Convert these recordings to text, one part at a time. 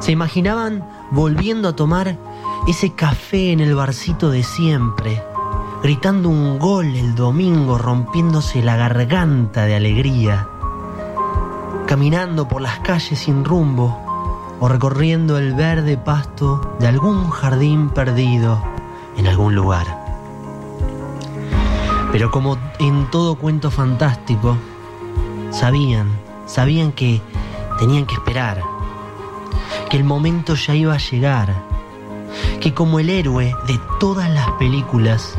Se imaginaban volviendo a tomar ese café en el barcito de siempre, gritando un gol el domingo rompiéndose la garganta de alegría, caminando por las calles sin rumbo o recorriendo el verde pasto de algún jardín perdido en algún lugar. Pero como en todo cuento fantástico, sabían, sabían que tenían que esperar, que el momento ya iba a llegar, que como el héroe de todas las películas,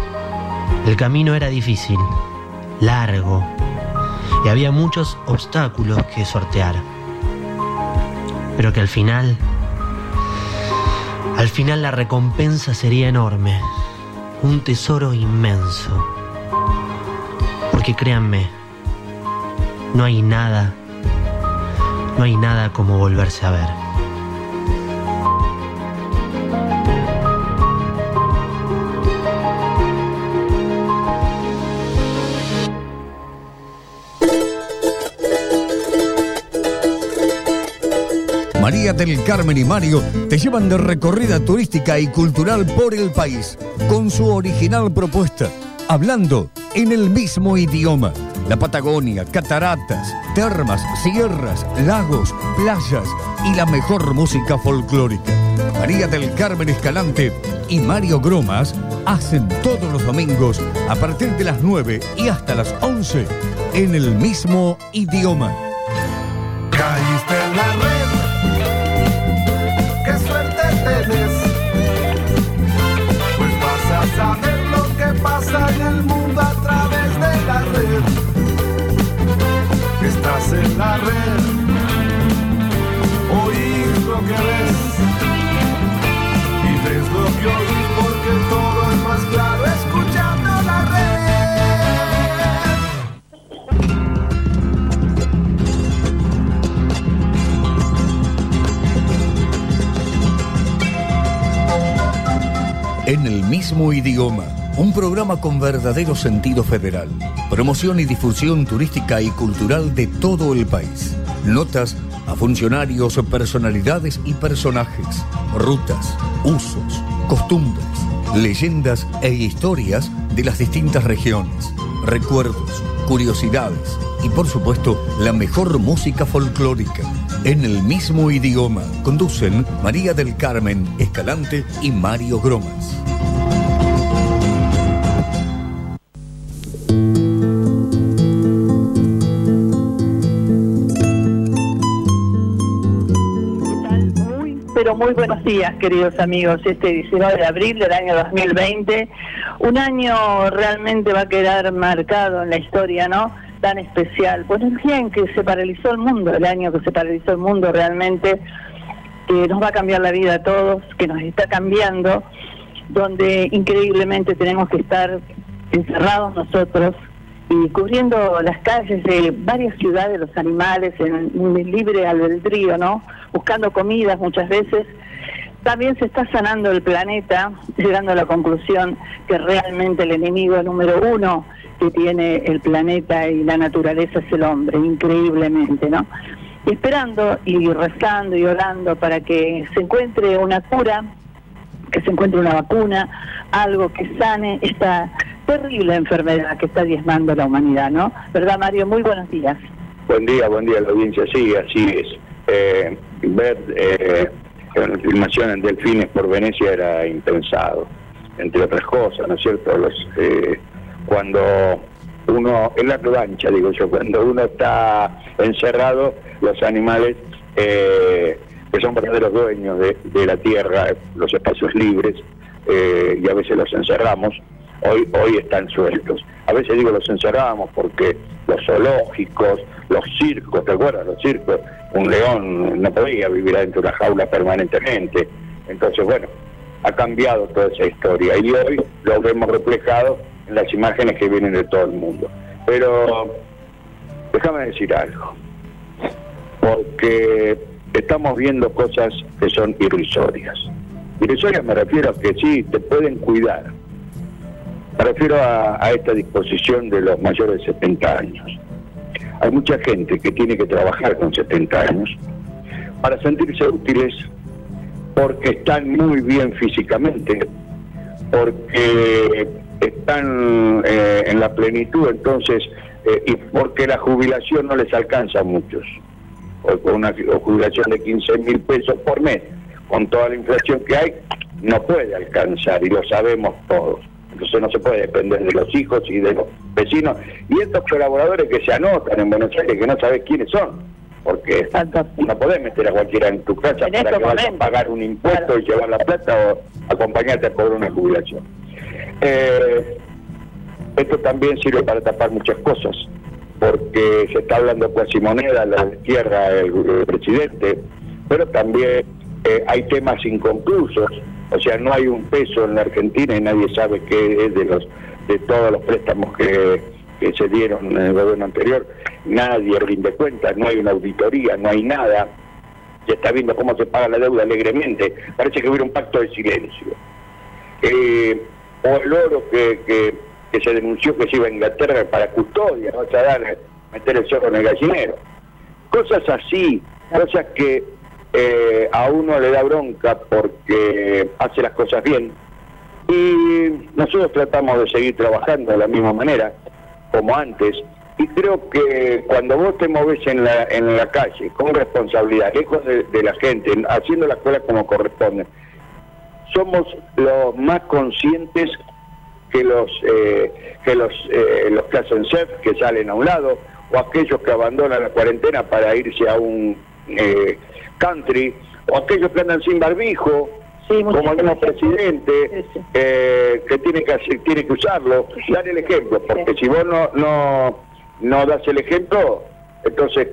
el camino era difícil, largo, y había muchos obstáculos que sortear. Pero que al final, al final la recompensa sería enorme, un tesoro inmenso. Porque créanme, no hay nada, no hay nada como volverse a ver. Del Carmen y Mario te llevan de recorrida turística y cultural por el país, con su original propuesta, hablando en el mismo idioma. La Patagonia, cataratas, termas, sierras, lagos, playas y la mejor música folclórica. María del Carmen Escalante y Mario Gromas hacen todos los domingos a partir de las 9 y hasta las 11 en el mismo idioma. En el mismo idioma, un programa con verdadero sentido federal. Promoción y difusión turística y cultural de todo el país. Notas a funcionarios, personalidades y personajes. Rutas, usos, costumbres, leyendas e historias de las distintas regiones. Recuerdos, curiosidades y por supuesto la mejor música folclórica. En el mismo idioma conducen María del Carmen Escalante y Mario Gromas. Muy, buenos días, queridos amigos. Este 19 de abril del año 2020, un año realmente va a quedar marcado en la historia, ¿no? Tan especial. Pues el día en que se paralizó el mundo, el año que se paralizó el mundo realmente, que nos va a cambiar la vida a todos, que nos está cambiando, donde increíblemente tenemos que estar encerrados nosotros y cubriendo las calles de varias ciudades, los animales en un libre albedrío, ¿no? Buscando comidas muchas veces. También se está sanando el planeta, llegando a la conclusión que realmente el enemigo número uno que tiene el planeta y la naturaleza es el hombre, increíblemente, ¿no? Esperando y rezando y orando para que se encuentre una cura, que se encuentre una vacuna, algo que sane esta terrible enfermedad que está diezmando la humanidad, ¿no? ¿Verdad, Mario? Muy buenos días. Buen día, buen día la audiencia. Sí, así es. Eh, ver eh, la filmación en Delfines por Venecia era impensado, entre otras cosas, ¿no es cierto? Los, eh, cuando uno, en la revancha, digo yo, cuando uno está encerrado, los animales eh, que son verdaderos dueños de, la tierra, los espacios libres, eh, y a veces los encerramos, hoy, hoy están sueltos. A veces digo los encerramos porque los zoológicos, los circos, ¿te acuerdas? Los circos, un león no podía vivir adentro de una jaula permanentemente. Entonces, bueno, ha cambiado toda esa historia y hoy lo vemos reflejado las imágenes que vienen de todo el mundo. Pero déjame decir algo, porque estamos viendo cosas que son irrisorias. Irrisorias me refiero a que sí, te pueden cuidar. Me refiero a, esta disposición de los mayores de 70 años. Hay mucha gente que tiene que trabajar con 70 años para sentirse útiles, porque están muy bien físicamente, porque están eh, en la plenitud, entonces, eh, y porque la jubilación no les alcanza a muchos, con una jubilación de 15 mil pesos por mes, con toda la inflación que hay, no puede alcanzar, y lo sabemos todos. Entonces no se puede depender de los hijos y de los vecinos. Y estos colaboradores que se anotan en Buenos Aires, que no sabes quiénes son, porque no podés meter a cualquiera en tu casa para que vaya a pagar un impuesto y llevar la plata o acompañarte a cobrar una jubilación. Eh, esto también sirve para tapar muchas cosas, porque se está hablando cuasi moneda, la el, el presidente, pero también eh, hay temas inconclusos, o sea, no hay un peso en la Argentina y nadie sabe qué es de los de todos los préstamos que, que se dieron en el gobierno anterior, nadie rinde cuentas, no hay una auditoría, no hay nada, se está viendo cómo se paga la deuda alegremente, parece que hubiera un pacto de silencio. Eh, o el oro que, que, se denunció que se iba a Inglaterra para custodia, no dar, meter el zorro en el gallinero. Cosas así, cosas que eh, a uno le da bronca porque hace las cosas bien. Y nosotros tratamos de seguir trabajando de la misma manera como antes. Y creo que cuando vos te moves en la, en la calle con responsabilidad, lejos de, de la gente, haciendo la escuela como corresponde, somos los más conscientes que los eh, que los eh, los que hacen CEF, que salen a un lado, o aquellos que abandonan la cuarentena para irse a un eh, country, o aquellos que andan sin barbijo, como el mismo presidente, eh, que tiene que hacer, tiene que usarlo, dar el ejemplo, porque si vos no, no, no das el ejemplo, entonces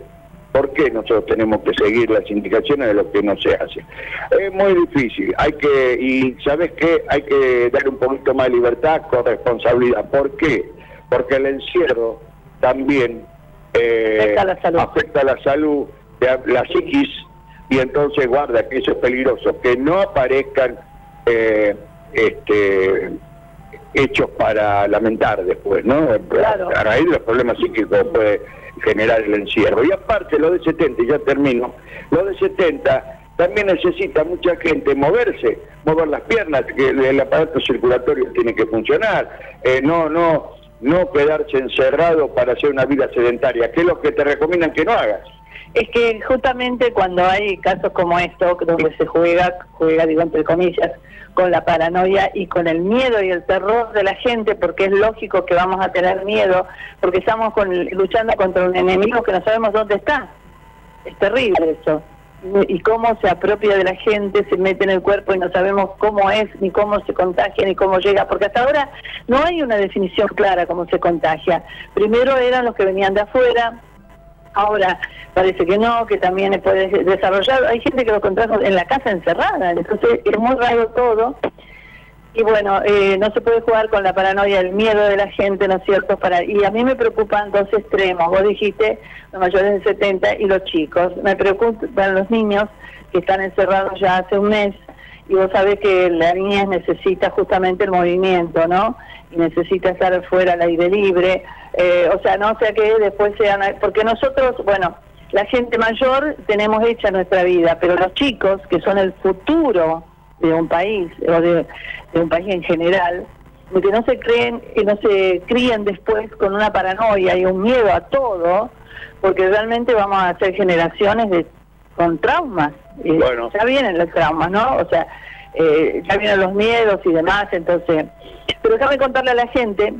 ¿Por qué nosotros tenemos que seguir las indicaciones de lo que no se hace? Es muy difícil, hay que, y ¿sabes qué? Hay que dar un poquito más de libertad con responsabilidad. ¿Por qué? Porque el encierro también eh, afecta, la salud. la psiquis, y entonces guarda que eso es peligroso, que no aparezcan eh, este hechos para lamentar después, ¿no? Claro. A raíz de los problemas psíquicos puede generar el encierro. Y aparte, lo de 70, ya termino, lo de 70 también necesita mucha gente moverse, mover las piernas, que el aparato circulatorio tiene que funcionar, eh, no, no, no quedarse encerrado para hacer una vida sedentaria, que es lo que te recomiendan que no hagas. Es que justamente cuando hay casos como estos, donde se juega, juega digo entre comillas, con la paranoia y con el miedo y el terror de la gente, porque es lógico que vamos a tener miedo, porque estamos con, luchando contra un enemigo que no sabemos dónde está. Es terrible eso. Y cómo se apropia de la gente, se mete en el cuerpo y no sabemos cómo es, ni cómo se contagia, ni cómo llega, porque hasta ahora no hay una definición clara cómo se contagia. Primero eran los que venían de afuera, Ahora parece que no, que también puede desarrollar. Hay gente que lo contrajo en la casa encerrada, entonces es muy raro todo. Y bueno, eh, no se puede jugar con la paranoia, el miedo de la gente, ¿no es cierto? Para, y a mí me preocupan dos extremos. Vos dijiste los mayores de 70 y los chicos. Me preocupan los niños que están encerrados ya hace un mes y vos sabés que la niña necesita justamente el movimiento, ¿no? Y necesita estar fuera al aire libre, eh, o sea, no sea que después sean, porque nosotros, bueno, la gente mayor tenemos hecha nuestra vida, pero los chicos, que son el futuro de un país, o de, un país en general, que no se creen, que no se crían después con una paranoia y un miedo a todo, porque realmente vamos a hacer generaciones de con traumas. Bueno. Ya vienen los traumas, ¿no? O sea, eh, ya vienen los miedos y demás, entonces... Pero déjame contarle a la gente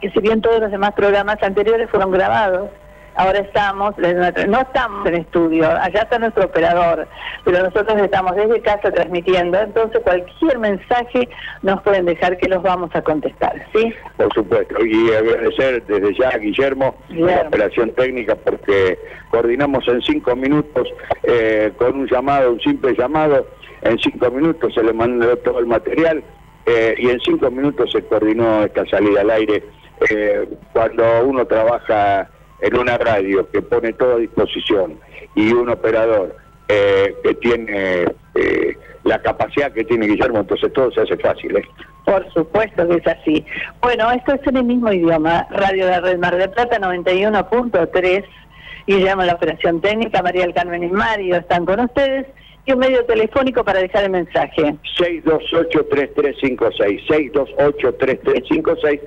que si bien todos los demás programas anteriores fueron grabados, ahora estamos, no estamos en estudio, allá está nuestro operador, pero nosotros estamos desde casa transmitiendo, entonces cualquier mensaje nos pueden dejar que los vamos a contestar, ¿sí? Por supuesto, y agradecer desde ya a Guillermo, la operación técnica porque coordinamos en cinco minutos eh, con un llamado, un simple llamado, en cinco minutos se le mandó todo el material eh, y en cinco minutos se coordinó esta salida al aire eh, cuando uno trabaja en una radio que pone todo a disposición y un operador eh, que tiene eh, la capacidad que tiene Guillermo, entonces todo se hace fácil. ¿eh? Por supuesto que es así. Bueno, esto es en el mismo idioma, Radio de Red Mar de Plata 91.3 Guillermo la operación técnica, María del Carmen y Mario están con ustedes y un medio telefónico para dejar el mensaje. 628-3356, 628-3356,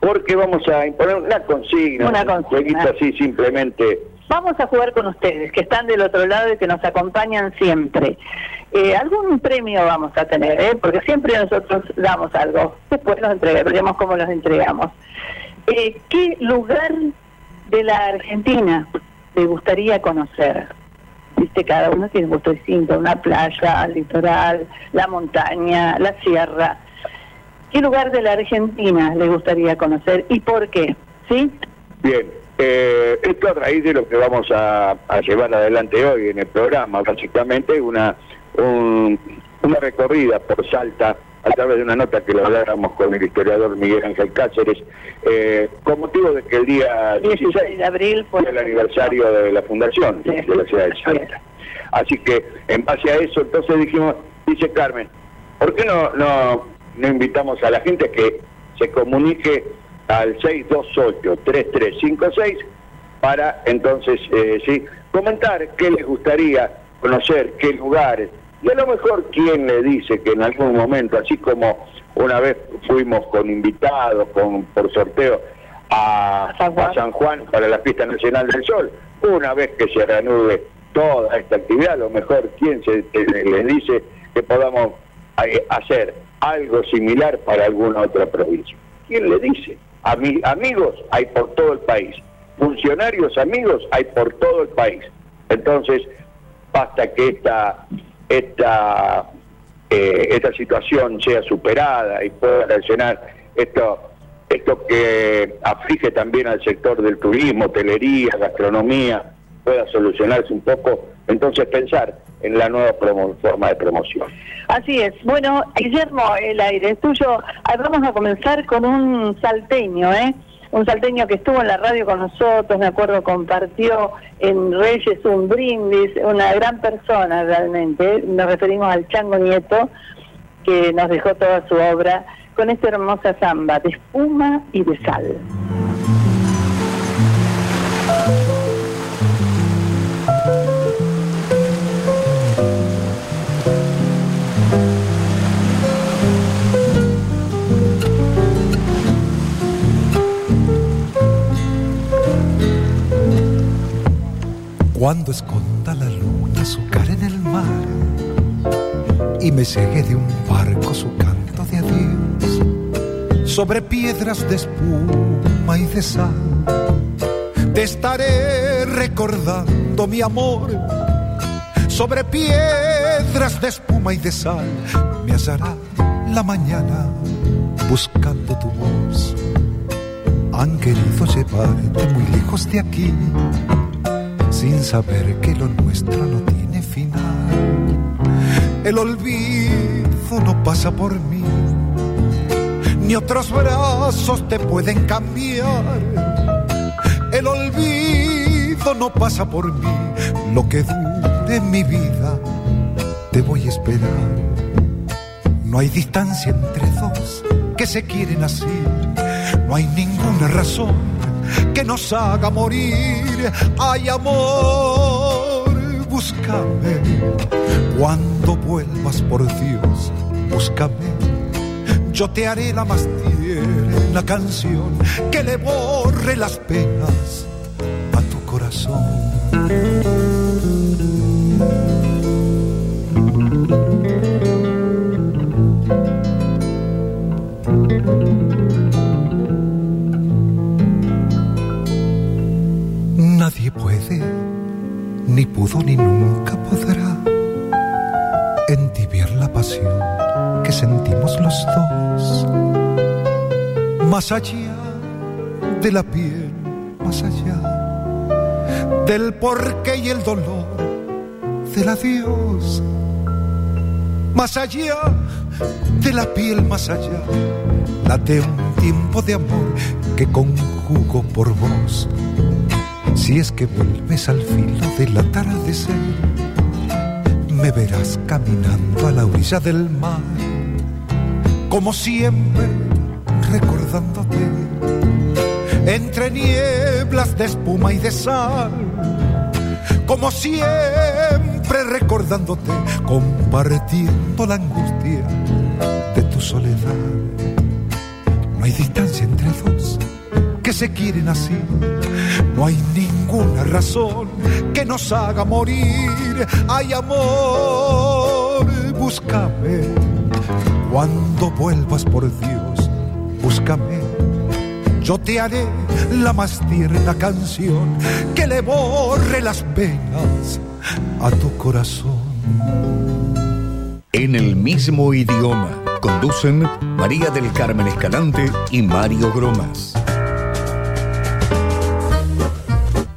porque vamos a imponer una consigna, Una un consigna. jueguito así simplemente. Vamos a jugar con ustedes, que están del otro lado y que nos acompañan siempre. Eh, algún premio vamos a tener, ¿eh? porque siempre nosotros damos algo. Después nos entregaremos cómo los entregamos. Eh, ¿Qué lugar de la Argentina le gustaría conocer? Viste, cada uno tiene un gusto distinto, una playa, el litoral, la montaña, la sierra. ¿Qué lugar de la Argentina le gustaría conocer y por qué? ¿Sí? Bien, eh, esto a raíz de lo que vamos a, a llevar adelante hoy en el programa, básicamente una, un- una recorrida por Salta a través de una nota que lo habláramos con el historiador Miguel Ángel Cáceres, eh, con motivo de que el día 16 de abril fue el aniversario de la fundación Sí. de la ciudad de Salta. Así que en base a eso, entonces dijimos, dice Carmen, ¿por qué no, no, no invitamos a la gente a que se comunique al 628-3356 para entonces, eh, sí, comentar qué les gustaría conocer, qué lugares, y a lo mejor quién le dice que en algún momento, así como una vez fuimos con invitados, con por sorteo, a, San Juan. a San Juan para la Fiesta Nacional del Sol, una vez que se reanude toda esta actividad, a lo mejor quién se, eh, les dice que podamos eh, hacer algo similar para alguna otra provincia. ¿Quién le dice? Ami- amigos hay por todo el país, funcionarios amigos hay por todo el país. Entonces, basta que esta, esta, eh, esta situación sea superada y pueda reaccionar esto, esto que aflige también al sector del turismo, hotelería, gastronomía, pueda solucionarse un poco, entonces pensar en la nueva promo- forma de promoción. Así es. Bueno, Guillermo, el aire es tuyo. Ah, Vamos a comenzar con un salteño, ¿eh? Un salteño que estuvo en la radio con nosotros, me acuerdo, compartió en Reyes un brindis, una gran persona realmente. ¿eh? Nos referimos al Chango Nieto, que nos dejó toda su obra con esta hermosa samba de espuma y de sal. Cuando esconda la luna su cara en el mar y me llegue de un barco su canto de adiós sobre piedras de espuma y de sal, te estaré recordando mi amor. Sobre piedras de espuma y de sal me hallará la mañana buscando tu voz. Han querido llevarte muy lejos de aquí sin saber que lo nuestro no tiene final. El olvido no pasa por mí, ni otros brazos te pueden cambiar. El olvido no pasa por mí, lo que dure mi vida te voy a esperar. No hay distancia entre dos que se quieren así, no hay ninguna razón que nos haga morir. Ay, amor, búscame. Cuando vuelvas por Dios, búscame. Yo te haré la más tierna canción que le borre las penas a tu corazón. Pudo, ni nunca podrá entibiar la pasión que sentimos los dos. Más allá de la piel, más allá del porqué y el dolor del adiós. Más allá de la piel, más allá, late un tiempo de amor que conjugo por vos. Si es que vuelves al filo del atardecer, me verás caminando a la orilla del mar, como siempre recordándote, entre nieblas de espuma y de sal, como siempre recordándote, compartiendo la angustia de tu soledad. No hay distancia entre dos que se quieren así. No hay ninguna razón que nos haga morir. Hay amor, búscame. Cuando vuelvas por Dios, búscame. Yo te haré la más tierna canción que le borre las penas a tu corazón. En el mismo idioma conducen María del Carmen Escalante y Mario Gromas.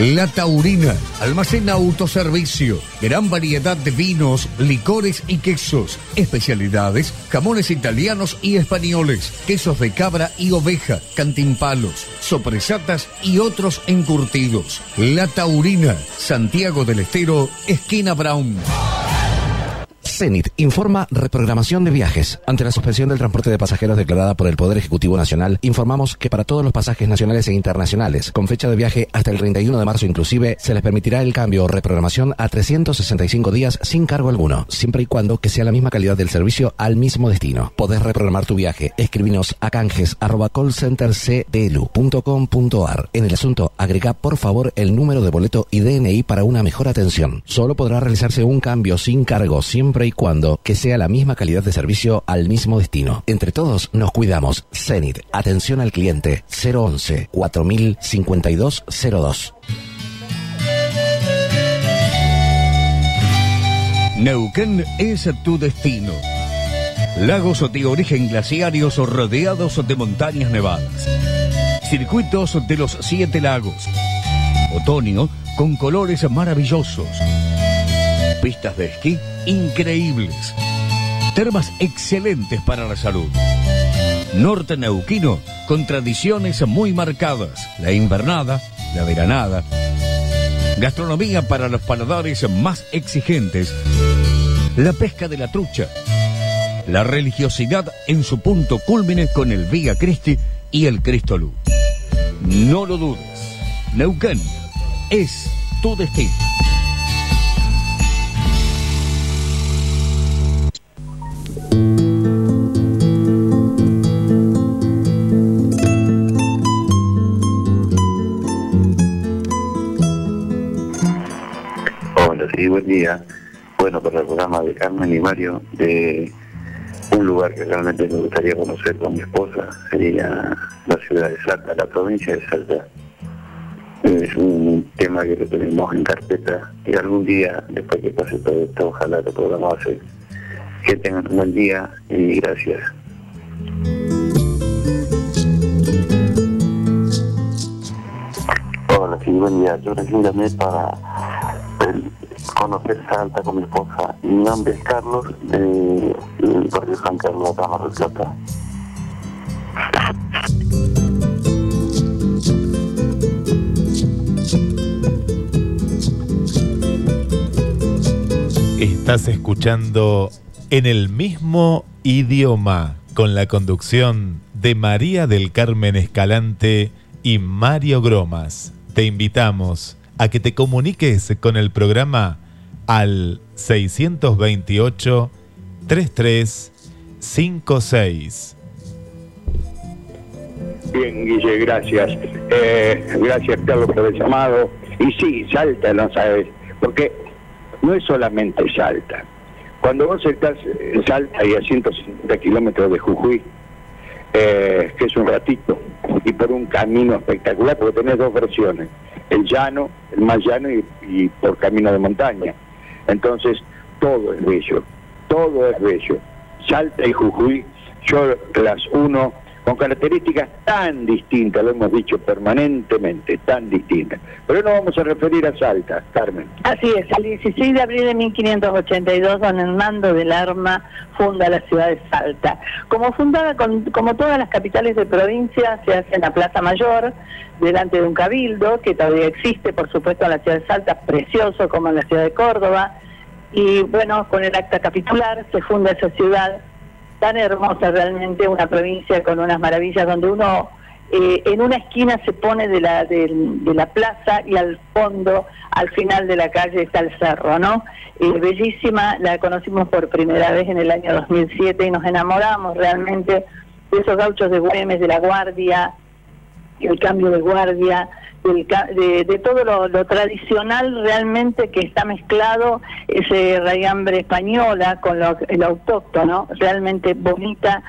La Taurina, almacén autoservicio, gran variedad de vinos, licores y quesos, especialidades, jamones italianos y españoles, quesos de cabra y oveja, cantimpalos, sopresatas y otros encurtidos. La Taurina, Santiago del Estero, esquina Brown. CENIT informa reprogramación de viajes. Ante la suspensión del transporte de pasajeros declarada por el Poder Ejecutivo Nacional, informamos que para todos los pasajes nacionales e internacionales, con fecha de viaje hasta el 31 de marzo inclusive, se les permitirá el cambio o reprogramación a 365 días sin cargo alguno, siempre y cuando que sea la misma calidad del servicio al mismo destino. Podés reprogramar tu viaje. Escribinos a canjes arroba callcentercdlu.com.ar. En el asunto, agrega por favor el número de boleto y DNI para una mejor atención. Solo podrá realizarse un cambio sin cargo siempre y cuando que sea la misma calidad de servicio al mismo destino. Entre todos nos cuidamos. Zenit, atención al cliente 011 4000 5202. Neuquén es tu destino. Lagos de origen glaciarios rodeados de montañas nevadas. Circuitos de los siete lagos. Otoño con colores maravillosos. Pistas de esquí increíbles. Termas excelentes para la salud. Norte neuquino con tradiciones muy marcadas. La invernada, la veranada. Gastronomía para los paladares más exigentes. La pesca de la trucha. La religiosidad en su punto cúlmine con el Vía Cristi y el Cristo Luz. No lo dudes. Neuquén es tu destino. Hola, sí, buen día. Bueno, para el programa de Carmen y Mario, de un lugar que realmente me gustaría conocer con mi esposa sería la ciudad de Salta, la provincia de Salta. Es un tema que lo tenemos en carpeta y algún día, después que pase todo esto, ojalá lo podamos hacer. Que tengan un buen día y gracias. Hola, sí, buen día. Yo recién llamé para eh, conocer Salta con mi esposa. Mi nombre es Carlos, de, del barrio San Carlos, acá Mar del Plata. Estás escuchando en el mismo idioma con la conducción de María del Carmen Escalante y Mario Gromas. Te invitamos a que te comuniques con el programa al 628 3356. Bien, Guille, gracias. Eh, gracias, Carlos, por el llamado. Y sí, Salta, no sabes, porque no es solamente Salta. Cuando vos estás en Salta y a 150 kilómetros de Jujuy, eh, que es un ratito, y por un camino espectacular, porque tenés dos versiones, el llano, el más llano y, y por camino de montaña. Entonces, todo es bello, todo es bello. Salta y Jujuy, yo las uno con características tan distintas, lo hemos dicho permanentemente, tan distintas. Pero no vamos a referir a Salta, Carmen. Así es, el 16 de abril de 1582, don Hernando del Arma funda la ciudad de Salta. Como fundada, con, como todas las capitales de provincia, se hace en la Plaza Mayor, delante de un cabildo, que todavía existe, por supuesto, en la ciudad de Salta, precioso como en la ciudad de Córdoba. Y bueno, con el acta capitular se funda esa ciudad tan hermosa realmente, una provincia con unas maravillas donde uno eh, en una esquina se pone de la, de, la plaza y al fondo, al final de la calle está el cerro, ¿no? Eh, bellísima, la conocimos por primera vez en el año 2007 y nos enamoramos realmente de esos gauchos de Güemes, de la Guardia, el cambio de guardia, de, todo lo, tradicional realmente que está mezclado, ese rayambre española con lo, el autóctono, realmente bonita.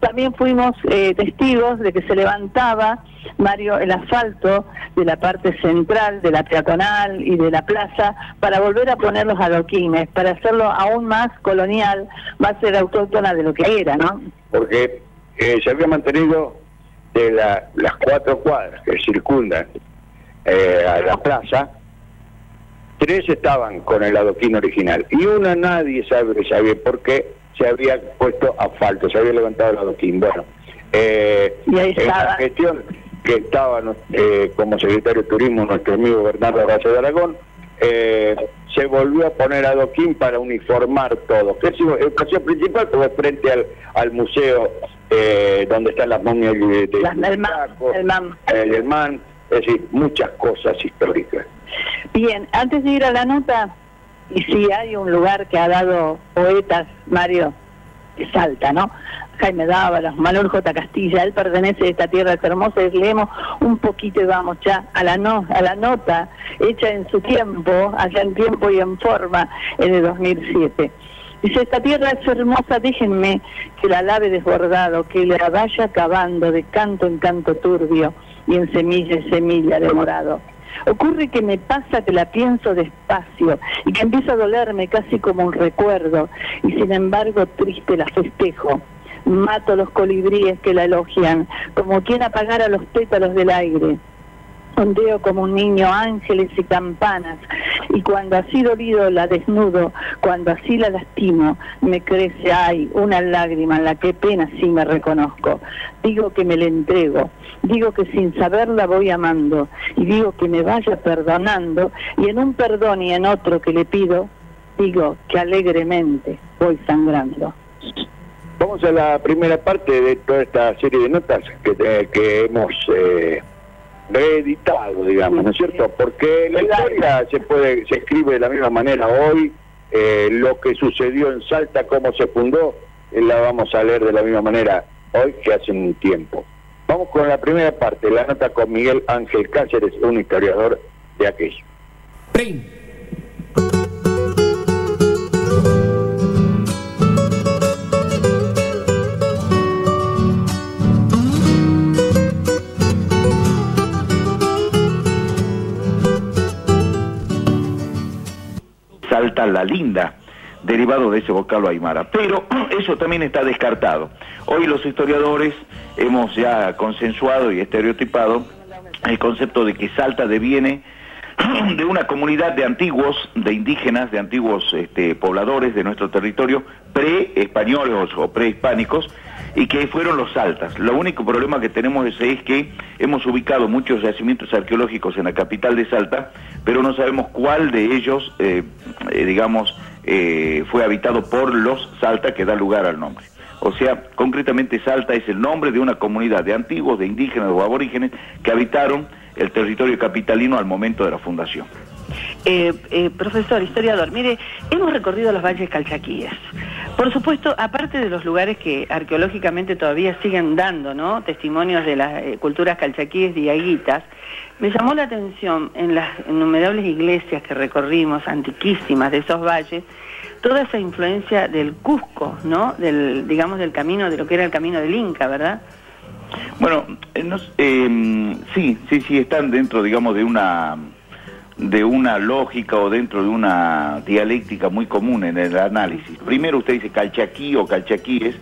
También fuimos eh, testigos de que se levantaba, Mario, el asfalto de la parte central, de la peatonal y de la plaza, para volver a poner los adoquines, para hacerlo aún más colonial, más ser autóctona de lo que era, ¿no? Porque eh, se había mantenido de las cuatro cuadras que circundan eh, a la plaza, tres estaban con el adoquín original y una nadie sabe, sabe por qué se había puesto asfalto, se había levantado el adoquín. Bueno, eh, en la gestión que estaba eh, como secretario de Turismo nuestro amigo Bernardo Horacio de Aragón, eh, se volvió a poner adoquín para uniformar todo. Que es educación principal, fue frente al, al museo eh, donde están las momias de, de las, del, man, el man, es decir, muchas cosas históricas. Bien, antes de ir a la nota, y si hay un lugar que ha dado poetas, Mario, que salta, ¿no? Jaime Dávalos, Manuel J. Castilla, él pertenece a esta tierra hermosa, y leemos un poquito y vamos ya a la, no, a la nota hecha en su tiempo, allá en tiempo y en forma, en el 2007. Dice, esta tierra es hermosa, déjenme que la lave desbordado, que la vaya acabando de canto en canto turbio y en semilla en semilla de morado. Ocurre que me pasa que la pienso despacio y que empieza a dolerme casi como un recuerdo y sin embargo triste la festejo. Mato los colibríes que la elogian, como quien apagara los pétalos del aire ondeo como un niño ángeles y campanas, y cuando así dolido la desnudo, cuando así la lastimo, me crece, ay, una lágrima en la que pena sí me reconozco. Digo que me le entrego, digo que sin saberla voy amando, y digo que me vaya perdonando, y en un perdón y en otro que le pido, digo que alegremente voy sangrando. Vamos a la primera parte de toda esta serie de notas que, eh, que hemos... Eh reeditado, digamos, ¿no es cierto? Porque la historia se puede, se escribe de la misma manera hoy, eh, lo que sucedió en Salta, cómo se fundó, eh, la vamos a leer de la misma manera hoy que hace un tiempo. Vamos con la primera parte, la nota con Miguel Ángel Cáceres, un historiador de aquello. Salta la Linda, derivado de ese vocablo aymara. Pero eso también está descartado. Hoy los historiadores hemos ya consensuado y estereotipado el concepto de que Salta deviene de una comunidad de antiguos, de indígenas, de antiguos este, pobladores de nuestro territorio, pre-españoles o prehispánicos, y que fueron los saltas. Lo único problema que tenemos es, que hemos ubicado muchos yacimientos arqueológicos en la capital de Salta, pero no sabemos cuál de ellos, eh, eh, digamos, eh, fue habitado por los Salta que da lugar al nombre. O sea, concretamente Salta es el nombre de una comunidad de antiguos, de indígenas o aborígenes que habitaron el territorio capitalino al momento de la fundación. Profesor, historiador, mire, hemos recorrido los valles calchaquíes. Por supuesto, aparte de los lugares que arqueológicamente todavía siguen dando, ¿no? Testimonios de las eh, culturas calchaquíes diaguitas, me llamó la atención en las innumerables iglesias que recorrimos, antiquísimas de esos valles, toda esa influencia del Cusco, ¿no? Del, digamos, del camino, de lo que era el camino del Inca, ¿verdad? Bueno, eh, em, sí, sí, sí, están dentro, digamos, de una de una lógica o dentro de una dialéctica muy común en el análisis. Primero usted dice calchaquí o calchaquíes.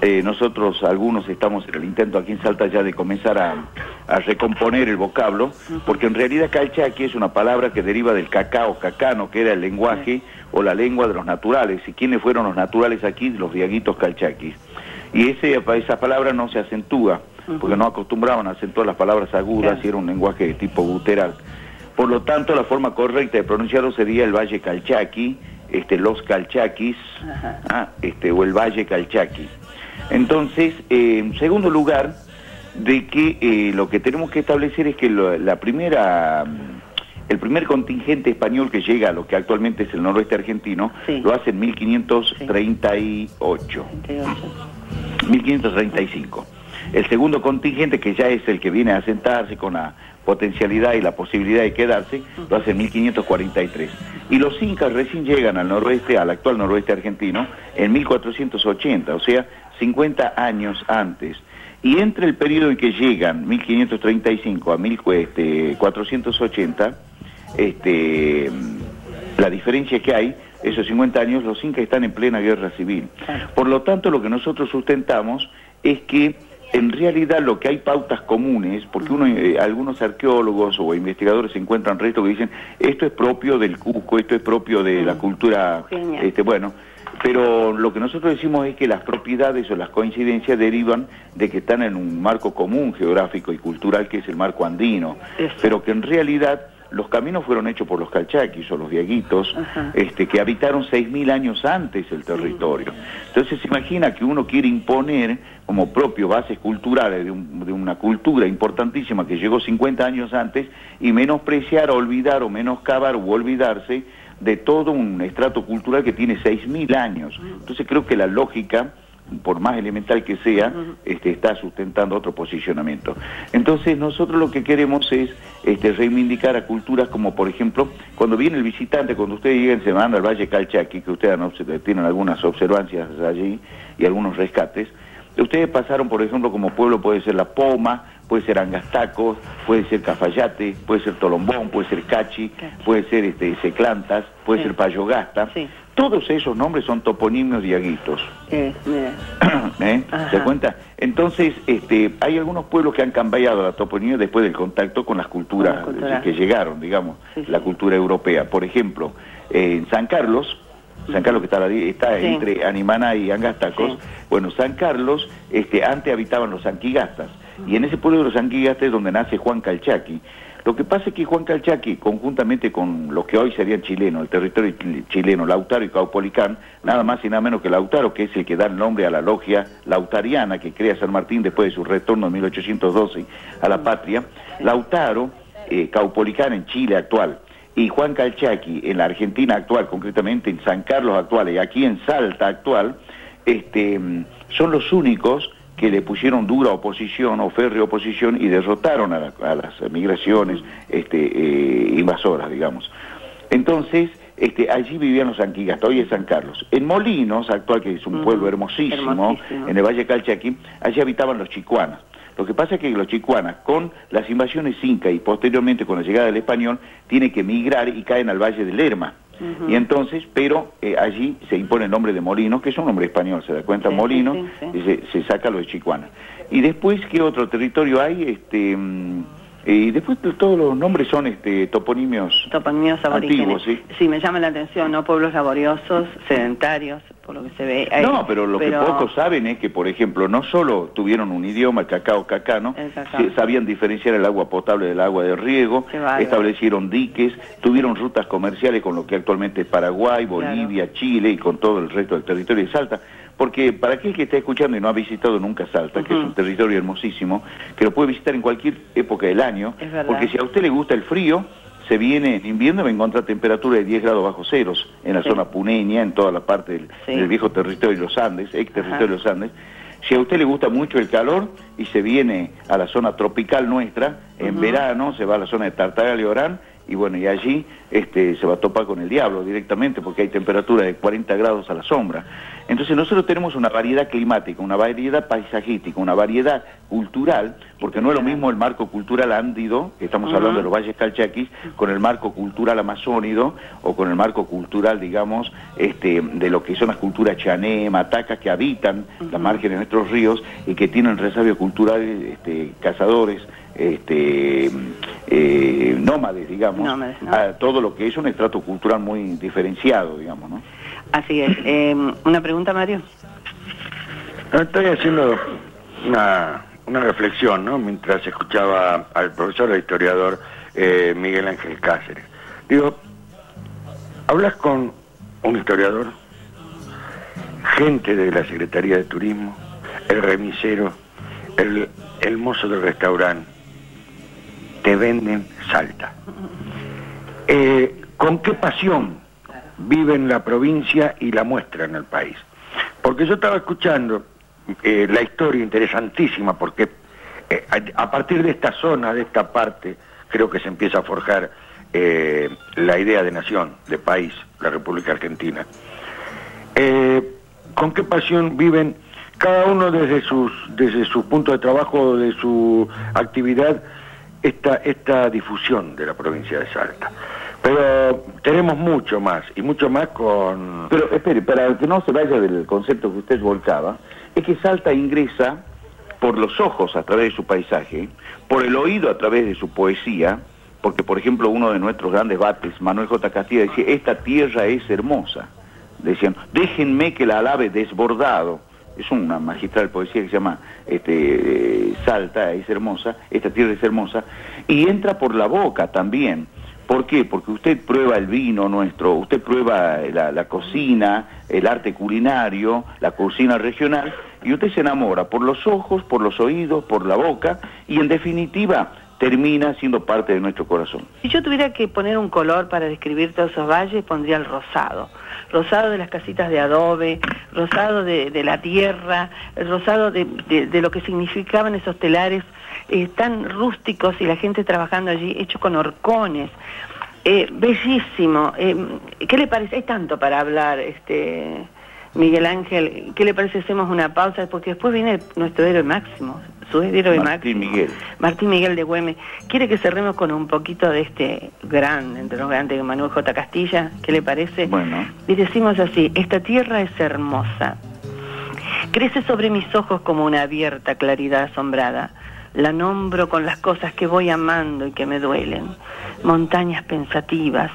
Eh, nosotros algunos estamos en el intento aquí en Salta ya de comenzar a, a recomponer el vocablo, porque en realidad calchaqui es una palabra que deriva del cacao, cacano, que era el lenguaje o la lengua de los naturales. ¿Y quiénes fueron los naturales aquí? Los diaguitos calchaquis. Y ese, esa palabra no se acentúa, porque no acostumbraban a acentuar las palabras agudas y era un lenguaje de tipo guteral. Por lo tanto, la forma correcta de pronunciarlo sería el Valle Calchaqui, este, los Calchaquis, ah, este, o el Valle Calchaqui. Entonces, eh, en segundo lugar, de que eh, lo que tenemos que establecer es que lo- la primera, mm, el primer contingente español que llega a lo que actualmente es el noroeste argentino, lo hace en 1538. 1535. El segundo contingente, que ya es el que viene a asentarse con la potencialidad y la posibilidad de quedarse, lo hace en 1543. Y los incas recién llegan al noroeste, al actual noroeste argentino, en 1480, o sea, 50 años antes. Y entre el periodo en que llegan, 1535 a 1480, este, la diferencia que hay, esos 50 años, los incas están en plena guerra civil. Por lo tanto, lo que nosotros sustentamos es que en realidad lo que hay pautas comunes, porque uno, eh, algunos arqueólogos o investigadores encuentran restos que dicen esto es propio del Cusco, esto es propio de la cultura, este, bueno, pero lo que nosotros decimos es que las propiedades o las coincidencias derivan de que están en un marco común geográfico y cultural que es el marco andino, pero que en realidad los caminos fueron hechos por los calchaquis o los diaguitos, este, que habitaron 6.000 años antes el territorio. Entonces se imagina que uno quiere imponer como propio bases culturales de, un- de una cultura importantísima que llegó 50 años antes y menospreciar, olvidar o menoscabar o olvidarse de todo un estrato cultural que tiene 6.000 años. Entonces creo que la lógica por más elemental que sea, este, está sustentando otro posicionamiento. Entonces nosotros lo que queremos es este, reivindicar a culturas como por ejemplo, cuando viene el visitante, cuando ustedes llegan se van al Valle Calchaqui, que ustedes tienen algunas observancias allí y algunos rescates, ustedes pasaron por ejemplo como pueblo puede ser La Poma, puede ser Angastacos, puede ser Cafayate, puede ser Tolombón, puede ser Cachi, puede ser este, Seclantas, puede ser Payogasta. Todos esos nombres son toponimios diaguitos. Eh, mira. ¿eh? ¿Se cuenta? Entonces, este, hay algunos pueblos que han cambiado la toponimia después del contacto con las culturas Con culturas. que llegaron, digamos, la cultura europea. Por ejemplo, eh, en San Carlos, San Carlos que está, Sí. entre Animana y Angastacos, bueno, San Carlos, este, antes habitaban los anquigastas, y en ese pueblo de los anquigastas es donde nace Juan Calchaqui. Lo que pasa es que Juan Calchaqui, conjuntamente con los que hoy serían chilenos, el territorio chil- chileno, Lautaro y Caupolicán, nada más y nada menos que Lautaro, que es el que da el nombre a la logia lautariana que crea San Martín después de su retorno en 1812 a la patria, Lautaro, eh, Caupolicán en Chile actual, y Juan Calchaqui en la Argentina actual, concretamente en San Carlos actual y aquí en Salta actual, este, mm, son los únicos que le pusieron dura oposición o férrea oposición y derrotaron a, la- a las migraciones este, eh, invasoras, digamos. Entonces, este, allí vivían los anquigastas, hoy es San Carlos. En Molinos, actual que es un pueblo hermosísimo, hermosísimo. en el Valle Calchaquí, allí habitaban los chicuanas. Lo que pasa es que los chicuanas, con las invasiones incas y posteriormente con la llegada del español, tienen que migrar y caen al Valle del Lerma. Y entonces, pero eh, allí se impone el nombre de Molinos, que es un nombre español, se da cuenta, Molinos, y se, se saca lo de Chicuana. Y después, ¿qué otro territorio hay? Este, mm, y después de todos los nombres son este, toponimios, Toponimios antiguos, ¿sí? Sí, me llama la atención, ¿no? Pueblos laboriosos, sedentarios, por lo que se ve. ahí. No, pero lo que pocos saben es que, por ejemplo, no solo tuvieron un idioma, el cacao cacano, sabían diferenciar el agua potable del agua de riego, establecieron diques, tuvieron rutas comerciales con lo que actualmente es Paraguay, Bolivia, Chile y con todo el resto del territorio de Salta. Porque para aquel que está escuchando y no ha visitado nunca Salta, que es un territorio hermosísimo, que lo puede visitar en cualquier época del año, porque si a usted le gusta el frío, se viene en invierno va a encontrar temperatura de 10 grados bajo ceros en la Sí. zona puneña, en toda la parte del, Sí. del viejo territorio de los Andes, ex territorio Ajá. de los Andes. Si a usted le gusta mucho el calor y se viene a la zona tropical nuestra, en verano se va a la zona de Tartagal y Orán y bueno, y allí este, se va a topar con el diablo directamente porque hay temperatura de 40 grados a la sombra. Entonces nosotros tenemos una variedad climática, una variedad paisajística, una variedad cultural, porque no es lo mismo el marco cultural ándido, que estamos hablando de los valles calchaquis, con el marco cultural amazónido o con el marco cultural, digamos, este, de lo que son las culturas chané, matacas, que habitan la margen de nuestros ríos y que tienen resabios culturales, este, cazadores, este, eh, nómades, digamos, Nómades, ¿no? a todo lo que es un estrato cultural muy diferenciado, digamos, ¿no? Así es. Eh, ¿Una pregunta, Mario? No, Estoy haciendo una, una reflexión, ¿no? Mientras escuchaba al profesor e historiador eh, Miguel Ángel Cáceres. Digo, hablas con un historiador, gente de la Secretaría de Turismo, el remisero, el, el mozo del restaurante, te venden Salta. Eh, ¿Con qué pasión viven la provincia y la muestran al país? Porque yo estaba escuchando eh, la historia interesantísima, porque eh, a, partir de esta zona, de esta parte, creo que se empieza a forjar la idea de nación, de país, la República Argentina. ¿Con qué pasión viven cada uno desde sus desde su punto de trabajo, de su actividad, esta, esta difusión de la provincia de Salta? Pero tenemos mucho más, y mucho más con... Pero espere, para que no se vaya del concepto que usted volcaba, es que Salta ingresa por los ojos a través de su paisaje, por el oído a través de su poesía, porque por ejemplo uno de nuestros grandes bates, Manuel J. Castilla, decía, esta tierra es hermosa. Decían, déjenme que la alabe desbordado. Es una magistral poesía que se llama este, eh, Salta es hermosa, esta tierra es hermosa, y entra por la boca también. ¿Por qué? Porque usted prueba el vino nuestro, usted prueba la, la cocina, el arte culinario, la cocina regional, y usted se enamora por los ojos, por los oídos, por la boca, y en definitiva termina siendo parte de nuestro corazón. Si yo tuviera que poner un color para describir todos esos valles, pondría el rosado. Rosado de las casitas de adobe, rosado de, la tierra, rosado de lo que significaban esos telares eh, tan rústicos y la gente trabajando allí, hecho con horcones. Eh, bellísimo. Eh, ¿Qué le parece? Hay tanto para hablar, este Miguel Ángel. ¿Qué le parece hacemos una pausa? Porque después viene nuestro héroe máximo, su héroe Martín máximo. Miguel. Martín Miguel de Güemes. ¿Quiere que cerremos con un poquito de este gran, entre los grandes, Manuel J. Castilla? ¿Qué le parece? Bueno. Y decimos así, esta tierra es hermosa. Crece sobre mis ojos como una abierta claridad asombrada. La nombro con las cosas que voy amando y que me duelen. Montañas pensativas,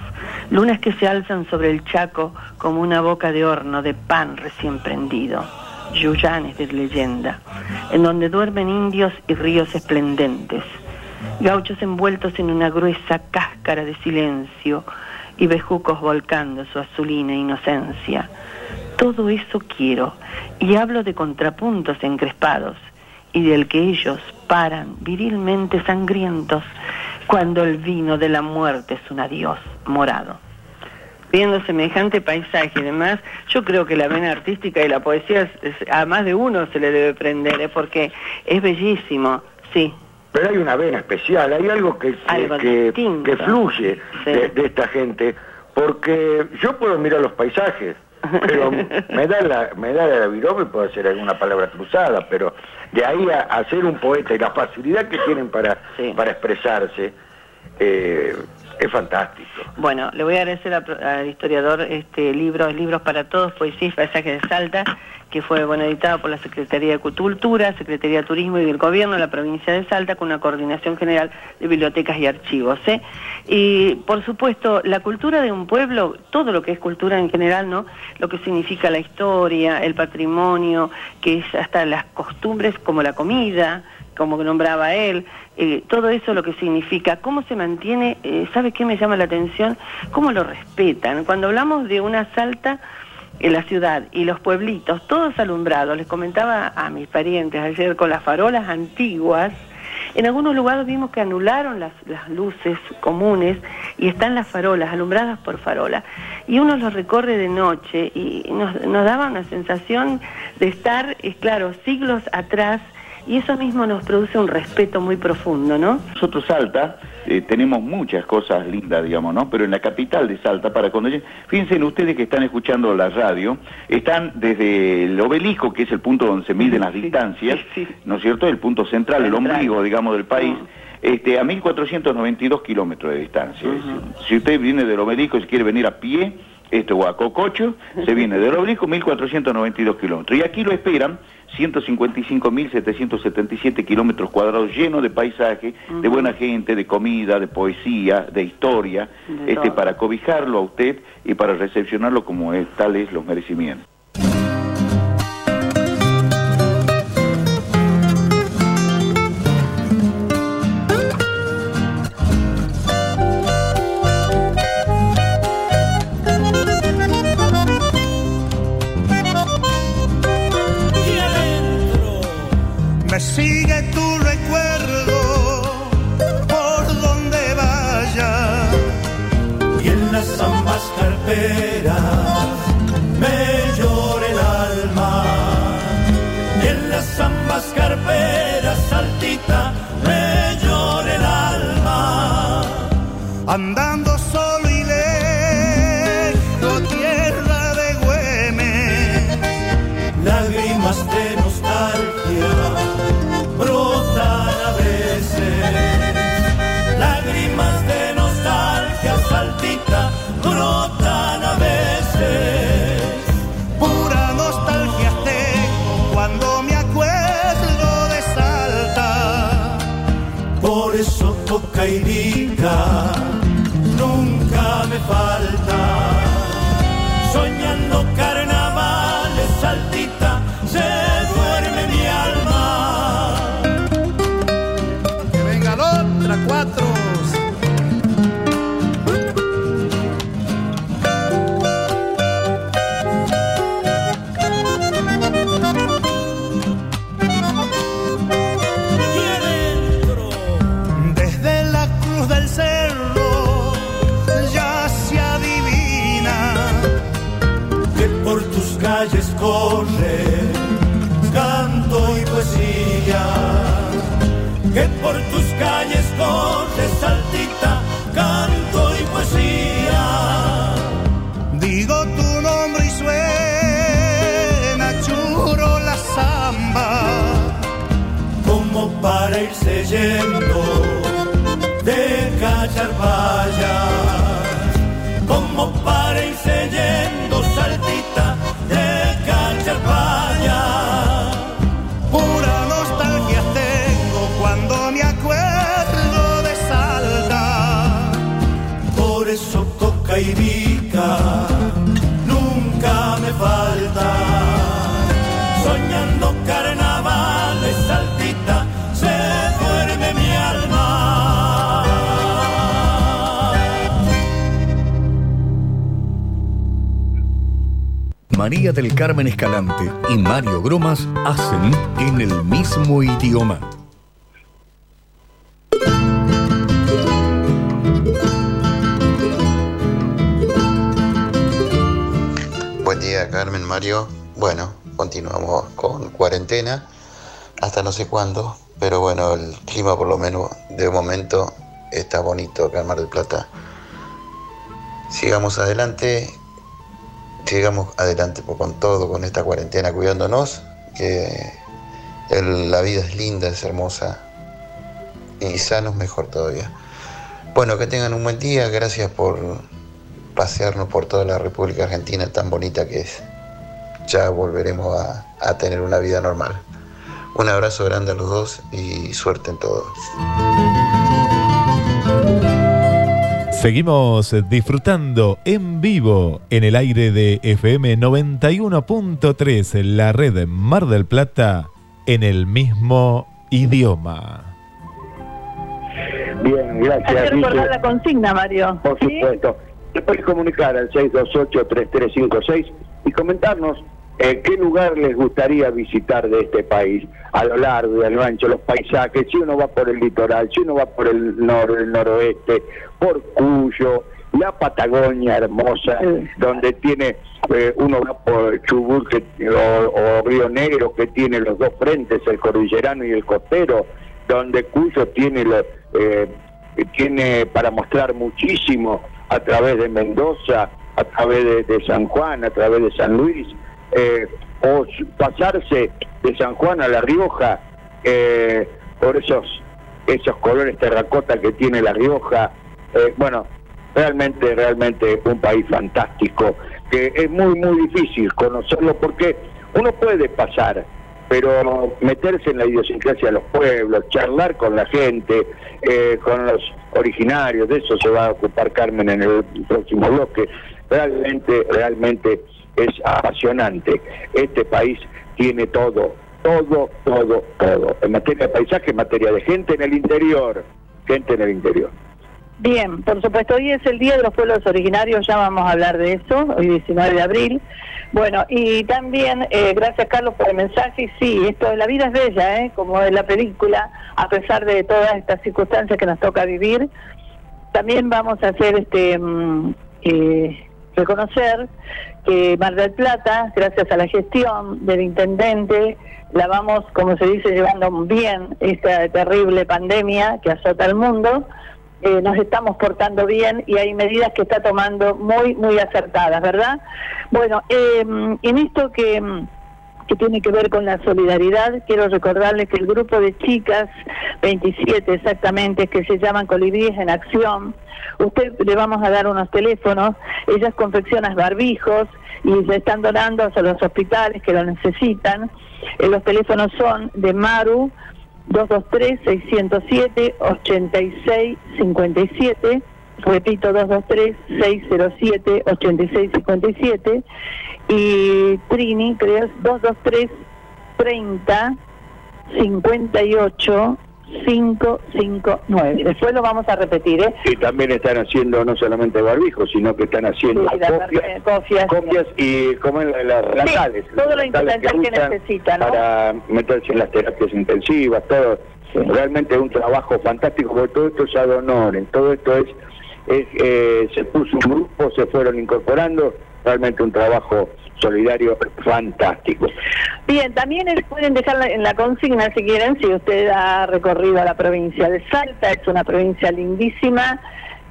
lunas que se alzan sobre el chaco como una boca de horno de pan recién prendido. Yuyanes de leyenda, en donde duermen indios y ríos esplendentes. Gauchos envueltos en una gruesa cáscara de silencio y bejucos volcando su azulina inocencia. Todo eso quiero, y hablo de contrapuntos encrespados, y del que ellos paran virilmente sangrientos cuando el vino de la muerte es un adiós morado. Viendo semejante paisaje y demás, yo creo que la vena artística y la poesía es- es- a más de uno se le debe prender, ¿eh? porque es bellísimo, sí. Pero hay una vena especial, hay algo que, Algo que- fluye Sí. de, de esta gente, porque yo puedo mirar los paisajes, pero me da la, me da la virome y puedo hacer alguna palabra cruzada, pero de ahí a, a ser un poeta y la facilidad que tienen para, para expresarse, eh, es fantástico. Bueno, le voy a agradecer al historiador este libro, Libros para Todos, Poesía y Paisaje de Salta, que fue bueno editado por la Secretaría de Cultura, Secretaría de Turismo y del Gobierno de la provincia de Salta, con una coordinación general de bibliotecas y archivos. ¿eh? Y por supuesto, la cultura de un pueblo, todo lo que es cultura en general, ¿no? Lo que significa la historia, el patrimonio, que es hasta las costumbres como la comida, como nombraba él, eh, todo eso lo que significa, cómo se mantiene, eh, ¿sabe qué me llama la atención? ¿Cómo lo respetan? Cuando hablamos de una salta en la ciudad y los pueblitos, todos alumbrados, les comentaba a mis parientes ayer con las farolas antiguas, en algunos lugares vimos que anularon las, luces comunes y están las farolas, alumbradas por farolas. Y uno los recorre de noche y nos daba una sensación de estar, es claro, siglos atrás y eso mismo nos produce un respeto muy profundo, ¿no? Nosotros Salta eh, tenemos muchas cosas lindas, digamos, ¿no? Pero en la capital de Salta, para cuando lleguen- fíjense ustedes que están escuchando la radio, están desde el obelisco, que es el punto donde se miden las distancias, ¿no es cierto? El punto central, el ombligo, digamos, del país. Este, a 1492 kilómetros de distancia. Si usted viene del obelisco, si quiere venir a pie, este, o a Cococho, se viene del obelisco 1492 kilómetros. Y aquí lo esperan 155.777 kilómetros cuadrados llenos de paisaje, de buena gente, de comida, de poesía, de historia, De este, todo. para cobijarlo a usted y para recepcionarlo como es, tales los merecimientos. Sigue tu recuerdo por donde vaya. Y en las ambas carteras me llora el alma. Y en las ambas carperas saltita me llora el alma. Andando eso tus calles María del Carmen Escalante y Mario Gromas hacen en el mismo idioma. Buen día, Carmen, Mario. Bueno, continuamos con cuarentena hasta no sé cuándo, pero bueno, el clima por lo menos de momento está bonito acá en Mar del Plata. Sigamos adelante, sigamos adelante pues, con todo, con esta cuarentena, cuidándonos, que la vida es linda, es hermosa y sanos mejor todavía. Bueno, que tengan un buen día, gracias por pasearnos por toda la República Argentina tan bonita que es. Ya volveremos a, a tener una vida normal. Un abrazo grande a los dos y suerte en todo. Seguimos disfrutando en vivo en el aire de FM 91.3, la red Mar del Plata, en el mismo idioma. Bien, Hay gracias. que recordar la consigna, Mario. Por supuesto. Te puedes comunicar al 628-3356 y comentarnos eh, qué lugar les gustaría visitar de este país, a lo largo y a lo ancho, los paisajes, si uno va por el litoral, si uno va por el, nor, el noroeste, por Cuyo, la Patagonia hermosa, donde tiene eh, uno va por Chubut que, o, o Río Negro que tiene los dos frentes, el cordillerano y el costero, donde Cuyo tiene lo, eh, tiene para mostrar muchísimo a través de Mendoza, a través de, de San Juan, a través de San Luis, eh, o pasarse de San Juan a La Rioja eh, por esos esos colores terracota que tiene La Rioja. Eh, bueno, realmente, realmente un país fantástico, que es muy, muy difícil conocerlo porque uno puede pasar, pero meterse en la idiosincrasia de los pueblos, charlar con la gente, eh, con los originarios, de eso se va a ocupar Carmen en el próximo bloque. Realmente, realmente es apasionante. Este país tiene todo, todo, todo, todo. En materia de paisaje, en materia de gente en el interior, gente en el interior. Bien, por supuesto, hoy es el Día de los Pueblos Originarios, ya vamos a hablar de eso, hoy 19 de abril. Bueno, y también, eh, gracias Carlos por el mensaje, sí, esto de la vida es bella, ¿eh? como en la película, a pesar de todas estas circunstancias que nos toca vivir. También vamos a hacer este eh, reconocer que Mar del Plata, gracias a la gestión del intendente, la vamos, como se dice, llevando bien esta terrible pandemia que azota al mundo. Eh, nos estamos portando bien y hay medidas que está tomando muy, muy acertadas, ¿verdad? Bueno, eh, en esto que, mm, que tiene que ver con la solidaridad, quiero recordarles que el grupo de chicas, 27 exactamente, que se llaman Colibríes en Acción, usted le vamos a dar unos teléfonos, ellas confeccionan barbijos y se están donando a los hospitales que lo necesitan. Eh, los teléfonos son de Maru 223-607-8657, repito 223-607-8657 y Trini, creo, es 223-30-58 559. Después lo vamos a repetir, ¿eh? Y también están haciendo no solamente barbijos, sino que están haciendo Sí, copias, copias. y como en la- las natales. todo lo instrumental que usan necesita, ¿no? Para meterse en las terapias intensivas, todo. Realmente un trabajo fantástico, porque todo esto es ad honorem, todo esto es, es, eh, se puso un grupo, se fueron incorporando, realmente un trabajo solidario fantástico. Bien, también pueden dejarla en la consigna si quieren, si usted ha recorrido la provincia de Salta, es una provincia lindísima.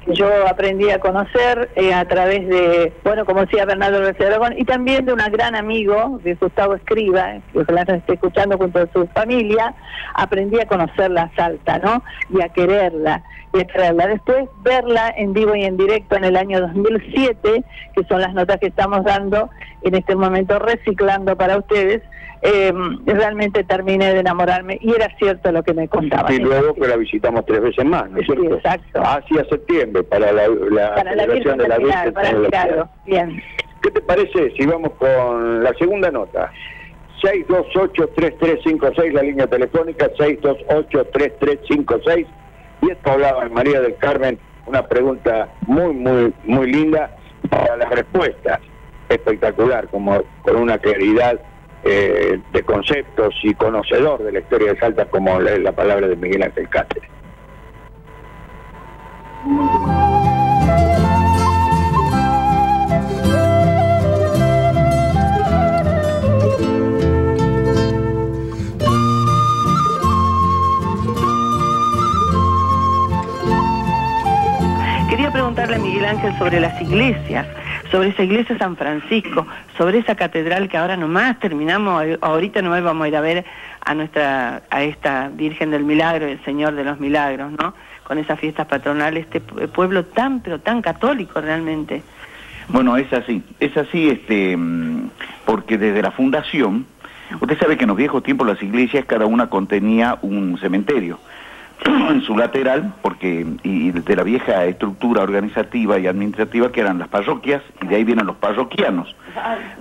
que Yo aprendí a conocer eh, a través de, bueno, como decía Bernardo Aragón, y también de un gran amigo, de Gustavo Escriba, que ojalá nos esté escuchando junto a su familia, aprendí a conocer la Salta, ¿no? Y a quererla, y a quererla. Después verla en vivo y en directo en el año 2007, que son las notas que estamos dando en este momento reciclando para ustedes, eh, realmente terminé de enamorarme y era cierto lo que me contaban. Y luego que la visitamos tres veces más, ¿no es cierto? exacto. Hacia septiembre, para la, la para la celebración Virgen de la Virgen. para de el. Bien. ¿Qué te parece si vamos con la segunda nota? 628-3356, la línea telefónica, 628-3356. Y esto hablaba María del Carmen, una pregunta muy, muy, muy linda para las respuestas. Espectacular, como con una claridad eh, de conceptos y conocedor de la historia de Salta, como la, la palabra de Miguel Ángel Cáceres. Preguntarle a Miguel Ángel sobre las iglesias, sobre esa iglesia San Francisco, sobre esa catedral que ahora nomás terminamos, eh, ahorita nomás vamos a ir a ver a nuestra, a esta Virgen del Milagro, el Señor de los Milagros, ¿no? Con esas fiestas patronales, este pu- pueblo tan, pero tan católico realmente. Bueno, es así, es así, este, mm, porque desde la fundación, usted sabe que en los viejos tiempos las iglesias cada una contenía un cementerio en su lateral, porque y de la vieja estructura organizativa y administrativa que eran las parroquias y de ahí vienen los parroquianos.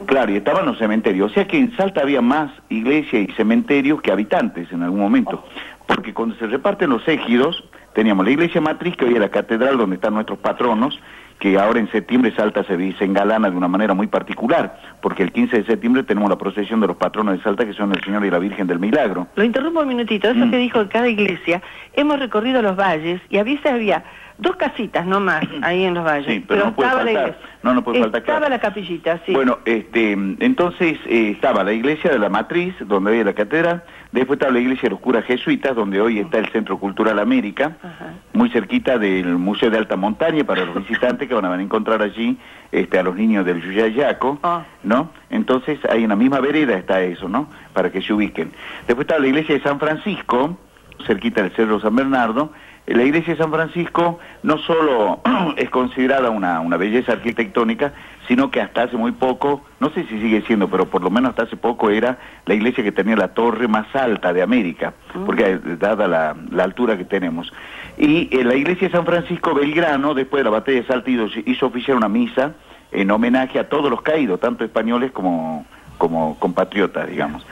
Claro, y estaban los cementerios. O sea que en Salta había más iglesia y cementerios que habitantes en algún momento. Porque cuando se reparten los égidos, teníamos la iglesia matriz, que hoy es la catedral donde están nuestros patronos, que ahora en septiembre Salta se, se engalana de una manera muy particular, porque el 15 de septiembre tenemos la procesión de los patronos de Salta, que son el Señor y la Virgen del Milagro. Lo interrumpo un minutito, eso Mm. que dijo cada iglesia, hemos recorrido los valles y a veces había Dos casitas, no más, ahí en los valles. Sí, pero, no puede estaba la faltar. iglesia. No, no puede faltar. Estaba claro. la capillita, sí. Bueno, este, entonces eh, estaba la iglesia de la Matriz, donde había la catedral, después estaba la iglesia de los curas jesuitas, donde hoy está el Centro Cultural América, muy cerquita del Museo de Alta Montaña para los visitantes que van a encontrar allí este, a los niños del Yuyayaco, Ah. ¿no? Entonces ahí en la misma vereda está eso, ¿no? Para que se ubiquen. Después está la iglesia de San Francisco, cerquita del Cerro San Bernardo. La iglesia de San Francisco no solo es considerada una, una belleza arquitectónica, sino que hasta hace muy poco, no sé si sigue siendo, pero por lo menos hasta hace poco era la iglesia que tenía la torre más alta de América, porque eh, dada la, la altura que tenemos. Y eh, la iglesia de San Francisco Belgrano, después de la batalla de Saltillo, hizo oficiar una misa en homenaje a todos los caídos, tanto españoles como, como compatriotas, digamos.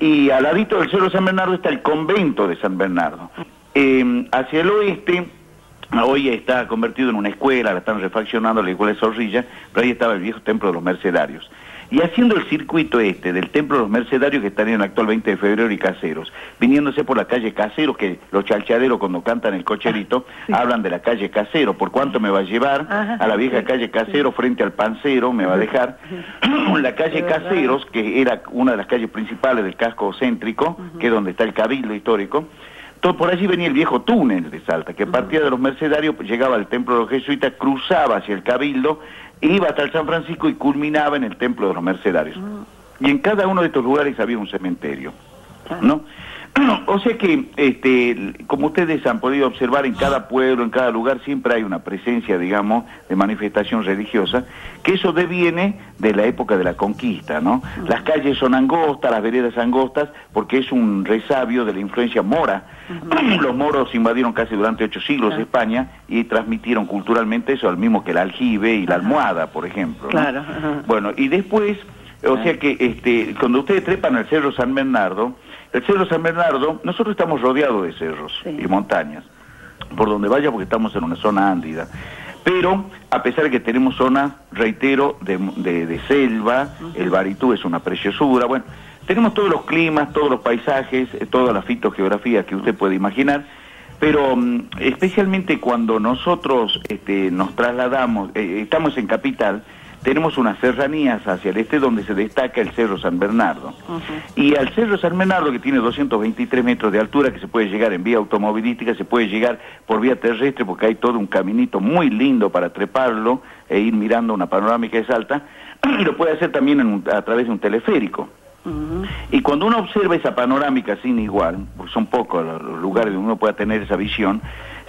Y al ladito del Cerro San Bernardo está el convento de San Bernardo. Eh, hacia el oeste, hoy está convertido en una escuela, la están refaccionando, la escuela de Zorrilla, pero ahí estaba el viejo templo de los Mercedarios. Y haciendo el circuito este del Templo de los Mercedarios que están en el actual 20 de febrero y Caseros, viniéndose por la calle Caseros, que los chalchaderos cuando cantan el cocherito hablan de la calle Casero, por cuánto me va a llevar a la vieja calle Casero frente al pancero, me va a dejar. La calle Caseros, que era una de las calles principales del casco céntrico, que es donde está el cabildo histórico, todo por allí venía el viejo túnel de Salta, que partía de los Mercedarios, llegaba al templo de los jesuitas, cruzaba hacia el Cabildo, iba hasta el San Francisco y culminaba en el templo de los Mercedarios. Y en cada uno de estos lugares había un cementerio, ¿no? O sea que, este, como ustedes han podido observar, en cada pueblo, en cada lugar, siempre hay una presencia, digamos, de manifestación religiosa, que eso deviene de la época de la conquista, ¿no? Las calles son angostas, las veredas angostas, porque es un resabio de la influencia mora. Los moros invadieron casi durante ocho siglos España y transmitieron culturalmente eso, al mismo que el aljibe y la almohada, por ejemplo. ¿no? Claro. Bueno, y después, o sea que este, cuando ustedes trepan al Cerro San Bernardo, el Cerro San Bernardo, nosotros estamos rodeados de cerros y montañas, por donde vaya porque estamos en una zona ándida. Pero, a pesar de que tenemos zonas, reitero, de, de- de selva, el Baritú es una preciosura, bueno, tenemos todos los climas, todos los paisajes, eh, toda la fitogeografía que usted puede imaginar, pero mm, especialmente cuando nosotros este, nos trasladamos, eh, estamos en capital, tenemos unas serranías hacia el este donde se destaca el Cerro San Bernardo. Y al Cerro San Bernardo, que tiene 223 metros de altura, que se puede llegar en vía automovilística, se puede llegar por vía terrestre, porque hay todo un caminito muy lindo para treparlo e ir mirando una panorámica de Salta, y lo puede hacer también en un- a través de un teleférico. Y cuando uno observa esa panorámica sin igual, porque son pocos los los lugares donde uno pueda tener esa visión,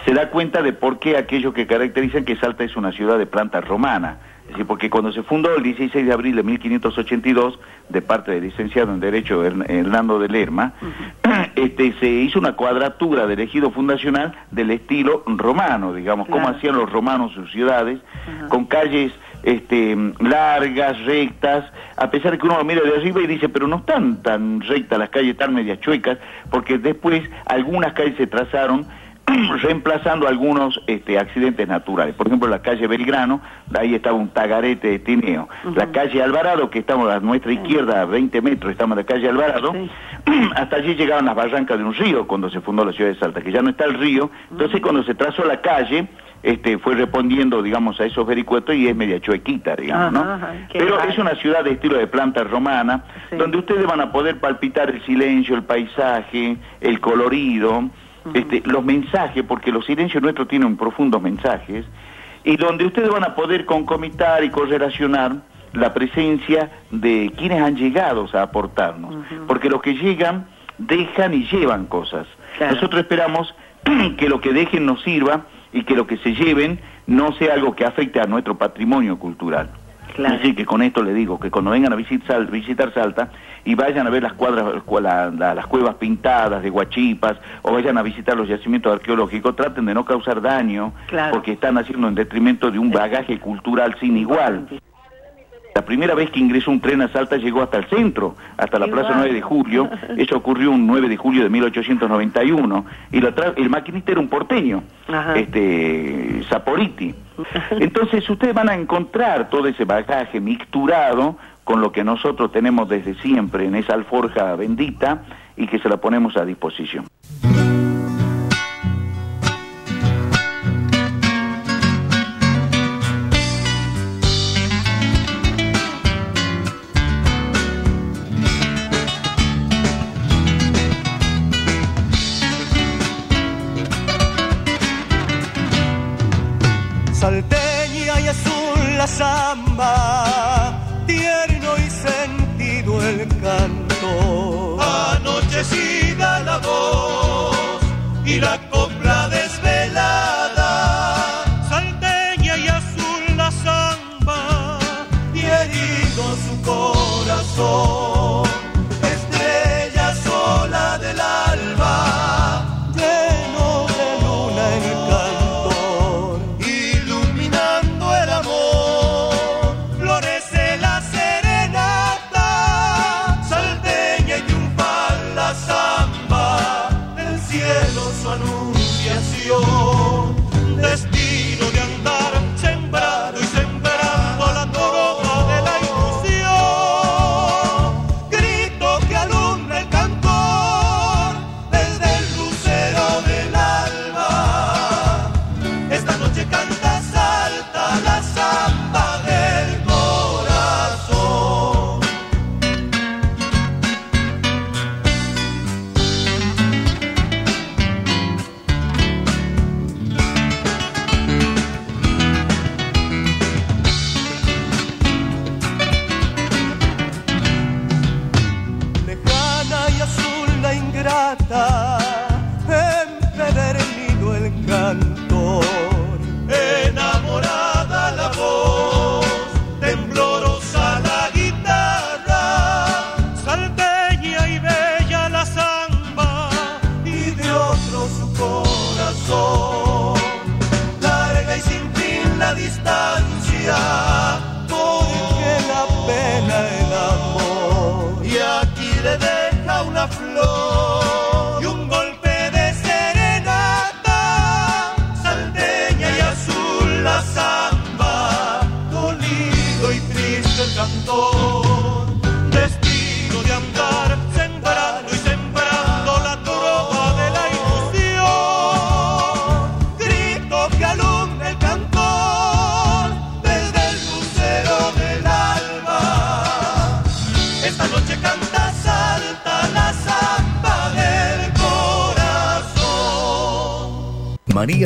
se da cuenta de por qué aquello que caracterizan que Salta es una ciudad de planta romana. Es decir, porque cuando se fundó el 16 de abril de 1582, de parte del licenciado en Derecho Hern- Hernando de Lerma, este, se hizo una cuadratura del ejido fundacional del estilo romano, digamos, como Claro. hacían los romanos sus ciudades, con calles este, largas, rectas, a pesar de que uno lo mira de arriba y dice, pero no están tan rectas las calles, tan medias chuecas, porque después algunas calles se trazaron reemplazando algunos este, accidentes naturales. Por ejemplo, la calle Belgrano, ahí estaba un tagarete de Tineo. La calle Alvarado, que estamos a nuestra izquierda, a 20 metros, estamos en la calle Alvarado, hasta allí llegaban las barrancas de un río cuando se fundó la ciudad de Salta, que ya no está el río. Entonces, cuando se trazó la calle, este, fue respondiendo, digamos, a esos vericuetos y es media chuequita, digamos, ¿no? Ajá, Pero es una ciudad de estilo de planta romana, donde ustedes van a poder palpitar el silencio, el paisaje, el colorido, este, los mensajes, porque los silencios nuestros tienen profundos mensajes, y donde ustedes van a poder concomitar y correlacionar la presencia de quienes han llegado a aportarnos, porque los que llegan dejan y llevan cosas. Nosotros esperamos que lo que dejen nos sirva y que lo que se lleven no sea algo que afecte a nuestro patrimonio cultural. Así que con esto le digo que cuando vengan a visitar, visitar Salta y vayan a ver las cuadras, la- la- las cuevas pintadas de Guachipas o vayan a visitar los yacimientos arqueológicos, traten de no causar daño porque están haciendo en detrimento de un bagaje cultural sin igual. La primera vez que ingresó un tren a Salta llegó hasta el centro, hasta la Plaza 9 de Julio. Eso ocurrió un 9 de julio de 1891. Y el maquinista era un porteño, este Saporiti. Entonces ustedes van a encontrar todo ese bagaje mixturado con lo que nosotros tenemos desde siempre en esa alforja bendita y que se la ponemos a disposición.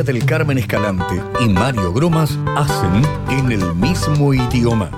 Del Carmen Escalante y Mario Gromas hacen en el mismo idioma.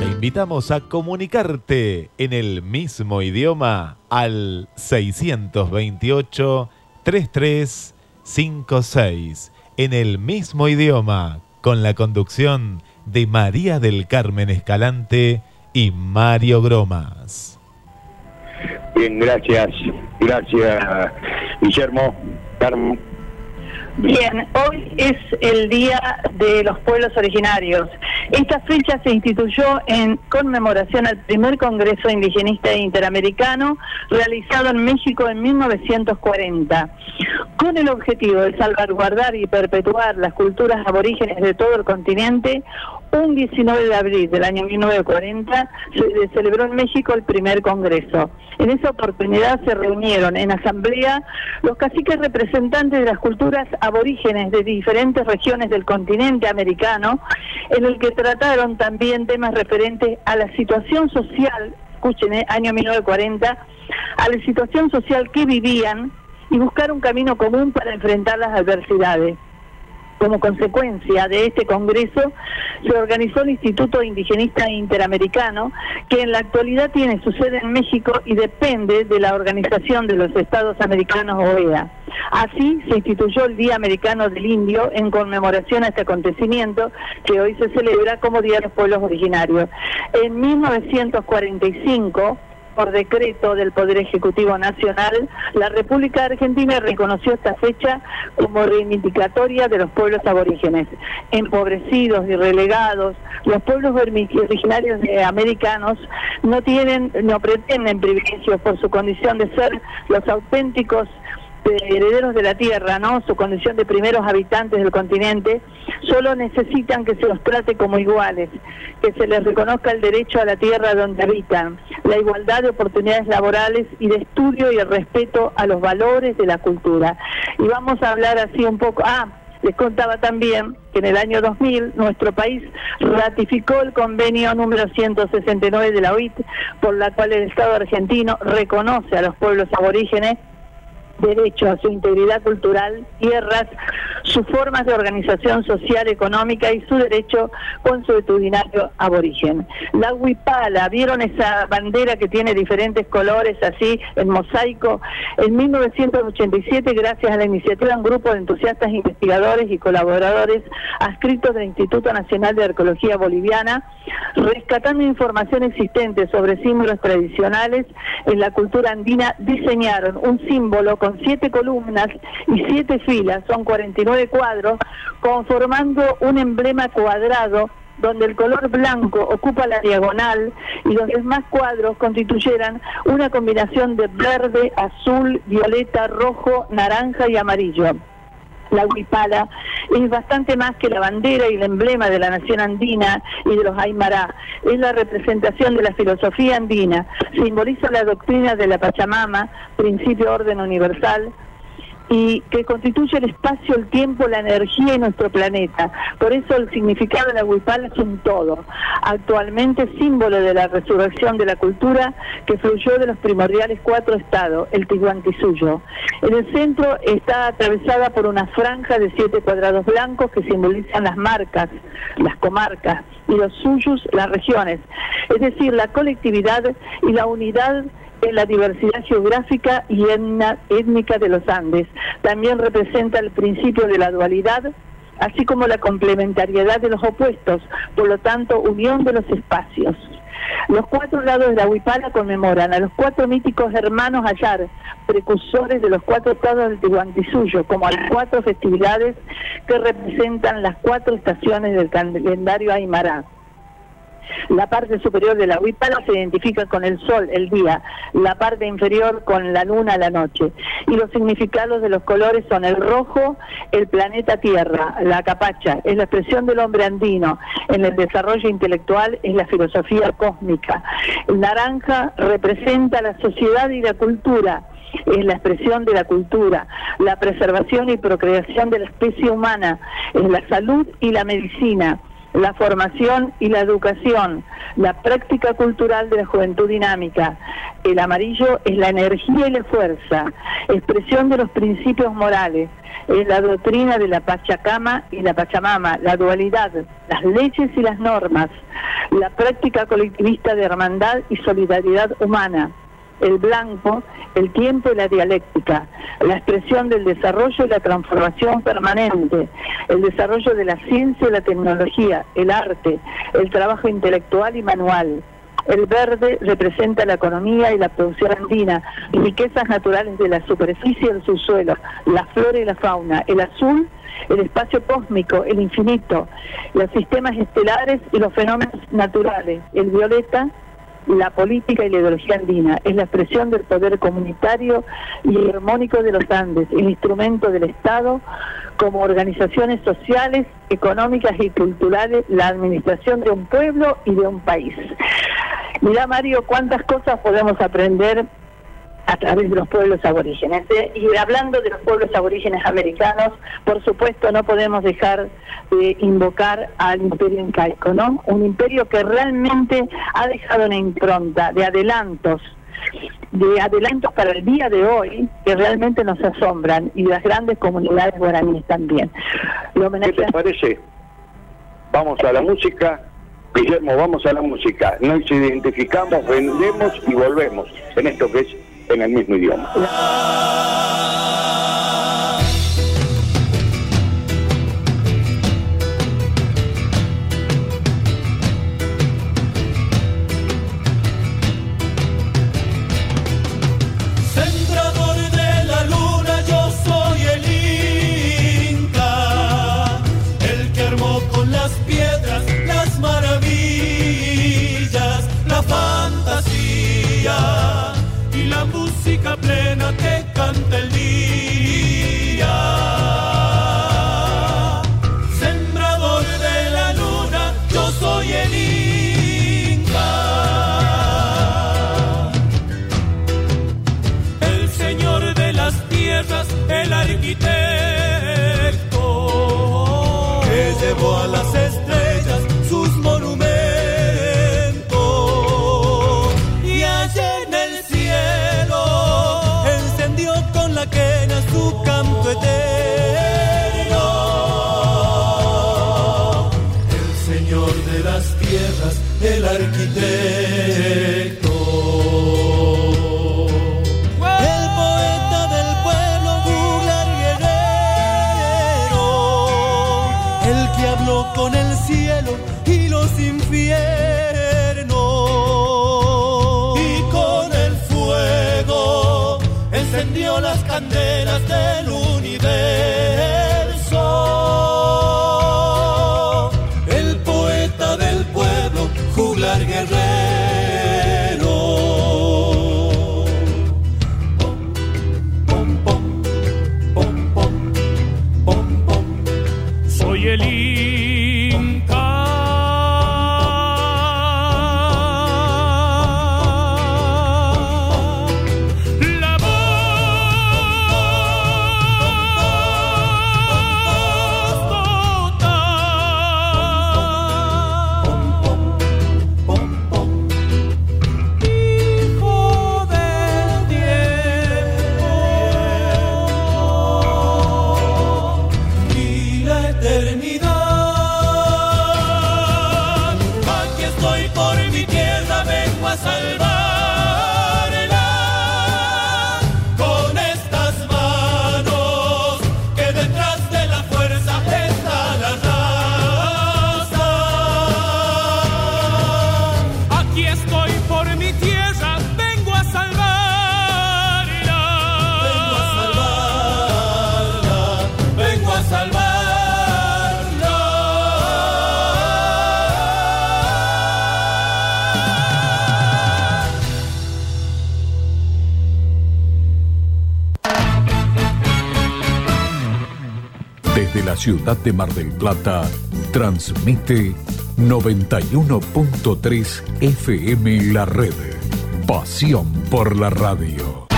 Te invitamos a comunicarte en el mismo idioma al 628-3356. En el mismo idioma, con la conducción de María del Carmen Escalante y Mario Gromas. Bien, gracias. Gracias, Guillermo. Carmen. Bien, hoy es el Día de los Pueblos Originarios. Esta fecha se instituyó en conmemoración al primer Congreso Indigenista Interamericano realizado en México en 1940, con el objetivo de salvaguardar y perpetuar las culturas aborígenes de todo el continente. Un 19 de abril del año 1940 se celebró en México el primer Congreso. En esa oportunidad se reunieron en asamblea los caciques representantes de las culturas aborígenes de diferentes regiones del continente americano, en el que trataron también temas referentes a la situación social, escuchen, eh, año 1940, a la situación social que vivían y buscar un camino común para enfrentar las adversidades. Como consecuencia de este Congreso, se organizó el Instituto Indigenista Interamericano, que en la actualidad tiene su sede en México y depende de la Organización de los Estados Americanos OEA. Así se instituyó el Día Americano del Indio en conmemoración a este acontecimiento que hoy se celebra como Día de los Pueblos Originarios. En 1945, por decreto del Poder Ejecutivo Nacional, la República Argentina reconoció esta fecha como reivindicatoria de los pueblos aborígenes. Empobrecidos y relegados, los pueblos originarios de americanos no tienen, no pretenden privilegios por su condición de ser los auténticos de herederos de la tierra, ¿no? Su condición de primeros habitantes del continente, solo necesitan que se los trate como iguales, que se les reconozca el derecho a la tierra donde habitan, la igualdad de oportunidades laborales y de estudio y el respeto a los valores de la cultura. Y vamos a hablar así un poco, ah, Les contaba también que en el año 2000 nuestro país ratificó el convenio número 169 de la OIT, por la cual el Estado argentino reconoce a los pueblos aborígenes derecho a su integridad cultural, tierras, sus formas de organización social, económica y su derecho consuetudinario aborigen. La huipala, ¿vieron esa bandera que tiene diferentes colores así en mosaico? En 1987, gracias a la iniciativa de un grupo de entusiastas investigadores y colaboradores adscritos del Instituto Nacional de Arqueología Boliviana, rescatando información existente sobre símbolos tradicionales en la cultura andina, diseñaron un símbolo con siete columnas y siete filas, son 49 cuadros, conformando un emblema cuadrado donde el color blanco ocupa la diagonal y los demás cuadros constituyeran una combinación de verde, azul, violeta, rojo, naranja y amarillo la huipala es bastante más que la bandera y el emblema de la nación andina y de los Aymará. Es la representación de la filosofía andina, simboliza la doctrina de la Pachamama, principio orden universal, y que constituye el espacio, el tiempo, la energía y nuestro planeta. Por eso el significado de la huipala es un todo. Actualmente símbolo de la resurrección de la cultura que fluyó de los primordiales cuatro estados, el Tihuantisuyo. En el centro está atravesada por una franja de siete cuadrados blancos que simbolizan las marcas, las comarcas, y los suyos las regiones, es decir, la colectividad y la unidad en la diversidad geográfica y étnica de los Andes. También representa el principio de la dualidad, así como la complementariedad de los opuestos, por lo tanto, unión de los espacios. Los cuatro lados de la Huipala conmemoran a los cuatro míticos hermanos Ayar, precursores de los cuatro estados del Tihuantisuyo, como a las cuatro festividades que representan las cuatro estaciones del calendario Aymara. La parte superior de la huipala se identifica con el sol, el día, la parte inferior con la luna, la noche. Y los significados de los colores son el rojo, el planeta Tierra, la capacha, es la expresión del hombre andino. En el desarrollo intelectual es la filosofía cósmica. Naranja representa la sociedad y la cultura es la expresión de la cultura, la preservación y procreación de la especie humana, es la salud y la medicina, la formación y la educación, la práctica cultural de la juventud dinámica. El amarillo es la energía y la fuerza, expresión de los principios morales, es la doctrina de la Pachacama y la Pachamama, la dualidad, las leyes y las normas, la práctica colectivista de hermandad y solidaridad humana el blanco, el tiempo y la dialéctica, la expresión del desarrollo y la transformación permanente, el desarrollo de la ciencia y la tecnología, el arte, el trabajo intelectual y manual. El verde representa la economía y la producción andina, riquezas naturales de la superficie y del subsuelo, la flora y la fauna. El azul, el espacio cósmico, el infinito, los sistemas estelares y los fenómenos naturales. El violeta, la política y la ideología andina, es la expresión del poder comunitario y armónico de los Andes, el instrumento del Estado como organizaciones sociales, económicas y culturales, la administración de un pueblo y de un país. Mirá Mario, cuántas cosas podemos aprender a través de los pueblos aborígenes. ¿eh? Y hablando de los pueblos aborígenes americanos, por supuesto no podemos dejar de invocar al imperio incaico, ¿no? Un imperio que realmente ha dejado una impronta de adelantos, de adelantos para el día de hoy que realmente nos asombran y las grandes comunidades guaraníes también. Lo ¿Qué te parece? Vamos a la música. Guillermo, vamos a la música. Nos identificamos, vendemos y volvemos en esto que es en el mismo idioma. Candelas del ciudad de Mar del Plata, transmite 91.3 FM La Red. Pasión por la radio.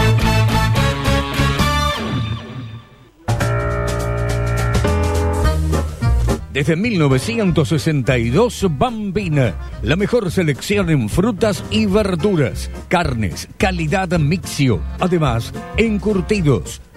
Desde 1962, Bambina, la mejor selección en frutas y verduras, carnes, calidad mixio, además, encurtidos.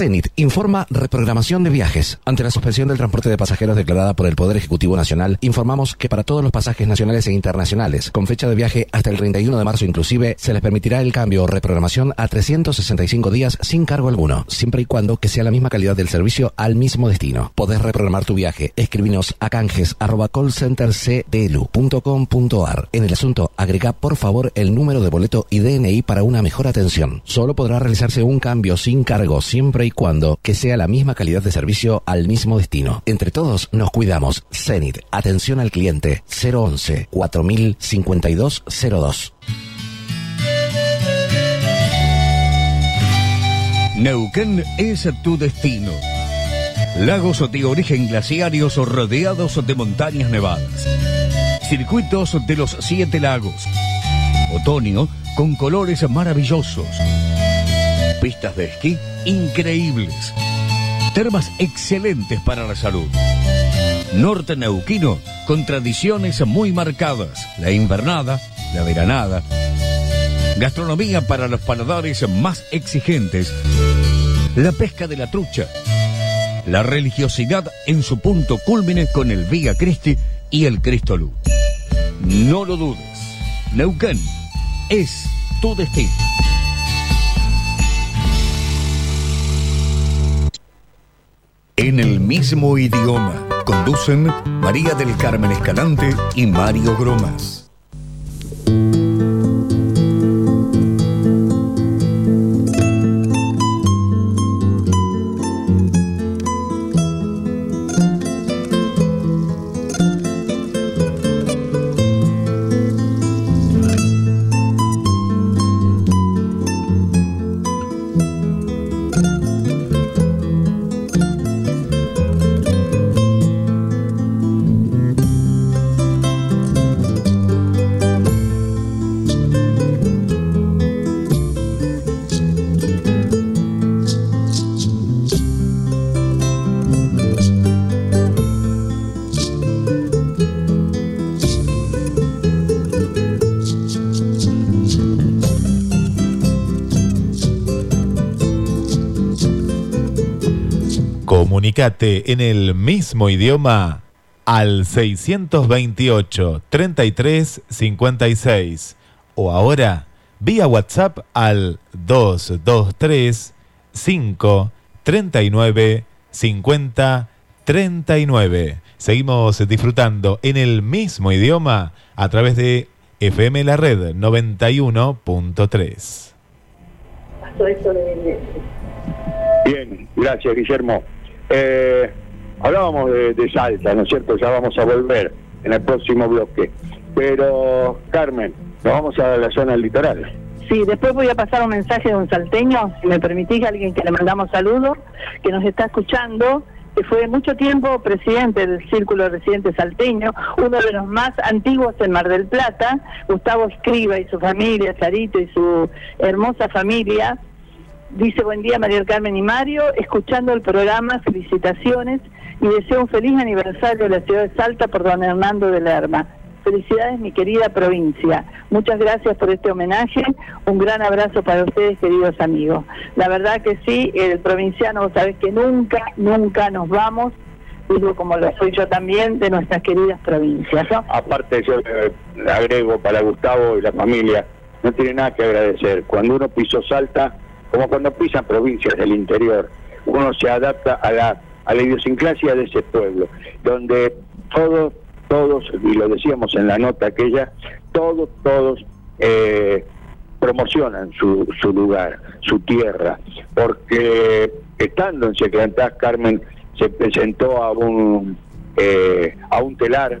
CENIT informa reprogramación de viajes. Ante la suspensión del transporte de pasajeros declarada por el Poder Ejecutivo Nacional, informamos que para todos los pasajes nacionales e internacionales, con fecha de viaje hasta el 31 de marzo inclusive, se les permitirá el cambio o reprogramación a 365 días sin cargo alguno, siempre y cuando que sea la misma calidad del servicio al mismo destino. Podés reprogramar tu viaje. Escribinos a canjes arroba callcentercdlu.com.ar. En el asunto, agrega por favor el número de boleto y DNI para una mejor atención. Solo podrá realizarse un cambio sin cargo siempre y cuando que sea la misma calidad de servicio al mismo destino. Entre todos nos cuidamos. Zenit, atención al cliente 011 4000 5202. Neuquén es tu destino. Lagos de origen glaciarios rodeados de montañas nevadas. Circuitos de los siete lagos. Otoño con colores maravillosos. Pistas de esquí increíbles. Termas excelentes para la salud. Norte neuquino con tradiciones muy marcadas. La invernada, la veranada. Gastronomía para los paladares más exigentes. La pesca de la trucha. La religiosidad en su punto cúlmine con el Vía Cristi y el Cristo Luz. No lo dudes. Neuquén es tu destino. En el mismo idioma conducen María del Carmen Escalante y Mario Gromas. En el mismo idioma al 628 33 56 o ahora vía WhatsApp al 223 5 39 50 39. Seguimos disfrutando en el mismo idioma a través de FM La Red 91.3. Bien, gracias Guillermo. Eh, hablábamos de, Salta, ¿no es cierto? Ya vamos a volver en el próximo bloque. Pero, Carmen, nos vamos a la zona del litoral. Sí, después voy a pasar un mensaje de un salteño, si me permitís, alguien que le mandamos saludos, que nos está escuchando, que fue mucho tiempo presidente del Círculo de Residentes Salteño, uno de los más antiguos en Mar del Plata, Gustavo Escriba y su familia, Sarito y su hermosa familia. Dice buen día María Carmen y Mario, escuchando el programa, felicitaciones y deseo un feliz aniversario de la ciudad de Salta por don Hernando de Lerma. Felicidades, mi querida provincia. Muchas gracias por este homenaje. Un gran abrazo para ustedes, queridos amigos. La verdad que sí, el provinciano, vos sabés que nunca, nunca nos vamos, digo como lo soy yo también, de nuestras queridas provincias. ¿no? Aparte, yo agrego para Gustavo y la familia, no tiene nada que agradecer. Cuando uno pisó Salta, como cuando pisan provincias del interior, uno se adapta a la, a la idiosincrasia de ese pueblo, donde todos, todos, y lo decíamos en la nota aquella, todos, todos eh, promocionan su, su lugar, su tierra, porque estando en Secretaría Carmen se presentó a un eh, a un telar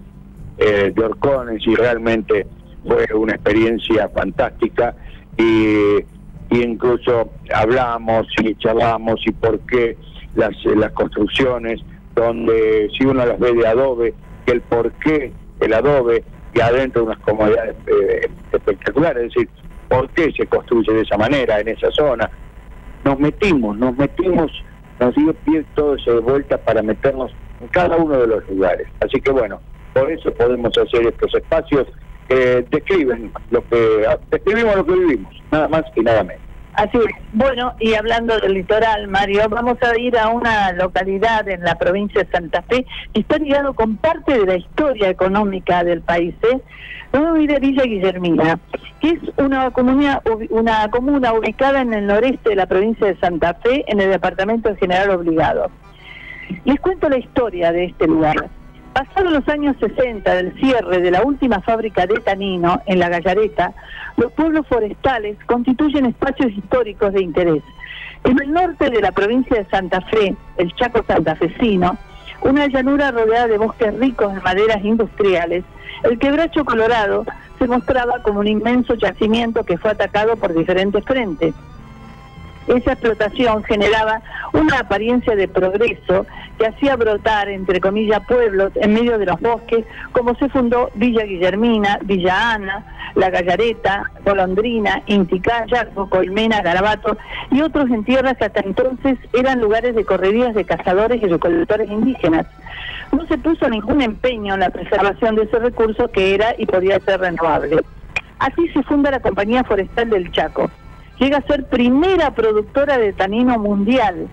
eh, de horcones y realmente fue una experiencia fantástica y, y incluso hablamos y charlamos y por qué las, las construcciones donde si uno las ve de adobe, el por qué el adobe y adentro unas comodidades eh, espectaculares, es decir, por qué se construye de esa manera en esa zona. Nos metimos, nos metimos, nos dio pie todo eso de vuelta para meternos en cada uno de los lugares. Así que bueno, por eso podemos hacer estos espacios describen lo que describimos lo que vivimos, nada más y nada menos. Así es. Bueno, y hablando del litoral, Mario, vamos a ir a una localidad en la provincia de Santa Fe que está ligado con parte de la historia económica del país. ¿eh? Vamos a ir a Villa Guillermina, que es una comuna, una comuna ubicada en el noreste de la provincia de Santa Fe, en el departamento de General Obligado. Les cuento la historia de este lugar. Pasados los años 60 del cierre de la última fábrica de tanino en la Gallareta, los pueblos forestales constituyen espacios históricos de interés. En el norte de la provincia de Santa Fe, el Chaco santafesino, una llanura rodeada de bosques ricos en maderas industriales, el quebracho colorado se mostraba como un inmenso yacimiento que fue atacado por diferentes frentes. Esa explotación generaba una apariencia de progreso que hacía brotar, entre comillas, pueblos en medio de los bosques, como se fundó Villa Guillermina, Villa Ana, La Gallareta, Golondrina, Inticá, Colmena, Garabato y otros en tierras que hasta entonces eran lugares de correrías de cazadores y recolectores indígenas. No se puso ningún empeño en la preservación de ese recurso que era y podía ser renovable. Así se funda la Compañía Forestal del Chaco. Llega a ser primera productora de tanino mundial.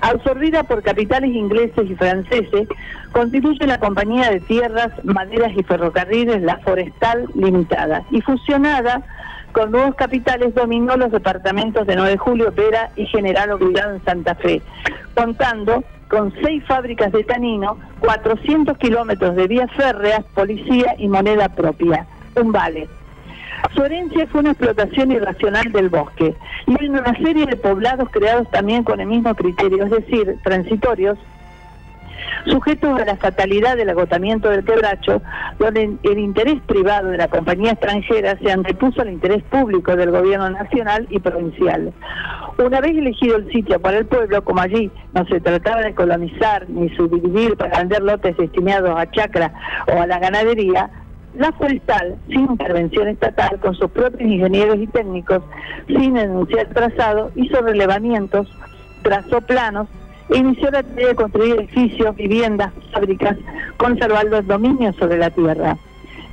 Absorbida por capitales ingleses y franceses, constituye la compañía de tierras, maderas y ferrocarriles La Forestal Limitada y fusionada con nuevos capitales dominó los departamentos de 9 de Julio, Vera y General Obligado en Santa Fe, contando con seis fábricas de tanino, 400 kilómetros de vías férreas, policía y moneda propia. Un vale. Su herencia fue una explotación irracional del bosque y en una serie de poblados creados también con el mismo criterio, es decir, transitorios, sujetos a la fatalidad del agotamiento del quebracho, donde el interés privado de la compañía extranjera se antepuso al interés público del gobierno nacional y provincial. Una vez elegido el sitio para el pueblo, como allí no se trataba de colonizar ni subdividir para vender lotes destinados a chacra o a la ganadería, la forestal, sin intervención estatal, con sus propios ingenieros y técnicos, sin denunciar trazado, hizo relevamientos, trazó planos e inició la tarea de construir edificios, viviendas, fábricas, conservando el dominio sobre la tierra.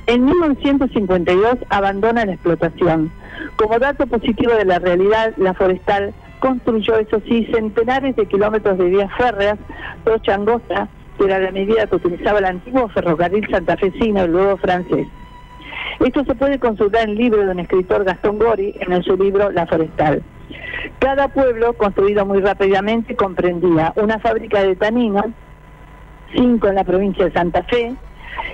En 1952 abandona la explotación. Como dato positivo de la realidad, la forestal construyó, eso sí, centenares de kilómetros de vías férreas, trocha angosta, era la medida que utilizaba el antiguo ferrocarril santafesino y luego francés. Esto se puede consultar en el libro de un escritor Gastón Gori en su libro La Forestal. Cada pueblo, construido muy rápidamente, comprendía una fábrica de tanino, cinco en la provincia de Santa Fe,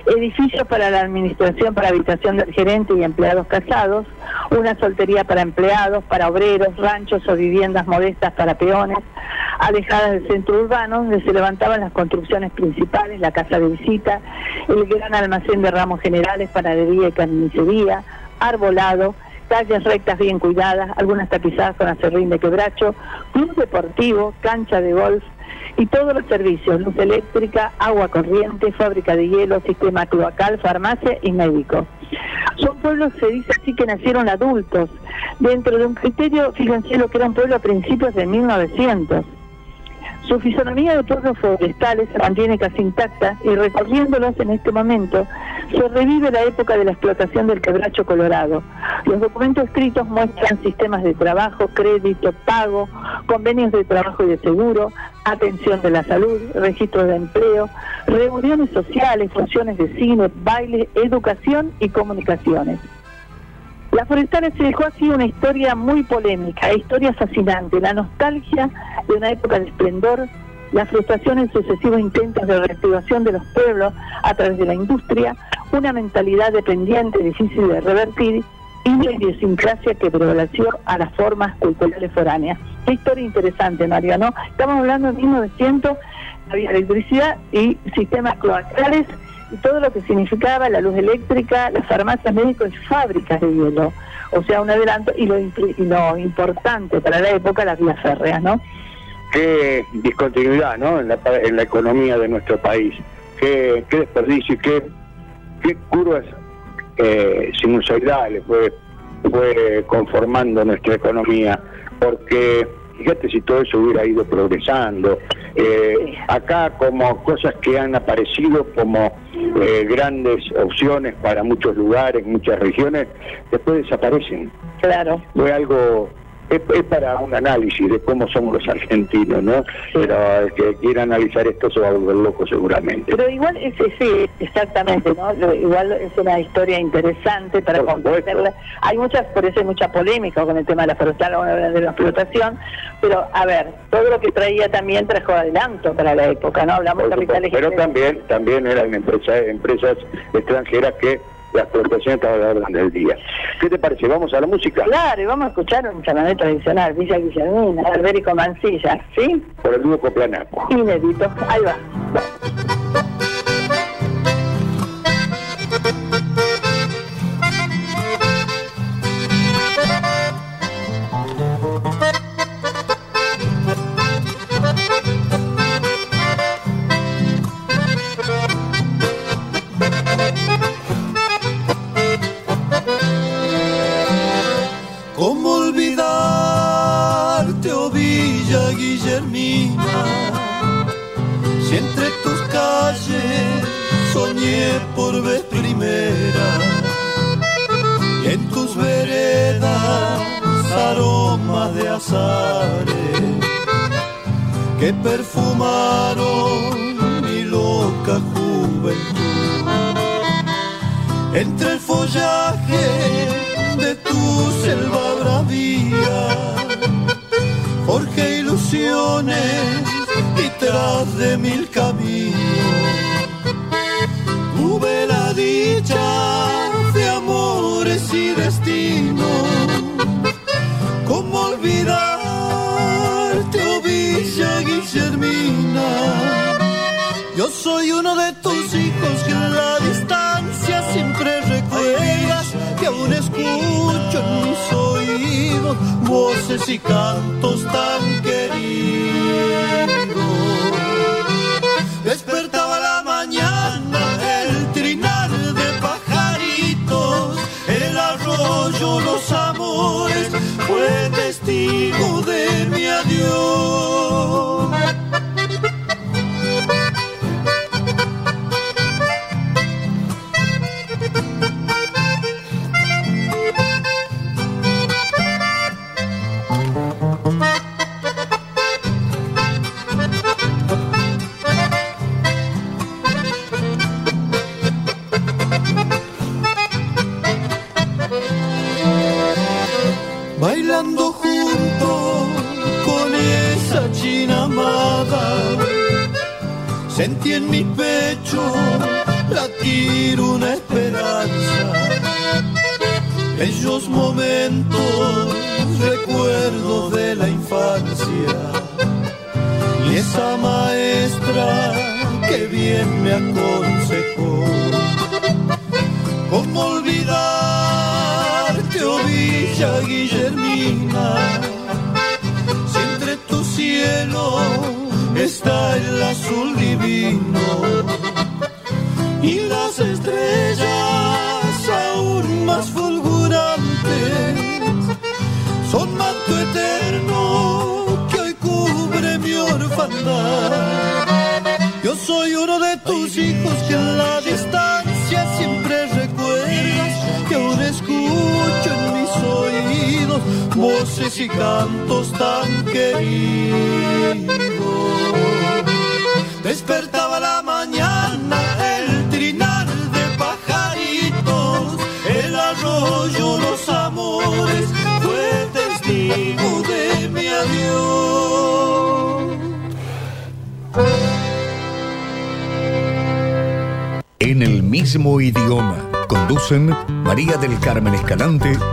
edificios para la administración para habitación del gerente y empleados casados, una soltería para empleados, para obreros, ranchos o viviendas modestas para peones, alejadas del centro urbano, donde se levantaban las construcciones principales, la casa de visita, el gran almacén de ramos generales, panadería y carnicería, arbolado, calles rectas bien cuidadas, algunas tapizadas con acerrín de quebracho, club deportivo, cancha de golf, y todos los servicios, luz eléctrica, agua corriente, fábrica de hielo, sistema cloacal, farmacia y médico. Son pueblos, se dice así, que nacieron adultos, dentro de un criterio, lo que era un pueblo a principios de 1900. Su fisonomía de pueblos forestales se mantiene casi intacta y recorriéndolos en este momento se revive la época de la explotación del quebracho colorado. Los documentos escritos muestran sistemas de trabajo, crédito, pago, convenios de trabajo y de seguro, atención de la salud, registros de empleo, reuniones sociales, funciones de cine, baile, educación y comunicaciones. La Forestales se dejó así una historia muy polémica, historia fascinante, la nostalgia de una época de esplendor, la frustración en sucesivos intentos de reactivación de los pueblos a través de la industria, una mentalidad dependiente difícil de revertir y una idiosincrasia que prevaleció a las formas culturales foráneas. Qué historia interesante, Mario, ¿no? Estamos hablando en 1900, había electricidad y sistemas cloacales todo lo que significaba la luz eléctrica, las farmacias médicos y fábricas de hielo. O sea, un adelanto y lo, importante para la época, las vías férreas, ¿no? qué discontinuidad ¿no? en, la, en la economía de nuestro país, qué, qué desperdicio y qué, qué curvas eh, sinusoidales fue, fue conformando nuestra economía, porque fíjate si todo eso hubiera ido progresando. Eh, acá como cosas que han aparecido como eh, grandes opciones para muchos lugares, muchas regiones, después desaparecen. Claro. Fue algo es, es para un análisis de cómo somos los argentinos, ¿no? Pero el que quiera analizar esto se va a volver loco seguramente. Pero igual, es, sí, exactamente, ¿no? Igual es una historia interesante para comprenderla. Hay muchas, por eso hay mucha polémica con el tema de la hablan de la explotación, pero a ver, todo lo que traía también trajo adelanto para la época, ¿no? Hablamos de capitales Pero también también eran empresas empresas extranjeras que la explotación estaba a la orden del día. ¿Qué te parece? ¿Vamos a la música? Claro, y vamos a escuchar un chamamé tradicional, Villa Guillermina, Alberico Mancilla, ¿sí? Por el dúo Coplanaco. Inédito, ahí va. ¿Cómo escucho en mis oídos voces y cantos tan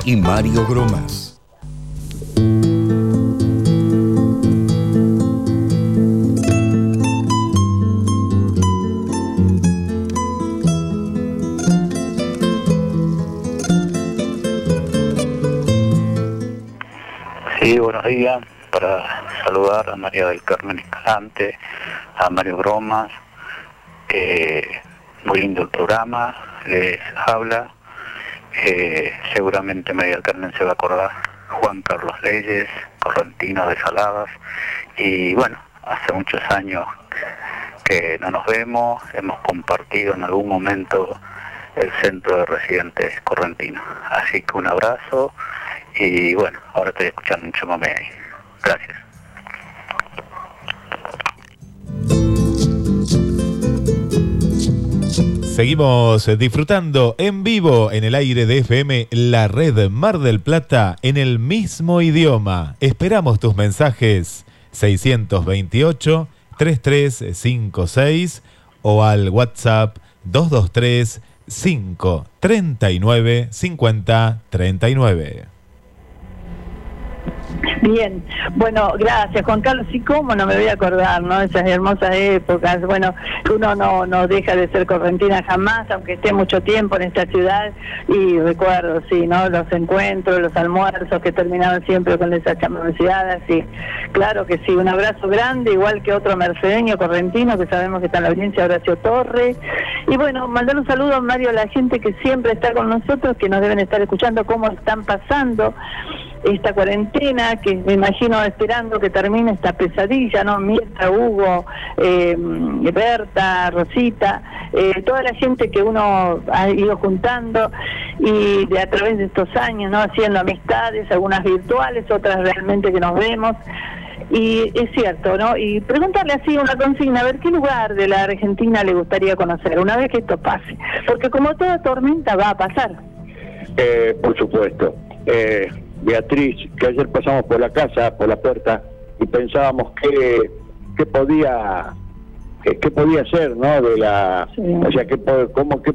y Mario Gromas. Sí, buenos días. Para saludar a María del Carmen Escalante, a Mario Bromas. eh, muy lindo el programa, les habla. Eh, seguramente María del Carmen se va a acordar. Juan Carlos Leyes, correntino de Saladas. Y bueno, hace muchos años que no nos vemos, hemos compartido en algún momento el centro de residentes correntino. Así que un abrazo y bueno, ahora estoy escuchando un chamamé ahí. Gracias. Seguimos disfrutando en vivo en el aire de FM La Red Mar del Plata en el mismo idioma. Esperamos tus mensajes 628 3356 o al WhatsApp 223 539 50 39. Bien, bueno, gracias Juan Carlos. Y cómo no me voy a acordar, ¿no? Esas hermosas épocas. Bueno, uno no, no deja de ser correntina jamás, aunque esté mucho tiempo en esta ciudad. Y recuerdo, sí, ¿no? Los encuentros, los almuerzos que terminaban siempre con esas chamameciadas. Y claro que sí, un abrazo grande, igual que otro mercedeño correntino que sabemos que está en la audiencia, Horacio Torres. Y bueno, mandar un saludo, Mario, a la gente que siempre está con nosotros, que nos deben estar escuchando cómo están pasando esta cuarentena, que me imagino esperando que termine esta pesadilla, ¿no? Mirta, Hugo, eh, Berta, Rosita, eh, toda la gente que uno ha ido juntando y de a través de estos años, ¿no? Haciendo amistades, algunas virtuales, otras realmente que nos vemos. Y es cierto, ¿no? Y preguntarle así una consigna, a ver qué lugar de la Argentina le gustaría conocer una vez que esto pase. Porque como toda tormenta va a pasar. Eh, por supuesto. Eh, Beatriz, que ayer pasamos por la casa, por la puerta, y pensábamos qué, qué podía qué, podía ser, ¿no? De la, o sea, qué, cómo, qué,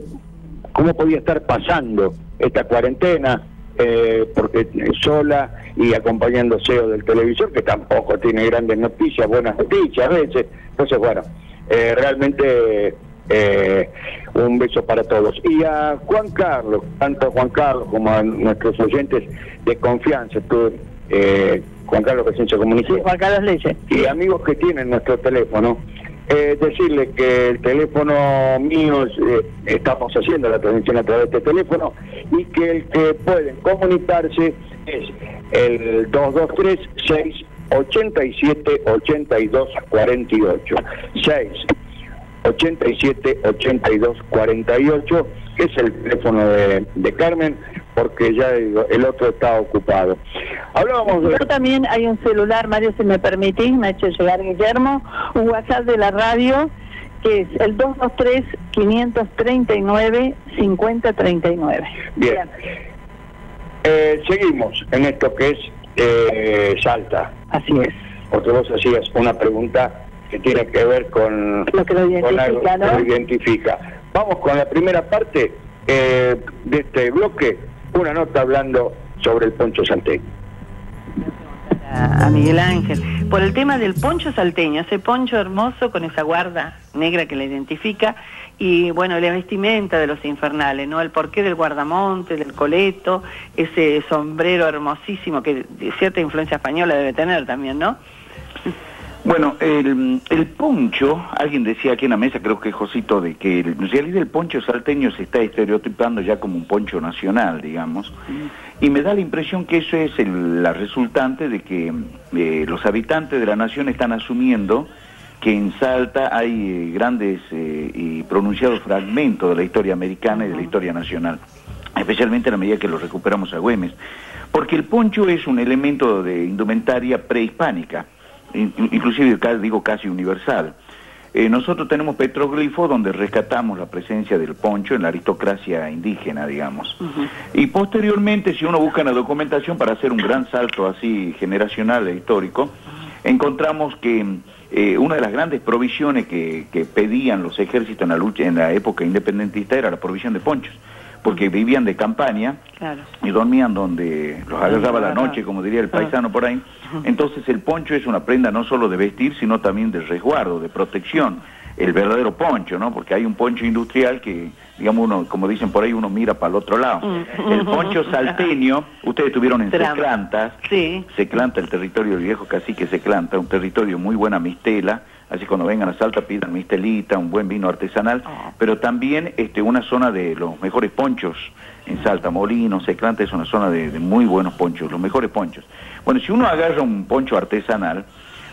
cómo podía estar pasando esta cuarentena, eh, porque sola y acompañándose o del televisor, que tampoco tiene grandes noticias, buenas noticias a veces. Entonces, bueno, eh, realmente eh, un beso para todos. Y a Juan Carlos, tanto a Juan Carlos como a nuestros oyentes de confianza, tú, eh, Juan Carlos Presencia Comunicación. Juan Carlos Leyes. Y amigos que tienen nuestro teléfono, eh, decirles que el teléfono mío, eh, estamos haciendo la transmisión a través de este teléfono, y que el que pueden comunicarse es el 223 687 82 48 6 87 82 48 que es el teléfono de, de Carmen porque ya digo, el otro está ocupado hablábamos de también hay un celular, Mario, si me permitís, me ha hecho llegar Guillermo, un WhatsApp de la radio que es el 223-539-5039. Bien. Eh, seguimos en esto que es eh, Salta. Así es. porque vos hacías una pregunta que tiene que ver con Lo que lo identifica, algo que ¿no? lo identifica. Vamos con la primera parte eh, de este bloque, una nota hablando sobre el poncho salteño. a, a Miguel Ángel, por el tema del poncho salteño, ese poncho hermoso con esa guarda negra que le identifica y bueno, la vestimenta de los infernales, ¿no? El porqué del guardamonte, del coleto, ese sombrero hermosísimo que de cierta influencia española debe tener también, ¿no? Bueno, el, el poncho, alguien decía aquí en la mesa, creo que Josito, de que el, en realidad el poncho salteño se está estereotipando ya como un poncho nacional, digamos, y me da la impresión que eso es el- la resultante de que eh, los habitantes de la nación están asumiendo que en Salta hay eh, grandes eh, y pronunciados fragmentos de la historia americana y de la historia nacional, especialmente a la medida que lo recuperamos a Güemes, porque el poncho es un elemento de indumentaria prehispánica, inclusive digo casi universal. Eh, nosotros tenemos petroglifos donde rescatamos la presencia del poncho en la aristocracia indígena, digamos. Y posteriormente, si uno busca en la documentación para hacer un gran salto así generacional e histórico, encontramos que eh, una de las grandes provisiones que, que pedían los ejércitos en la lucha en la época independentista era la provisión de ponchos, porque vivían de campaña Claro. y dormían donde los agarraba la noche, como diría el Ah. paisano por ahí. Entonces el poncho es una prenda no solo de vestir, sino también de resguardo, de protección. El verdadero poncho, ¿no? Porque hay un poncho industrial que, digamos, uno, como dicen por ahí, uno mira para el otro lado. El poncho salteño, ustedes estuvieron en Trama. Seclantas, Sí. Seclanta, el territorio del viejo cacique Seclanta, un territorio muy buena mistela, así cuando vengan a Salta pidan mistelita, un buen vino artesanal, pero también este, una zona de los mejores ponchos en Salta, Molino, Seclanta es una zona de, de muy buenos ponchos, los mejores ponchos. Bueno, si uno agarra un poncho artesanal,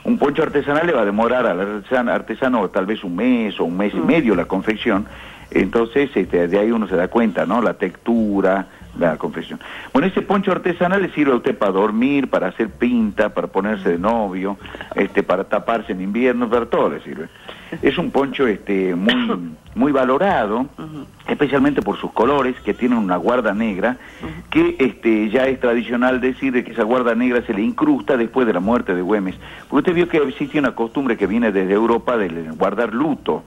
un poncho artesanal le va a demorar al artesan- artesano tal vez un mes o un mes y medio la confección, entonces este, de ahí uno se da cuenta, ¿no? La textura, la confección. Bueno, ese poncho artesanal le sirve a usted para dormir, para hacer pinta, para ponerse de novio, este, para taparse en invierno, para todo le sirve. Es un poncho este, muy, muy valorado, especialmente por sus colores, que tienen una guarda negra, que este, ya es tradicional decir de que esa guarda negra se le incrusta después de la muerte de Güemes. Porque usted vio que existe una costumbre que viene desde Europa de guardar luto,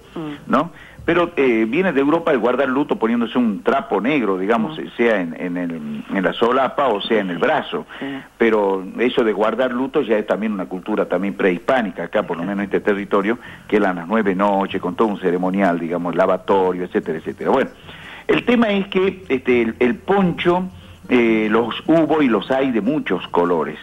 ¿no? Pero eh, viene de Europa el guardar luto poniéndose un trapo negro, digamos, sea en, en, el- en la solapa o sea en el brazo. Pero eso de guardar luto ya es también una cultura también prehispánica, acá por lo menos en este territorio, que eran las nueve noches, con todo un ceremonial, digamos, lavatorio, etcétera, etcétera. Bueno, el tema es que este, el, el poncho eh, los hubo y los hay de muchos colores.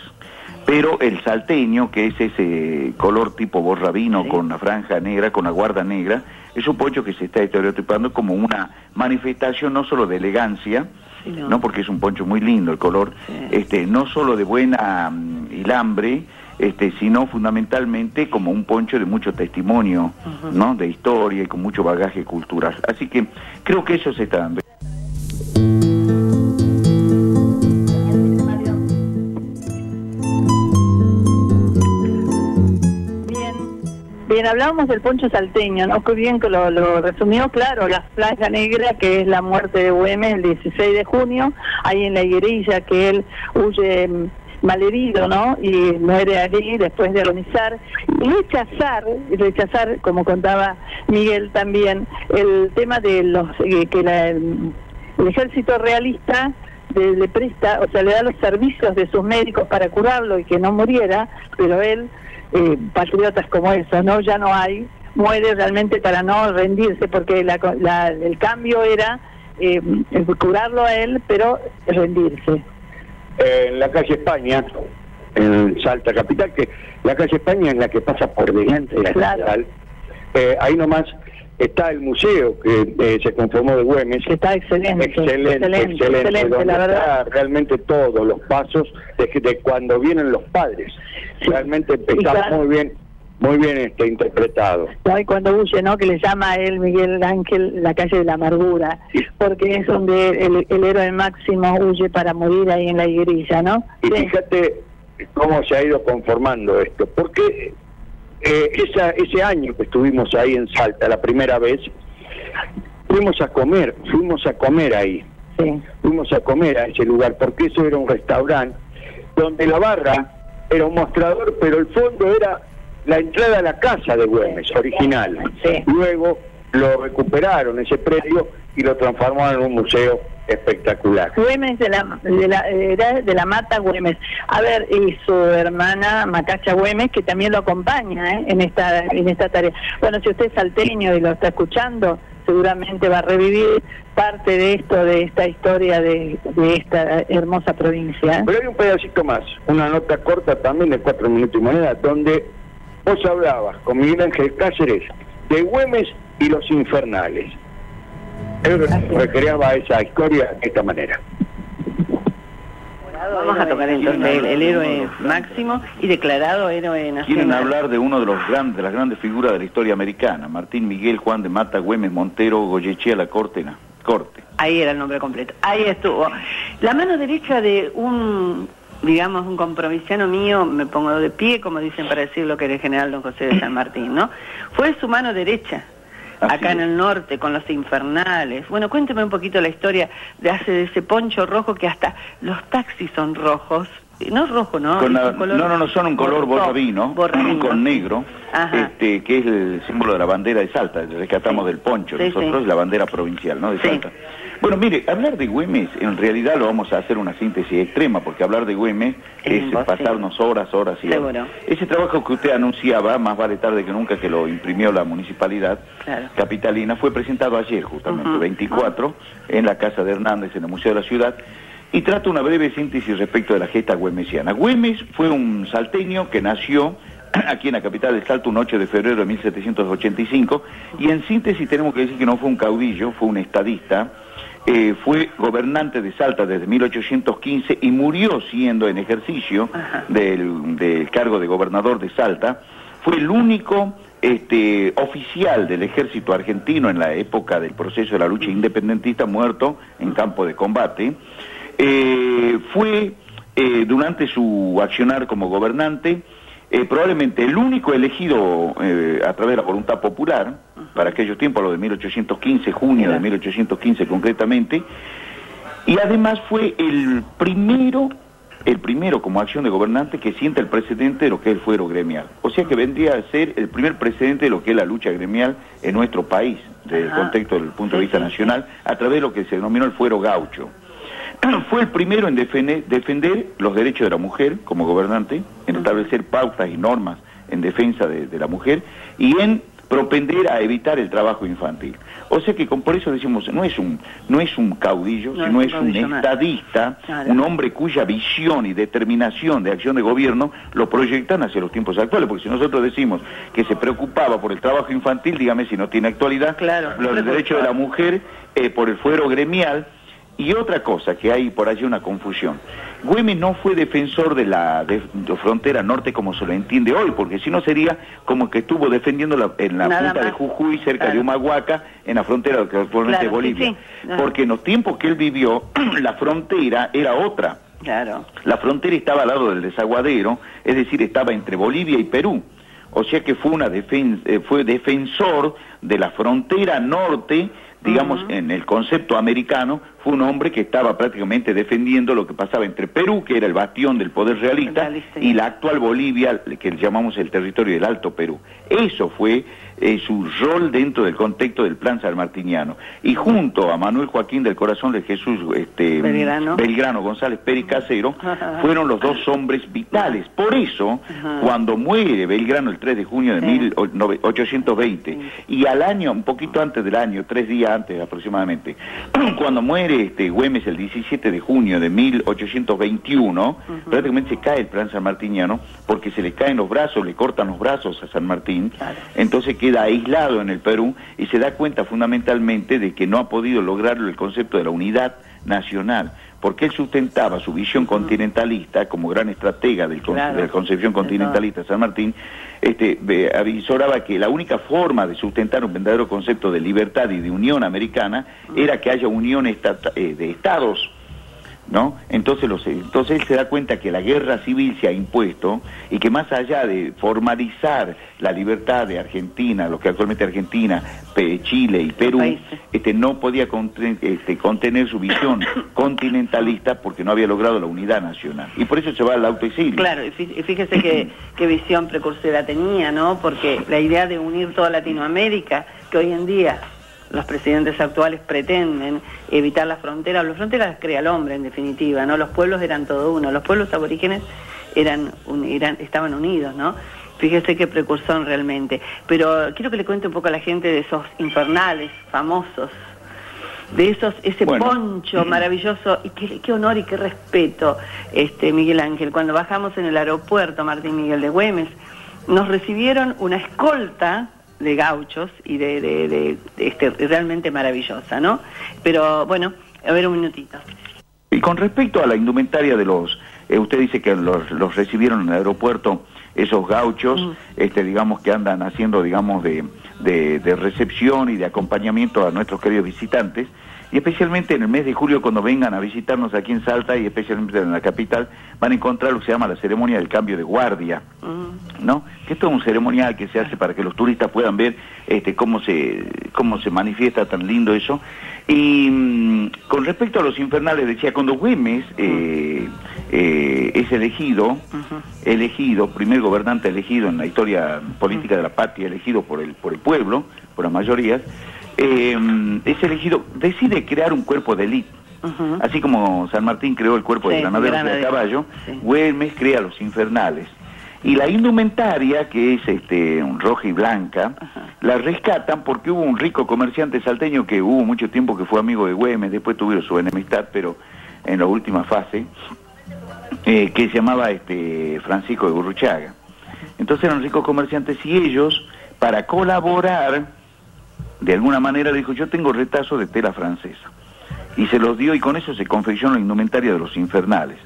Pero el salteño, que es ese color tipo borrabino con la franja negra, con la guarda negra, es un poncho que se está estereotipando como una manifestación no solo de elegancia, no. porque es un poncho muy lindo el color, este, no solo de buena mm, hilambre, este, sino fundamentalmente como un poncho de mucho testimonio, ¿no? de historia y con mucho bagaje cultural. Así que creo que eso se está dando. Bien, hablábamos del poncho salteño, ¿no? Qué bien que lo, lo resumió, claro, la franja negra, que es la muerte de Güemes el 16 de junio, ahí en la higuerilla, que él huye mm, malherido, ¿no? Y muere allí después de agonizar. Y rechazar, rechazar, como contaba Miguel también, el tema de los, eh, que la- el ejército realista le presta, o sea, le da los servicios de sus médicos para curarlo y que no muriera, pero él, eh, patriotas como esos, ¿no? Ya no hay, muere realmente para no rendirse, porque la- la- el cambio era eh, curarlo a él, pero rendirse. Eh, en la calle España, en Salta Capital, que la calle España es la que pasa por delante de la capital. Eh, ahí nomás está el museo que eh, se conformó de Güemes. Está excelente. Excelente, excelente, excelente, excelente, donde la verdad. está realmente todos los pasos de, de cuando vienen los padres. Realmente está claro. muy bien, muy bien este, interpretado. ¿no? Y cuando huye, ¿no? Que le llama a él Miguel Ángel la calle de la amargura, porque es donde el, el héroe máximo huye para morir ahí en la higuerilla, ¿no? Y fíjate cómo se ha ido conformando esto, porque eh, esa, ese año que estuvimos ahí en Salta, la primera vez, fuimos a comer, fuimos a comer ahí, fuimos a comer a ese lugar, porque eso era un restaurante donde la barra era un mostrador, pero el fondo era la entrada a la casa de Güemes, original. Luego lo recuperaron ese predio y lo transformaron en un museo espectacular. Güemes de la, de la, era de la Mata Güemes. A ver, y su hermana Macacha Güemes, que también lo acompaña ¿eh? en, esta, en esta tarea. Bueno, si usted es salteño y lo está escuchando, seguramente va a revivir parte de esto, de esta historia de, de esta hermosa provincia. ¿eh? Pero hay un pedacito más, una nota corta también de cuatro minutos y moneda, donde vos hablabas con Miguel Ángel Cáceres de Güemes y los infernales. Él recreaba esa historia de esta manera. Vamos a tocar entonces el, el héroe máximo y declarado héroe Quieren nacional. hablar de uno de los grandes, de las grandes figuras de la historia americana, Martín Miguel Juan de Mata Güemes Montero Goyechea La Cortena. Corte. Ahí era el nombre completo. Ahí estuvo. La mano derecha de un, digamos, un compromisano mío, me pongo de pie, como dicen para decir lo que era el general don José de San Martín, ¿no? Fue su mano derecha. Acá en el norte, con los infernales. Bueno, cuénteme un poquito la historia de hace de ese poncho rojo que hasta los taxis son rojos. No es rojo, ¿no? Con Es la- un color- no, no, no, son un color borra- borravino, borravino. con negro, Ajá. este, que es el símbolo de la bandera de Salta, rescatamos del poncho, Sí, nosotros sí. la bandera provincial, ¿no? De Salta. Bueno, mire, hablar de Güemes, en realidad lo vamos a hacer una síntesis extrema, porque hablar de Güemes es pasarnos horas, horas y horas. Ese trabajo que usted anunciaba, más vale tarde que nunca que lo imprimió la municipalidad Claro. capitalina, fue presentado ayer justamente, Ujú. 24, en la Casa de Hernández, en el Museo de la Ciudad, y trata una breve síntesis respecto de la gesta güemesiana. Güemes fue un salteño que nació aquí en la capital del Salto un 8 de febrero de 1785, y en síntesis tenemos que decir que no fue un caudillo, fue un estadista, eh, fue gobernante de Salta desde 1815 y murió siendo en ejercicio del, del cargo de gobernador de Salta. Fue el único este, oficial del ejército argentino en la época del proceso de la lucha independentista muerto en campo de combate. Eh, fue eh, durante su accionar como gobernante eh, probablemente el único elegido eh, a través de la voluntad popular, para aquellos tiempos, lo de 1815, junio de 1815 concretamente, y además fue el primero, el primero como acción de gobernante que sienta el precedente de lo que es el fuero gremial. O sea que vendría a ser el primer precedente de lo que es la lucha gremial en nuestro país, desde el contexto del punto de vista nacional, a través de lo que se denominó el fuero gaucho. Fue el primero en defender, defender los derechos de la mujer como gobernante, en establecer pautas y normas en defensa de, de la mujer y en propender a evitar el trabajo infantil. O sea que con, por eso decimos, no es un, no es un caudillo, No sino es un estadista, Claro. un hombre cuya visión y determinación de acción de gobierno lo proyectan hacia los tiempos actuales, porque si nosotros decimos que se preocupaba por el trabajo infantil, dígame si no tiene actualidad, los derechos de la mujer eh, por el fuero gremial, y otra cosa que hay por allí una confusión. Güemes no fue defensor de la de- de frontera norte como se lo entiende hoy, porque si no sería como que estuvo defendiendo la- en la Nada punta de. Jujuy, cerca de. Humahuaca, en la frontera que actualmente Claro, es Bolivia. sí, sí. Ajá. Porque en los tiempos que él vivió, la frontera era otra. Claro. La frontera estaba al lado del desaguadero, es decir, estaba entre Bolivia y Perú. O sea que fue, una defen- eh, fue defensor de la frontera norte, digamos, en el concepto americano, fue un hombre que estaba prácticamente defendiendo lo que pasaba entre Perú, que era el bastión del poder realista, y la actual Bolivia, que llamamos el territorio del Alto Perú. Eso fue eh, su rol dentro del contexto del plan sanmartiniano. Y junto a Manuel Joaquín del Corazón de Jesús este, Belgrano. Belgrano González Pérez Casero, fueron los dos hombres vitales. Por eso, cuando muere Belgrano el 3 de junio de 1820, y al año, un poquito antes del año, tres días antes aproximadamente, cuando muere este Güemes el 17 de junio de 1821, prácticamente se cae el plan sanmartiniano porque se le caen los brazos, le cortan los brazos a San Martín, entonces queda aislado en el Perú y se da cuenta fundamentalmente de que no ha podido lograrlo el concepto de la unidad nacional, porque él sustentaba su visión continentalista como gran estratega del con- Claro. de la concepción continentalista de San Martín, este, avisoraba que la única forma de sustentar un verdadero concepto de libertad y de unión americana era que haya unión eh, de estados ¿no? Entonces, los, entonces él se da cuenta que la guerra civil se ha impuesto y que más allá de formalizar la libertad de Argentina, lo que actualmente Argentina, Pe- Chile y Perú, este, no podía conte- este, contener su visión continentalista porque no había logrado la unidad nacional. Y por eso se va al autoexilio. Claro, y fí- y fíjese que, qué visión precursora tenía, ¿no? Porque la idea de unir toda Latinoamérica, que hoy en día los presidentes actuales pretenden evitar las fronteras, las fronteras las crea el hombre en definitiva, ¿no? Los pueblos eran todo uno, los pueblos aborígenes eran, un- eran estaban unidos, ¿no? Fíjese qué precursor realmente. Pero quiero que le cuente un poco a la gente de esos infernales famosos, de esos ese Bueno. poncho maravilloso y qué, qué honor y qué respeto, este Miguel Ángel. Cuando bajamos en el aeropuerto Martín Miguel de Güemes, nos recibieron una escolta de gauchos y de, de- de- de, este realmente maravillosa, ¿no? Pero bueno, a ver un minutito. Y con respecto a la indumentaria de los, eh, usted dice que los, los recibieron en el aeropuerto esos gauchos, este, digamos que andan haciendo, digamos, de, de- de recepción y de acompañamiento a nuestros queridos visitantes, y especialmente en el mes de julio cuando vengan a visitarnos aquí en Salta y especialmente en la capital, van a encontrar lo que se llama la ceremonia del cambio de guardia. ¿no? Que esto es un ceremonial que se hace para que los turistas puedan ver este, cómo se cómo se manifiesta tan lindo eso. Y mm, con respecto a los infernales, decía, cuando Güemes eh, eh, es elegido, elegido, primer gobernante elegido en la historia política de la patria, elegido por el, por el pueblo, por las mayorías, eh, es elegido, decide crear un cuerpo de élite. Así como San Martín creó el cuerpo de Sí, granaderos de caballo, Güemes crea los infernales. Y la indumentaria, que es este, roja y blanca, la rescatan porque hubo un rico comerciante salteño que hubo mucho tiempo que fue amigo de Güemes, después tuvieron su enemistad, pero en la última fase, eh, que se llamaba este, Francisco de Burruchaga. Entonces eran ricos comerciantes y ellos, para colaborar, de alguna manera dijo, yo tengo retazo de tela francesa. Y se los dio y con eso se confeccionó la indumentaria de los infernales.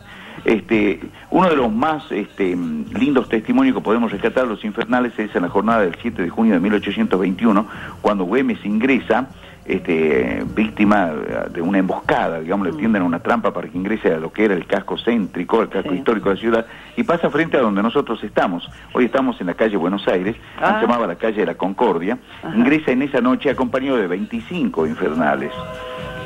Este, uno de los más este, lindos testimonios que podemos rescatar de los infernales es en la jornada del 7 de junio de 1821, cuando Güemes ingresa, este, víctima de una emboscada, digamos, le tienden una trampa para que ingrese a lo que era el casco céntrico, el casco histórico de la ciudad, y pasa frente a donde nosotros estamos. Hoy estamos en la calle Buenos Aires, Ah. se llamaba la calle de la Concordia, ingresa en esa noche acompañado de 25 infernales.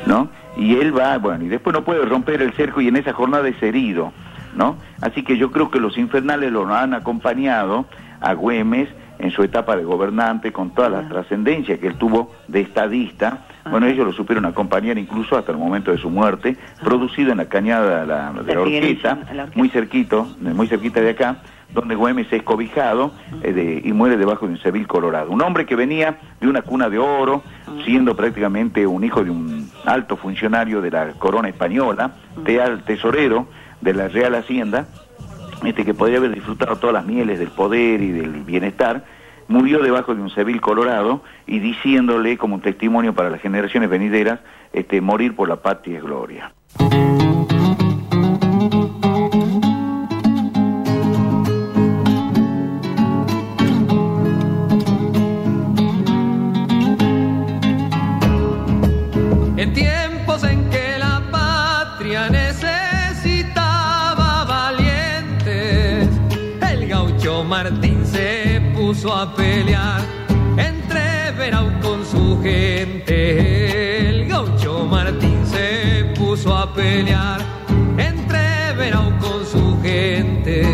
¿no? Y él va, bueno, y después no puede romper el cerco y en esa jornada es herido, ¿no? Así que yo creo que los infernales lo han acompañado a Güemes en su etapa de gobernante con toda la trascendencia que él tuvo de estadista. Bueno, ellos lo supieron acompañar incluso hasta el momento de su muerte, producido en la cañada de la, de Orquesta, la Orquesta. muy cerquito, muy cerquita de acá, donde Güemes es cobijado eh, de- y muere debajo de un civil colorado. Un hombre que venía de una cuna de oro, siendo prácticamente un hijo de un alto funcionario de la corona española, teal- tesorero de la Real Hacienda, este que podría haber disfrutado todas las mieles del poder y del bienestar, murió debajo de un civil colorado y diciéndole como un testimonio para las generaciones venideras, este, morir por la patria es gloria. Puso a pelear entre Verau con su gente. El gaucho Martín se puso a pelear entre Verau con su gente.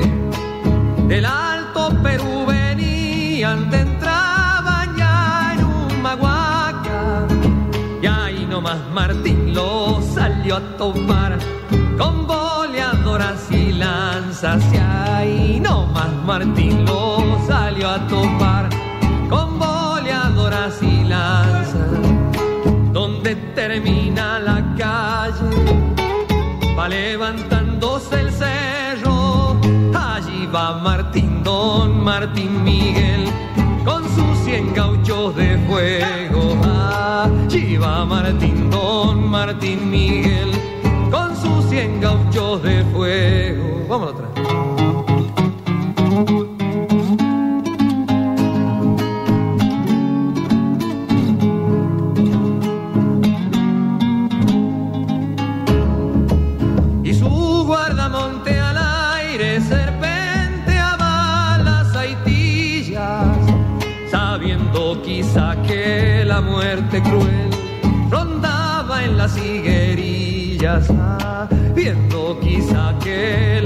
Del Alto Perú venían, te entraban ya en un maguaca. Y ahí nomás Martín lo salió a topar con boleadoras y lanzas. Y ahí nomás Martín Martín, don Martín Miguel, con sus cien gauchos de fuego. Allí va Martín, don Martín Miguel, con sus cien gauchos de fuego.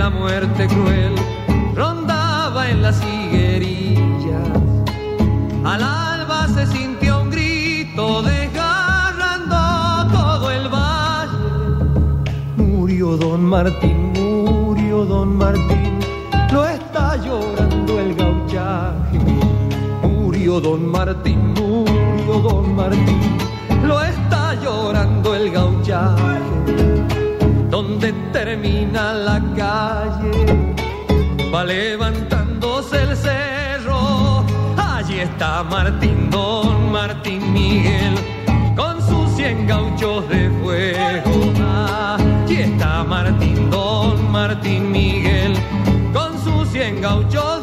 La muerte cruel rondaba en las higuerillas. Al alba se sintió un grito desgarrando todo el valle. Murió don Martín, murió don Martín, lo está llorando el gauchaje. Murió don Martín, murió don Martín, lo está llorando el gauchaje. Donde termina la calle, va levantándose el cerro. Allí está Martín, don Martín Miguel, con sus cien gauchos de fuego. Allí está Martín, don Martín Miguel, con sus cien gauchos de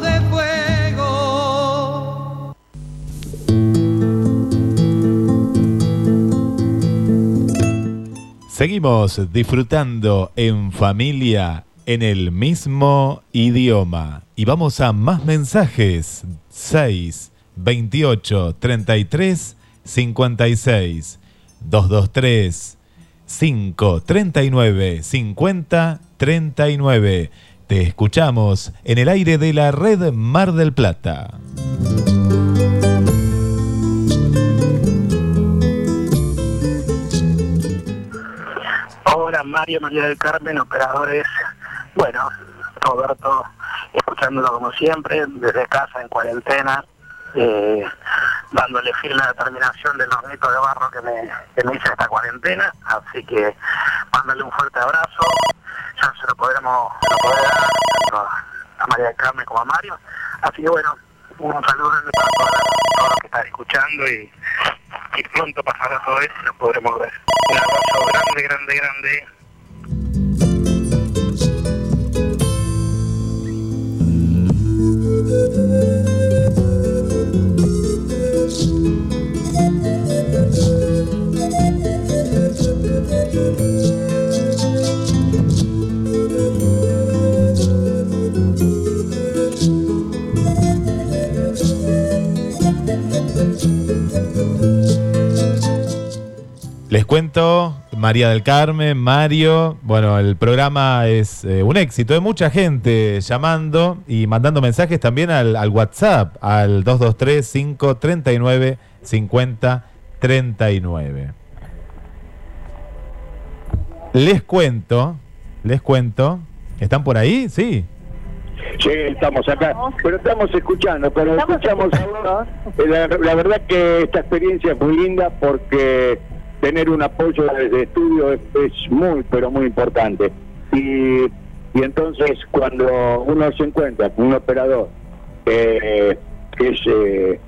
Seguimos disfrutando en familia en el mismo idioma. Y vamos a más mensajes. 6 28 33 56 223 5 39 50 39. Te escuchamos en el aire de la red Mar del Plata. Mario, María del Carmen, operadores. Bueno, Roberto, escuchándolo como siempre, desde casa en cuarentena, eh, dándole firme determinación de los mitos de barro que me, que me hice esta cuarentena. Así que mándale un fuerte abrazo. Ya se lo podremos se lo podré dar tanto a María del Carmen como a Mario. Así que bueno, un saludo para todos los que están escuchando y, y pronto pasará todo eso y nos podremos ver. Un abrazo grande, grande, grande. Les cuento, María del Carmen, Mario, bueno, el programa es eh, un éxito, hay mucha gente llamando y mandando mensajes también al, al WhatsApp, al 223-539-5039. Les cuento, les cuento, ¿están por ahí? Sí. Sí, estamos acá, pero estamos escuchando, pero escuchamos ahora. Eh, La, la verdad que esta experiencia es muy linda porque tener un apoyo desde estudio es, es muy, pero muy importante. Y, y entonces cuando uno se encuentra con un operador eh, que es eh,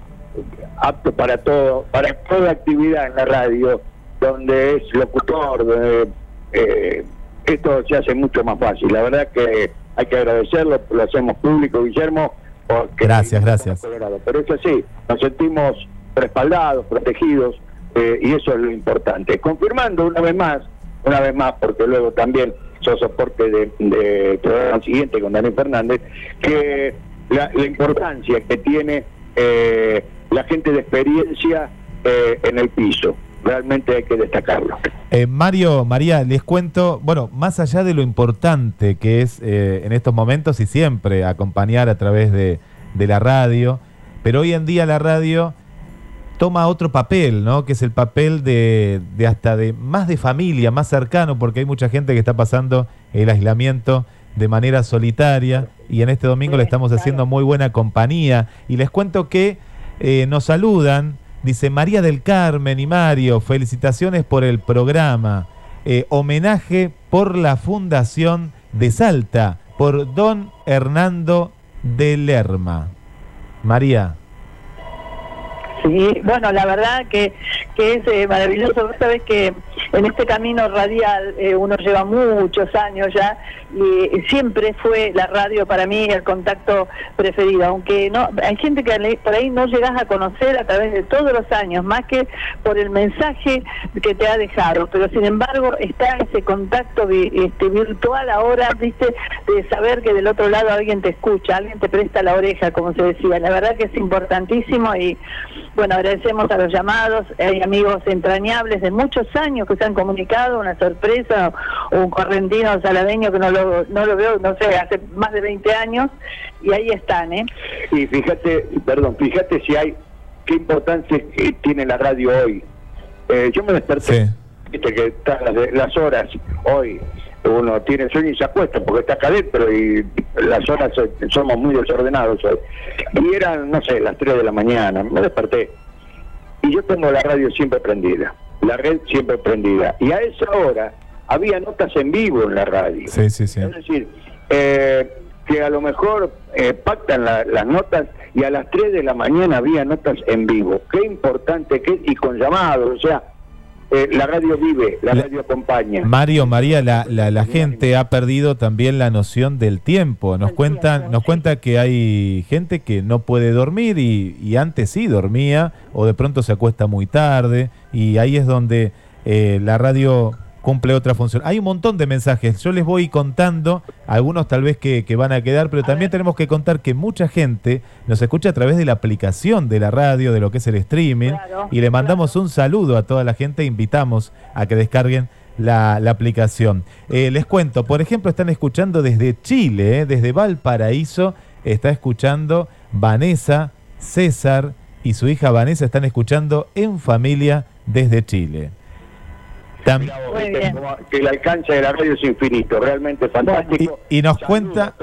apto para todo, para toda actividad en la radio, donde es locutor, donde, eh, esto se hace mucho más fácil. La verdad que hay que agradecerlo, lo hacemos público, Guillermo, porque Gracias, gracias. Colorado. Pero es así, nos sentimos respaldados, protegidos, eh, y eso es lo importante. Confirmando una vez más, una vez más, porque luego también sos soporte de, de programa siguiente con Dani Fernández, que la, la importancia que tiene eh, la gente de experiencia eh, en el piso. Realmente hay que destacarlo. Eh, Mario, María, les cuento, bueno, más allá de lo importante que es eh, en estos momentos y siempre acompañar a través de, de la radio, pero hoy en día la radio toma otro papel, ¿no? Que es el papel de, de hasta de más de familia, más cercano, porque hay mucha gente que está pasando el aislamiento de manera solitaria y en este domingo le estamos haciendo muy buena compañía y les cuento que eh, nos saludan, dice María del Carmen y Mario, felicitaciones por el programa, eh, homenaje por la Fundación de Salta, por don Hernando de Lerma. María. Sí, bueno, la verdad que, que es eh, maravilloso. Vos sabés que en este camino radial eh, uno lleva muchos años ya y siempre fue la radio para mí el contacto preferido, aunque no hay gente que por ahí no llegas a conocer a través de todos los años, más que por el mensaje que te ha dejado, pero sin embargo está ese contacto este, virtual ahora, viste, de saber que del otro lado alguien te escucha, alguien te presta la oreja, como se decía. La verdad que es importantísimo y bueno, agradecemos a los llamados, hay amigos entrañables de muchos años que se han comunicado, una sorpresa, un correntino saladeño que no lo, no lo veo, no sé, hace más de 20 años, y ahí están, ¿eh? Y fíjate, perdón, fíjate si hay, qué importancia tiene la radio hoy. Eh, yo me desperté, viste que están las, las horas hoy, uno tiene sueño y se acuesta porque está acá adentro y las horas eh, somos muy desordenados hoy. Y eran, no sé, las 3 de la mañana, me desperté. Y yo tengo la radio siempre prendida, la red siempre prendida. Y a esa hora había notas en vivo en la radio. Sí, sí, sí. Es decir, eh, que a lo mejor eh, pactan la- las notas y a las 3 de la mañana había notas en vivo. Qué importante que es, y con llamados, o sea, eh, la radio vive, la, radio acompaña. Mario, María, la, la, la gente ha perdido también la noción del tiempo. Nos cuentan, nos cuenta que hay gente que no puede dormir y, y antes sí dormía o de pronto se acuesta muy tarde y ahí es donde eh, la radio cumple otra función. Hay un montón de mensajes. Yo les voy contando, algunos tal vez que, que van a quedar, pero también tenemos que contar que mucha gente nos escucha a través de la aplicación de la radio, de lo que es el streaming, y le mandamos un saludo a toda la gente, invitamos a que descarguen la, la aplicación. Eh, les cuento, por ejemplo, están escuchando desde Chile, eh, desde Valparaíso, está escuchando Vanessa, César y su hija Vanessa están escuchando en familia desde Chile. Tam- Como Que el alcance de la radio es infinito, realmente fantástico. y nos cuenta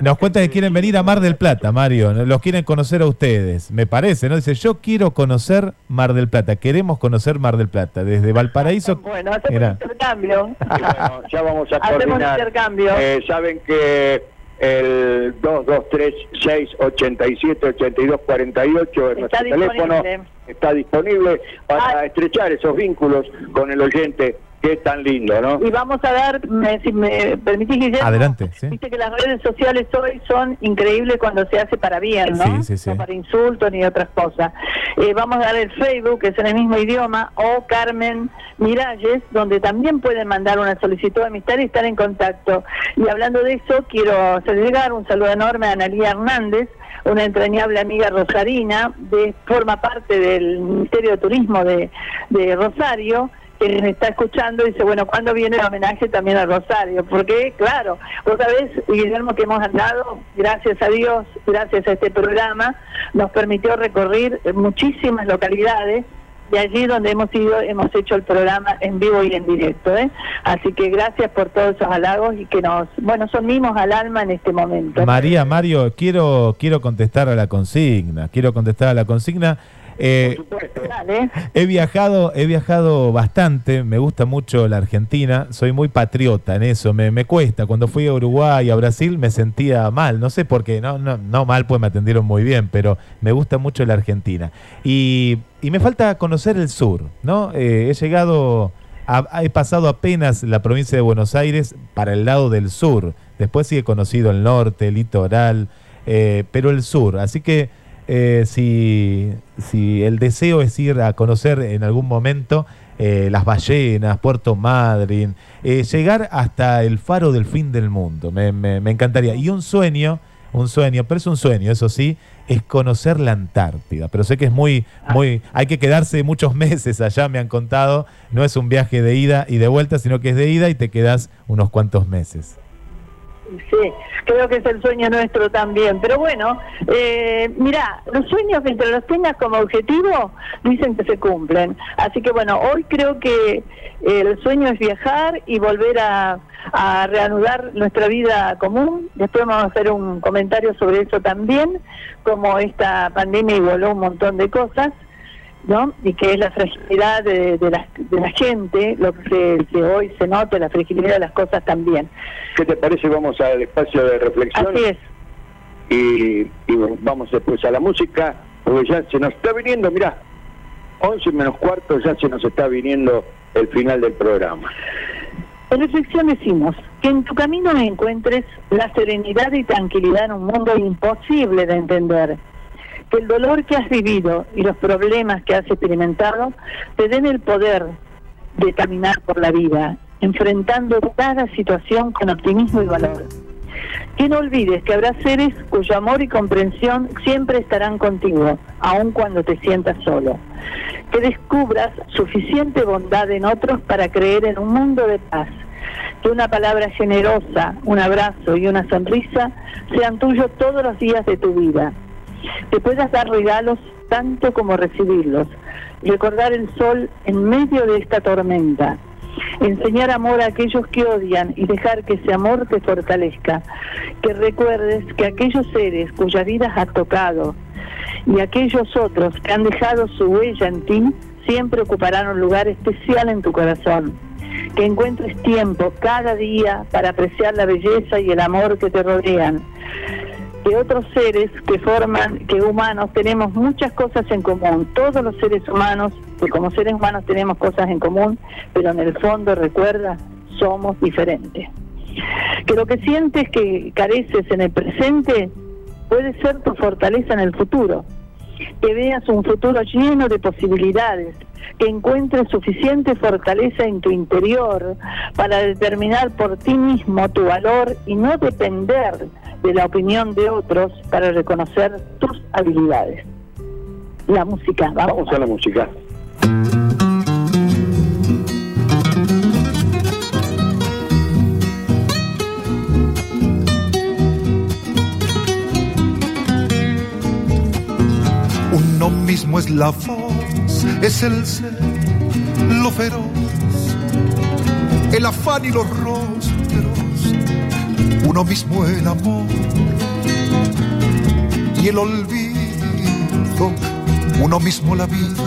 nos cuenta que quieren venir a Mar del Plata, Mario, los quieren conocer a ustedes, me parece, ¿no? Dice, yo quiero conocer Mar del Plata, queremos conocer Mar del Plata, desde Valparaíso. Bueno, hacemos Mira. intercambio. Bueno, ya vamos a Hacemos coordinar. intercambio. Eh, saben que el 223-687-8248 es nuestro teléfono. Está disponible para Ah. estrechar esos vínculos con el oyente, es tan lindo, ¿no? Y vamos a dar, me- si me permitís, Guillermo, Adelante, sí. viste que las redes sociales hoy son increíbles cuando se hace para bien, ¿no? Sí, sí, sí. No para insultos ni otras cosas. Eh, vamos a dar el Facebook, que es en el mismo idioma, o Carmen Miralles, donde también pueden mandar una solicitud de amistad y estar en contacto. Y hablando de eso, quiero hacer llegar un saludo enorme a Analía Hernández, una entrañable amiga rosarina, de, forma parte del Ministerio de Turismo de, de Rosario, que nos está escuchando dice, bueno, ¿cuándo viene el homenaje también a Rosario? Porque, claro, vos sabés, Guillermo, que hemos andado, gracias a Dios, gracias a este programa, nos permitió recorrer muchísimas localidades de allí donde hemos ido, hemos hecho el programa en vivo y en directo, ¿eh? Así que gracias por todos esos halagos y que nos, bueno, son mimos al alma en este momento. María, Mario, quiero, quiero contestar a la consigna, quiero contestar a la consigna. Eh, Dale. He viajado, he viajado bastante, me gusta mucho la Argentina, soy muy patriota en eso, me, me cuesta. Cuando fui a Uruguay, a Brasil, me sentía mal, no sé por qué, no, no, no mal, pues me atendieron muy bien, pero me gusta mucho la Argentina. Y, y me falta conocer el sur, ¿no? Eh, he llegado, a- he pasado apenas la provincia de Buenos Aires para el lado del sur, después sí he conocido el norte, el litoral, eh, pero el sur, así que eh, si, si el deseo es ir a conocer en algún momento eh, las ballenas, Puerto Madryn, eh, llegar hasta el faro del fin del mundo, me, me- me encantaría. Y un sueño, un sueño, pero es un sueño, eso sí, es conocer la Antártida. Pero sé que es muy, muy, hay que quedarse muchos meses allá, me han contado. No es un viaje de ida y de vuelta, sino que es de ida y te quedas unos cuantos meses. Sí, creo que es el sueño nuestro también. Pero bueno, eh, mira, los sueños, mientras los tengas como objetivo, dicen que se cumplen. Así que bueno, hoy creo que el sueño es viajar y volver a, a reanudar nuestra vida común. Después vamos a hacer un comentario sobre eso también, como esta pandemia igualó un montón de cosas. ¿No? Y que es la fragilidad de, de la, de la gente, lo que, que hoy se nota, la fragilidad de las cosas también. ¿Qué te parece? Vamos al espacio de reflexión. Así es. Y, y vamos después a la música, porque ya se nos está viniendo, mirá, 11 menos cuarto ya se nos está viniendo el final del programa. En reflexión decimos que en tu camino encuentres la serenidad y tranquilidad en un mundo imposible de entender. Que el dolor que has vivido y los problemas que has experimentado te den el poder de caminar por la vida, enfrentando cada situación con optimismo y valor. Que no olvides que habrá seres cuyo amor y comprensión siempre estarán contigo, aun cuando te sientas solo. Que descubras suficiente bondad en otros para creer en un mundo de paz. Que una palabra generosa, un abrazo y una sonrisa sean tuyos todos los días de tu vida. Que puedas dar regalos tanto como recibirlos. Recordar el sol en medio de esta tormenta enseñar amor a aquellos que odian y dejar que ese amor te fortalezca. Que recuerdes que aquellos seres cuyas vidas has tocado y aquellos otros que han dejado su huella en ti siempre ocuparán un lugar especial en tu corazón. Que encuentres tiempo cada día para apreciar la belleza y el amor que te rodean que otros seres que forman, que humanos tenemos muchas cosas en común, todos los seres humanos, que como seres humanos tenemos cosas en común, pero en el fondo recuerda, somos diferentes. Que lo que sientes que careces en el presente puede ser tu fortaleza en el futuro. Que veas un futuro lleno de posibilidades, que encuentres suficiente fortaleza en tu interior para determinar por ti mismo tu valor y no depender de la opinión de otros para reconocer tus habilidades. La música, vamos, Vamos a la música. Uno mismo es la voz, es el ser, lo feroz, el afán y los rostros, uno mismo el amor y el olvido, uno mismo la vida,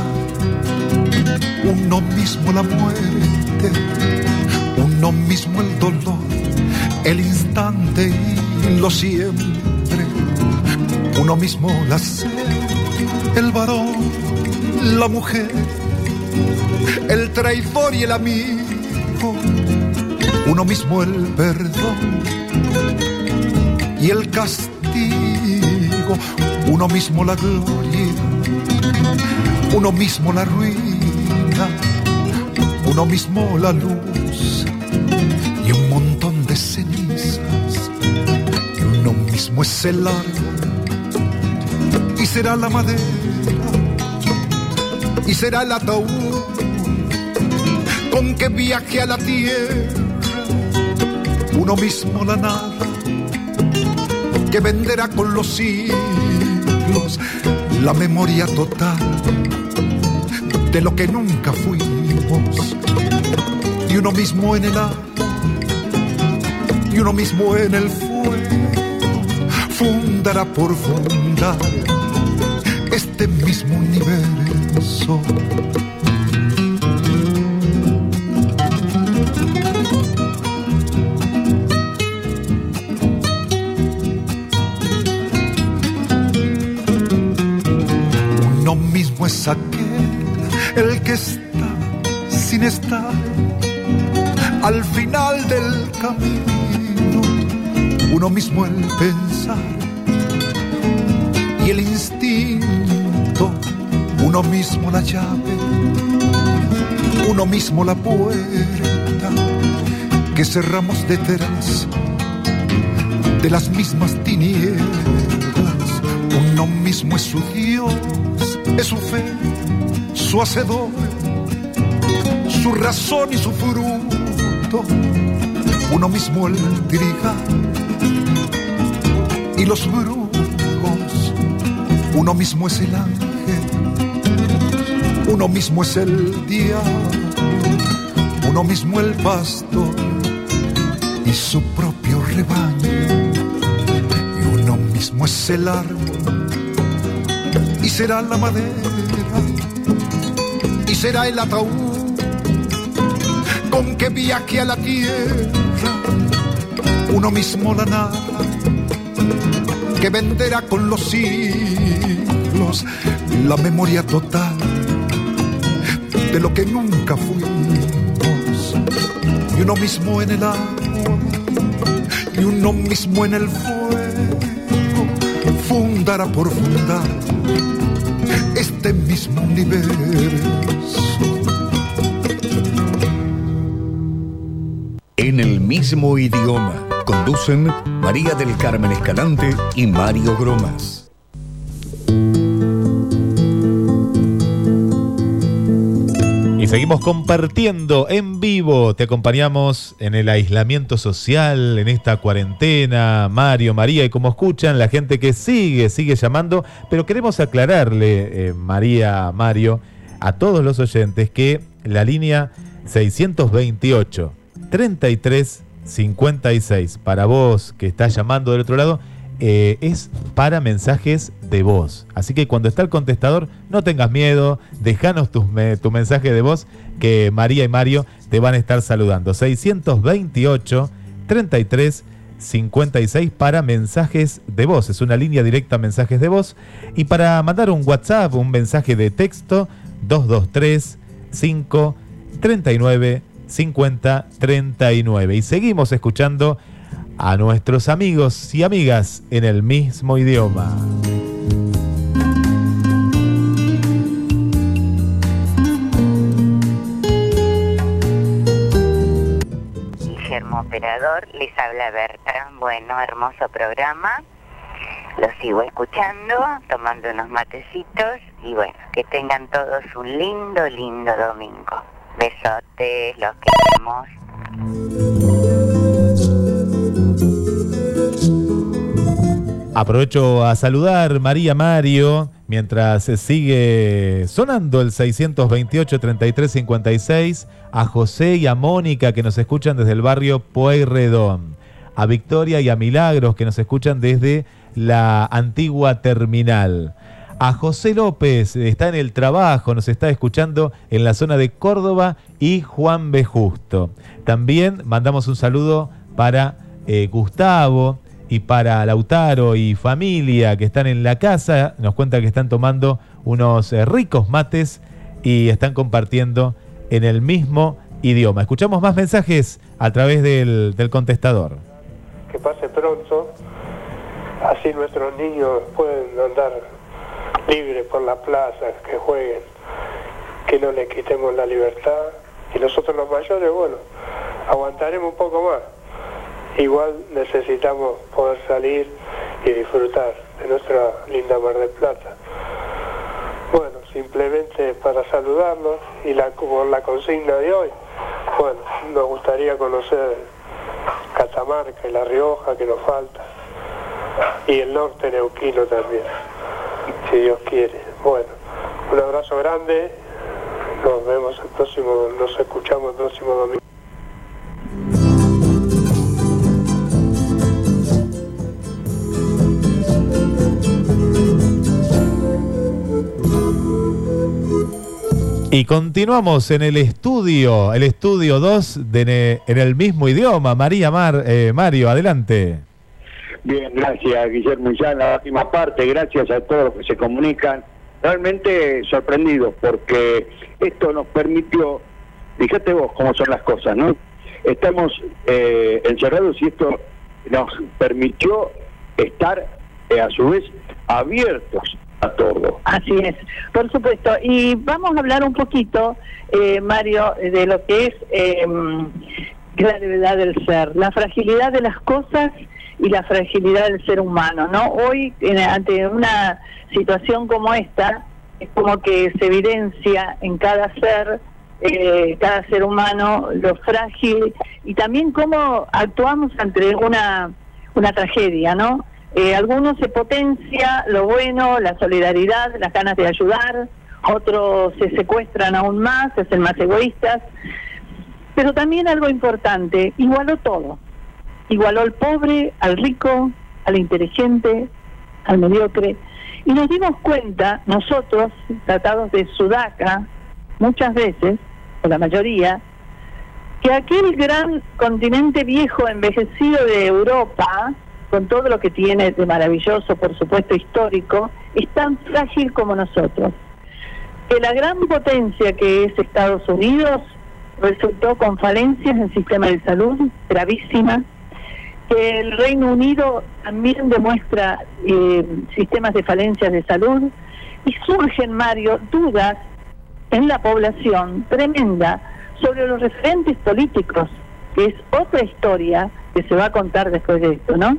uno mismo la muerte, uno mismo el dolor, el instante y lo siempre, uno mismo la sed el varón, la mujer, el traidor y el amigo, uno mismo el perdón y el castigo, uno mismo la gloria, uno mismo la ruina, uno mismo la luz y un montón de cenizas, uno mismo es el árbol y será la madera y será el ataúd con que viaje a la tierra. Uno mismo la nada que venderá con los siglos la memoria total de lo que nunca fuimos. Y uno mismo en el agua y uno mismo en el fuego fundará por fundar este mismo Uno mismo es aquel, el que está sin estar al final del camino. Uno mismo el pensar y el instinto, uno mismo la llave, uno mismo la puerta que cerramos detrás de las mismas tinieblas. Uno mismo es su Dios, es su fe, su hacedor, su razón y su fruto. Uno mismo el trigal y los brujos uno mismo es el ángel, uno mismo es el diablo, uno mismo el pastor y su propio rebaño. Y uno mismo es el árbol y será la madera y será el ataúd con que viaje a la tierra. Uno mismo la nada que venderá con los siglos la memoria total de lo que nunca fuimos. Y uno mismo en el agua, y uno mismo en el fuego, fundará por fundar este mismo universo. En el mismo idioma conducen María del Carmen Escalante y Mario Gromas. Y seguimos compartiendo en vivo. Te acompañamos en el aislamiento social, en esta cuarentena, Mario, María, y como escuchan, la gente que sigue, sigue llamando. Pero queremos aclararle, eh, María, Mario, a todos los oyentes que la línea 628 33 56 para vos que estás llamando del otro lado eh, es para mensajes de voz. Así que cuando está el contestador, no tengas miedo, déjanos tu, me- tu mensaje de voz que María y Mario te van a estar saludando. 628 33 56 para mensajes de voz. Es una línea directa mensajes de voz. Y para mandar un WhatsApp, un mensaje de texto, 223 5 39 50 39. Y seguimos escuchando a nuestros amigos y amigas en el mismo idioma. Guillermo Operador, les habla Berta. Bueno, hermoso programa. Lo sigo escuchando, tomando unos matecitos y bueno, que tengan todos un lindo, lindo domingo. Besotes, los queremos. Aprovecho a saludar María Mario mientras sigue sonando el 628 33 56 a José y a Mónica que nos escuchan desde el barrio Pueyrredón, a Victoria y a Milagros que nos escuchan desde la antigua terminal. A José López, está en el trabajo, nos está escuchando en la zona de Córdoba y Juan B. Justo. También mandamos un saludo para eh, Gustavo y para Lautaro y familia que están en la casa. Nos cuenta que están tomando unos eh, ricos mates y están compartiendo en el mismo idioma. Escuchamos más mensajes a través del, del contestador. que pase pronto, así nuestros niños pueden andar libres por la plaza, que jueguen, que no les quitemos la libertad y nosotros los mayores, bueno, aguantaremos un poco más. Igual necesitamos poder salir y disfrutar de nuestra linda Mar del Plata. Bueno, simplemente para saludarlos y la, por la consigna de hoy, bueno, nos gustaría conocer Catamarca y La Rioja que nos falta y el norte neuquino también, si Dios quiere. Bueno, un abrazo grande, nos vemos el próximo, nos escuchamos el próximo domingo. Y continuamos en el estudio, el estudio 2 de ne- en el mismo idioma. María Mar, eh, Mario, adelante. Bien, gracias Guillermo. Ya en la última parte, gracias a todos los que se comunican. Realmente sorprendidos porque esto nos permitió, fíjate vos cómo son las cosas, ¿no? Estamos eh, encerrados y esto nos permitió estar eh, a su vez abiertos todo. Así es, por supuesto. Y vamos a hablar un poquito, eh, Mario, de lo que es eh, la gravedad del ser, la fragilidad de las cosas y la fragilidad del ser humano, ¿no? Hoy, en- ante una situación como esta, es como que se evidencia en cada ser, eh, cada ser humano, lo frágil y también cómo actuamos ante una, una tragedia, ¿no? Eh, algunos se potencia lo bueno, la solidaridad, las ganas de ayudar, otros se secuestran aún más, se hacen más egoístas, pero también algo importante, igualó todo, igualó al pobre, al rico, al inteligente, al mediocre, y nos dimos cuenta, nosotros, tratados de Sudaca, muchas veces, o la mayoría, que aquel gran continente viejo envejecido de Europa, con todo lo que tiene de maravilloso, por supuesto, histórico, es tan frágil como nosotros. que la gran potencia que es Estados Unidos resultó con falencias en el sistema de salud gravísimas, que el Reino Unido también demuestra eh, sistemas de falencias de salud y surgen, Mario, dudas en la población tremenda sobre los referentes políticos, que es otra historia que se va a contar después de esto, ¿no?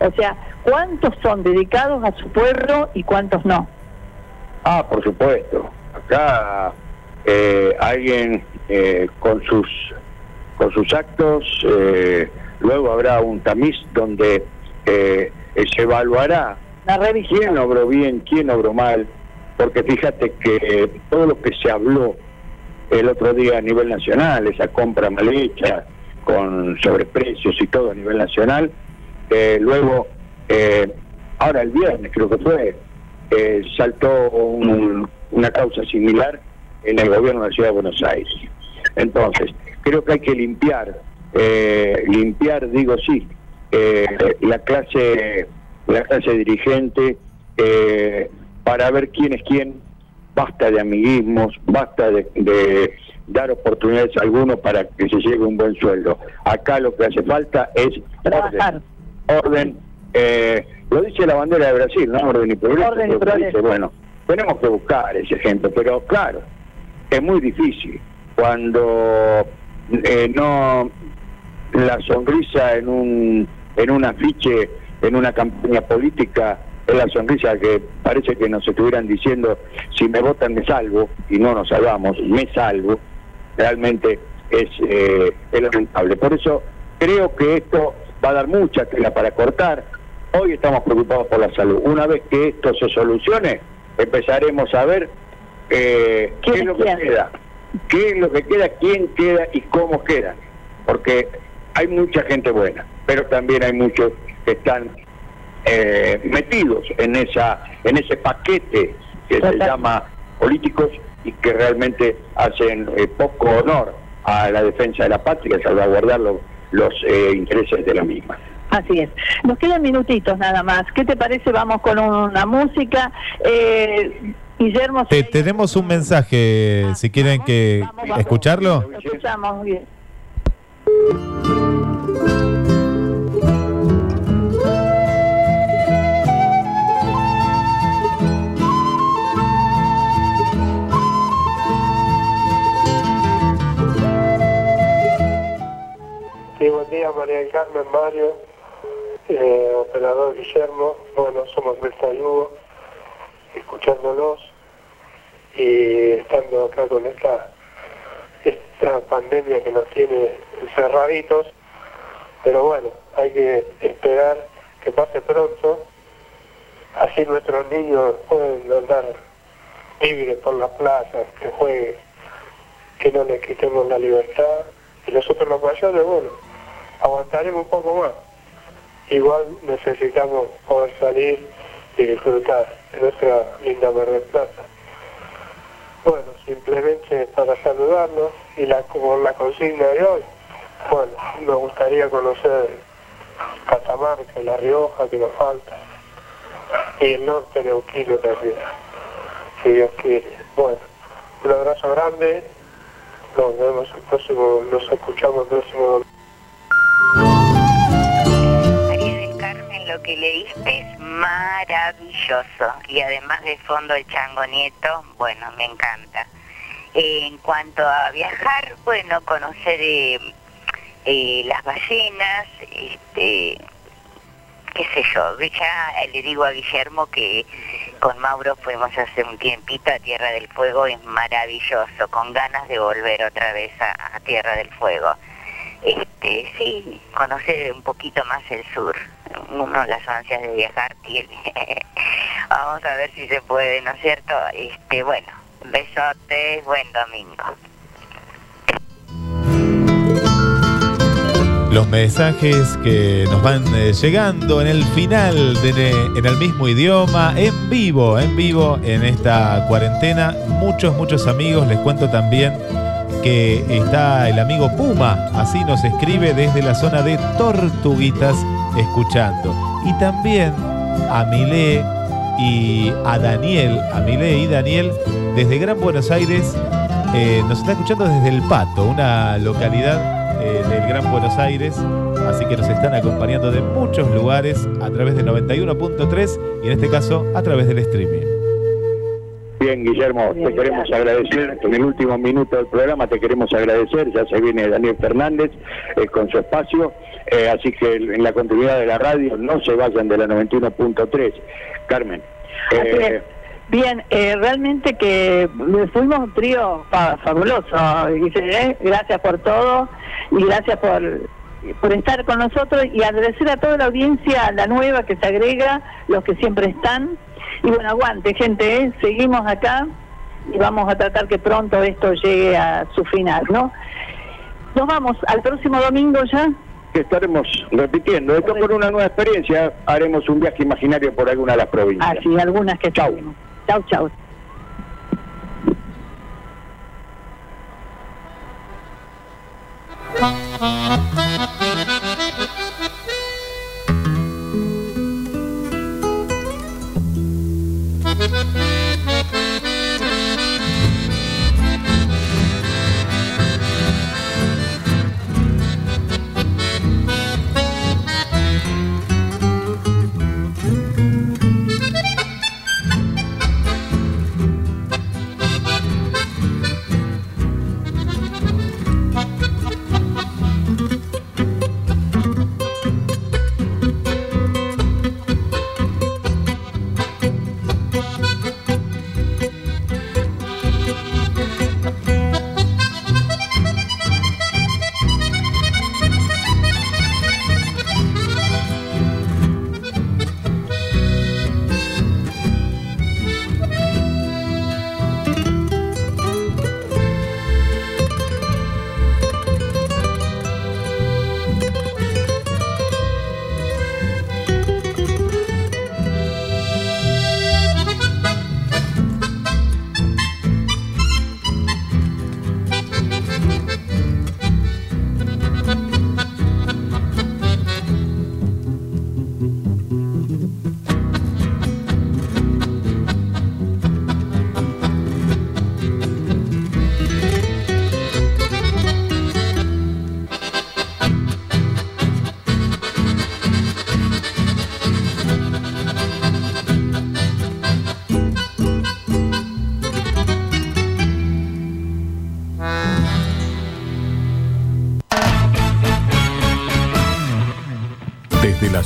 O sea, ¿cuántos son dedicados a su pueblo y cuántos no? Ah, por supuesto. Acá eh, alguien eh, con sus con sus actos, eh, luego habrá un tamiz donde eh, se evaluará quién obró bien, quién obró mal, porque fíjate que todo lo que se habló el otro día a nivel nacional, esa compra mal hecha, con sobreprecios y todo a nivel nacional, eh, luego, eh, ahora el viernes creo que fue, eh, saltó un- una causa similar en el gobierno de la Ciudad de Buenos Aires. Entonces, creo que hay que limpiar, eh, limpiar, digo sí, eh, la clase, la clase dirigente eh, para ver quién es quién. Basta de amiguismos, basta de, de dar oportunidades a algunos para que se llegue a un buen sueldo. Acá lo que hace falta es orden. Orden, eh, lo dice la bandera de Brasil, ¿no? Orden y progreso. Orden y progreso. dice, bueno, tenemos que buscar ese ejemplo, pero claro, es muy difícil cuando eh, no la sonrisa en un en un afiche en una campaña política es la sonrisa que parece que nos estuvieran diciendo si me votan me salvo y no nos salvamos me salvo realmente es, eh, es lamentable por eso creo que esto va a dar mucha tela para cortar. Hoy estamos preocupados por la salud. Una vez que esto se solucione empezaremos a ver eh, qué es lo que queda qué es lo que queda, quién queda y cómo queda. Porque hay mucha gente buena, pero también hay muchos que están eh, metidos en esa en ese paquete que se llama políticos y que realmente hacen eh, poco honor a la defensa de la patria, salvaguardar lo- los eh, intereses de la misma. Así es. Nos quedan minutitos nada más. ¿Qué te parece? Vamos con una música. Eh, Guillermo, Te- tenemos un mensaje, si quieren que escucharlo. lo escuchamos bien. Sí, buen día María del Carmen, Mario, eh, operador Guillermo, bueno, somos Mirta y escuchándolos y estando acá con esta, esta pandemia que nos tiene encerraditos, pero bueno, hay que esperar que pase pronto, así nuestros niños pueden andar libres por las plazas, que jueguen, que no les quitemos la libertad, y nosotros los mayores, bueno, aguantaremos un poco más. Igual necesitamos poder salir y disfrutar de nuestra linda Mar del Plata. Bueno, simplemente para saludarnos y la, como la consigna de hoy, bueno, me gustaría conocer Catamarca La Rioja, que nos falta, y el norte de Neuquino también, si Dios quiere. Bueno, un abrazo grande, nos vemos el próximo, nos escuchamos el próximo lo que leíste es maravilloso. Y además de fondo el chango nieto, bueno, me encanta. En cuanto a viajar, bueno, conocer eh, eh, las ballenas, este, qué sé yo, ya le digo a Guillermo que con Mauro fuimos hace un tiempito a Tierra del Fuego, es maravilloso, con ganas de volver otra vez a Tierra del Fuego. Este, sí, conocer un poquito más el sur. Uno las ansias de viajar tiene. Vamos a ver si se puede, ¿no es cierto? Este, bueno, besotes, buen domingo. Los mensajes que nos van eh, llegando en el final, de- en el mismo idioma, en vivo, en vivo, en esta cuarentena. Muchos, muchos amigos. Les cuento también que está el amigo Puma, así nos escribe desde la zona de Tortuguitas, escuchando. Y también a Milé y a Daniel, a Milei y Daniel, desde Gran Buenos Aires. eh, nos está escuchando desde El Pato, una localidad eh, del Gran Buenos Aires. Así que nos están acompañando de muchos lugares a través de 91.3 y en este caso a través del streaming. Bien, Guillermo, te queremos agradecer. En el último minuto del programa te queremos agradecer. Ya se viene Daniel Fernández eh, con su espacio. Eh, así que en la continuidad de la radio no se vayan de la 91.3. Carmen. eh, Bien, eh, realmente que fuimos un trío fa- fabuloso, Guille, gracias por todo y gracias por, por estar con nosotros y agradecer a toda la audiencia, la nueva que se agrega, los que siempre están. Y bueno, aguante gente, ¿eh? seguimos acá y vamos a tratar que pronto esto llegue a su final, ¿no? Nos vamos al próximo domingo ya. que estaremos repitiendo. Esto por una nueva experiencia. Haremos un viaje imaginario por alguna de las provincias. Así, algunas que Chau. Chau, chau.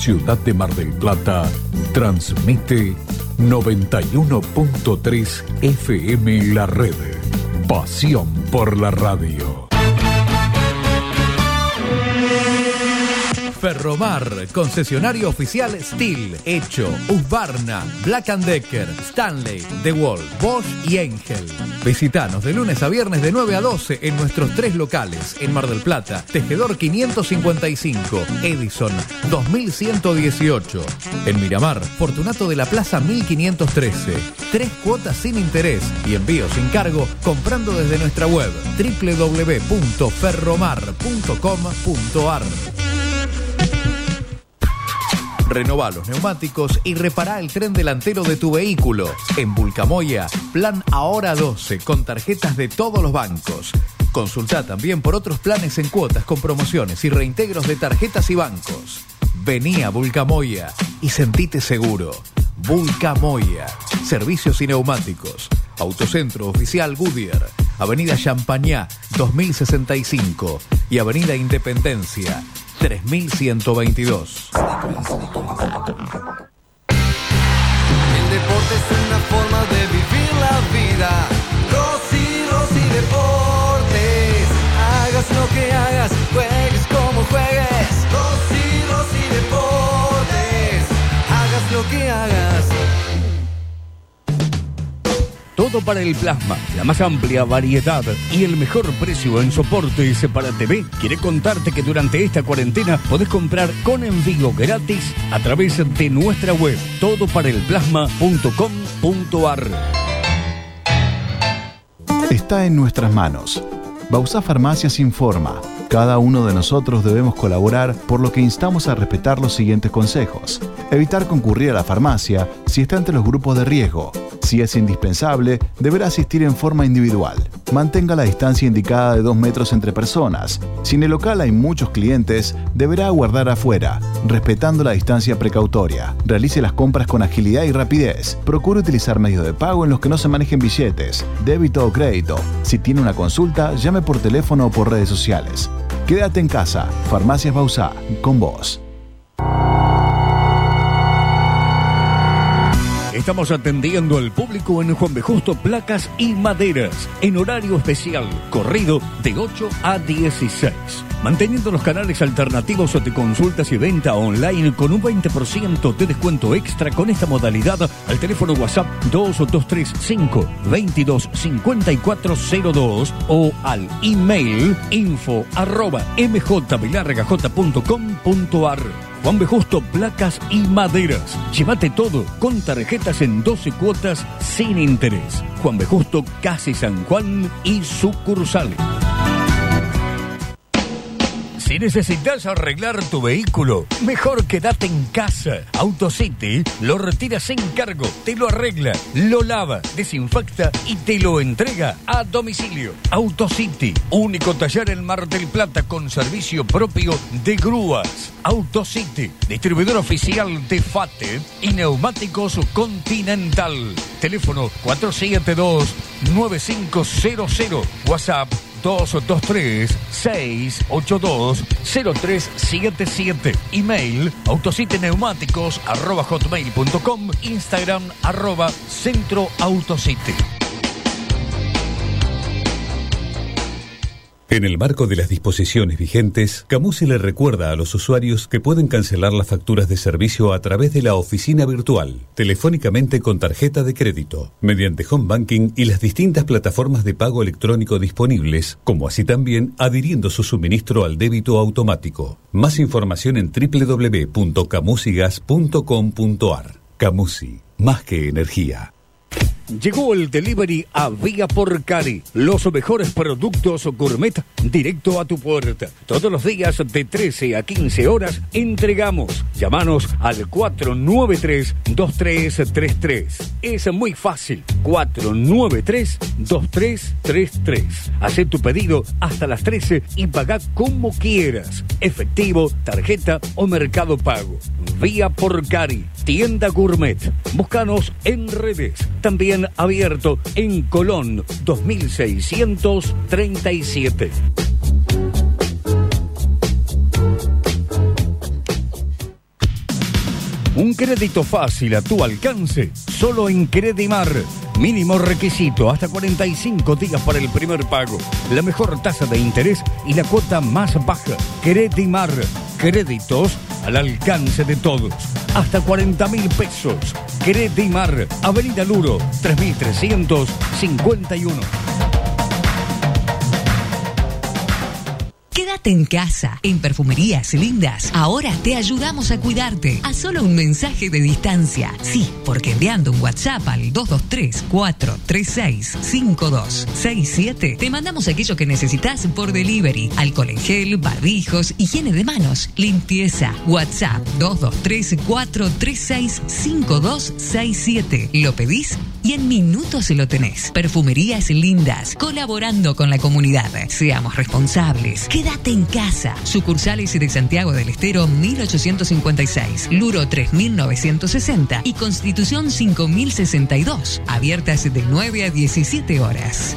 Ciudad de Mar del Plata, transmite 91.3 FM La Red. Pasión por la radio. Ferromar, concesionario oficial Steel, Hecho, Husqvarna, Black Decker, Stanley, DeWalt, Bosch y Engel. Visitanos de lunes a viernes de 9 a 12 en nuestros tres locales en Mar del Plata, Tejedor 555, Edison 2118. En Miramar, Fortunato de la Plaza 1513. Tres cuotas sin interés y envío sin cargo comprando desde nuestra web www.ferromar.com.ar. Renová los neumáticos y repará el tren delantero de tu vehículo. En Vulcamoya, plan Ahora 12 con tarjetas de todos los bancos. Consulta también por otros planes en cuotas con promociones y reintegros de tarjetas y bancos. Vení a Vulcamoya y sentite seguro. Vulcamoya, servicios y neumáticos. Autocentro Oficial Goodyear, Avenida Champañá 2065 y Avenida Independencia 3122. El deporte es una forma de vivir la vida. Rosy, Rosy Deportes. Hagas lo que hagas, juegues como juegues. Rosy, Rosy Deportes. Hagas lo que hagas. Todo para el plasma, la más amplia variedad y el mejor precio en soportes para TV. Quiere contarte que durante esta cuarentena podés comprar con envío gratis a través de nuestra web todoparaelplasma.com.ar. Está en nuestras manos. Bausá Farmacias informa. Cada uno de nosotros debemos colaborar, por lo que instamos a respetar los siguientes consejos. Evitar concurrir a la farmacia si está entre los grupos de riesgo. Si es indispensable, deberá asistir en forma individual. Mantenga la distancia indicada de 2 metros entre personas. Si en el local hay muchos clientes, deberá aguardar afuera, respetando la distancia precautoria. Realice las compras con agilidad y rapidez. Procure utilizar medios de pago en los que no se manejen billetes, débito o crédito. Si tiene una consulta, llame por teléfono o por redes sociales. Quédate en casa. Farmacias Bausá, con vos. Estamos atendiendo al público en Juan B. Justo Placas y Maderas, en horario especial, corrido de 8 a 16. Manteniendo los canales alternativos de consultas y venta online con un 20% de descuento extra con esta modalidad al teléfono WhatsApp 2235 225402 o al email info arroba Juan B. Justo, placas y maderas. Llévate todo con tarjetas en 12 cuotas sin interés. Juan B. Justo, Casi San Juan y sucursales. Si necesitas arreglar tu vehículo, mejor quédate en casa. AutoCity lo retira sin cargo, te lo arregla, lo lava, desinfecta y te lo entrega a domicilio. AutoCity, único taller en Mar del Plata con servicio propio de grúas. AutoCity, distribuidor oficial de FATE y neumáticos Continental. Teléfono 472 9500. WhatsApp 223-682-0377. Email autociteneumáticos arroba hotmail.com. Instagram arroba centro En el marco de las disposiciones vigentes, Camusi le recuerda a los usuarios que pueden cancelar las facturas de servicio a través de la oficina virtual, telefónicamente con tarjeta de crédito, mediante home banking y las distintas plataformas de pago electrónico disponibles, como así también adhiriendo su suministro al débito automático. Más información en www.camusigas.com.ar. Camusi, más que energía. Llegó el delivery a Vía por Cari. Los mejores productos gourmet directo a tu puerta. Todos los días de 13 a 15 horas entregamos. Llámanos al 493-2333. Es muy fácil. 493-2333. Haz tu pedido hasta las 13 y paga como quieras. Efectivo, tarjeta o mercado pago. Vía por Cari. Tienda Gourmet. Búscanos en redes. También abierto en Colón 2637. Un crédito fácil a tu alcance, solo en Credimar. Mínimo requisito, hasta 45 días para el primer pago. La mejor tasa de interés y la cuota más baja. Credimar. Créditos al alcance de todos. Hasta 40 mil pesos. Credimar. Avenida Luro, 3351. En casa. En Perfumerías Lindas, ahora te ayudamos a cuidarte. A solo un mensaje de distancia. Sí, porque enviando un WhatsApp al 223-436-5267, te mandamos aquello que necesitas por delivery. Alcohol en gel, barbijos, higiene de manos, limpieza. WhatsApp 223-436-5267. Lo pedís y en minutos lo tenés. Perfumerías lindas, colaborando con la comunidad. Seamos responsables. Quédate en casa. Sucursales de Santiago del Estero 1856, Luro 3960 y Constitución 5062. Abiertas de 9 a 17 horas.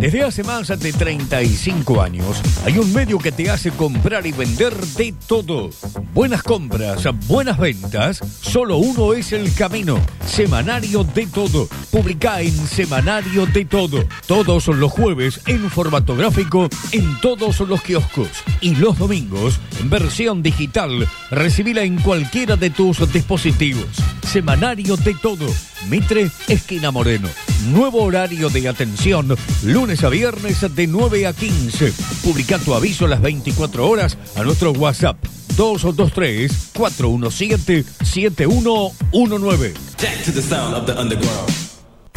Desde hace más de 35 años hay un medio que te hace comprar y vender de todo. Buenas compras, buenas ventas, solo uno es el camino. Semanario de todo. Publica en Semanario de todo. Todos los jueves en formato gráfico en todos los kioscos. Y los domingos en versión digital. Recibila en cualquiera de tus dispositivos. Semanario de todo. Mitre, esquina Moreno. Nuevo horario de atención, lunes a viernes de 9 a 15. Publica tu aviso a las 24 horas a nuestro WhatsApp 223-417-7119.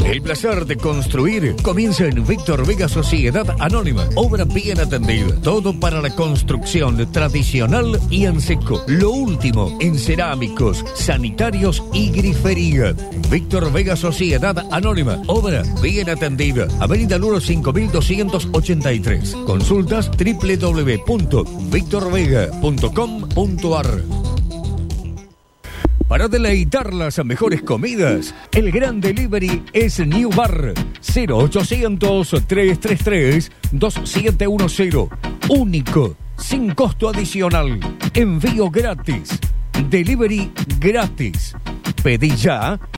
El placer de construir comienza en Víctor Vega Sociedad Anónima. Obra bien atendida. Todo para la construcción tradicional y en seco. Lo último en cerámicos, sanitarios y grifería. Víctor Vega Sociedad Anónima. Obra bien atendida. Avenida Luro 5283. Consultas www.victorvega.com.ar. Para deleitar las mejores comidas, el gran delivery es New Bar 0800-333-2710. Único, sin costo adicional. Envío gratis. Delivery gratis. Pedí ya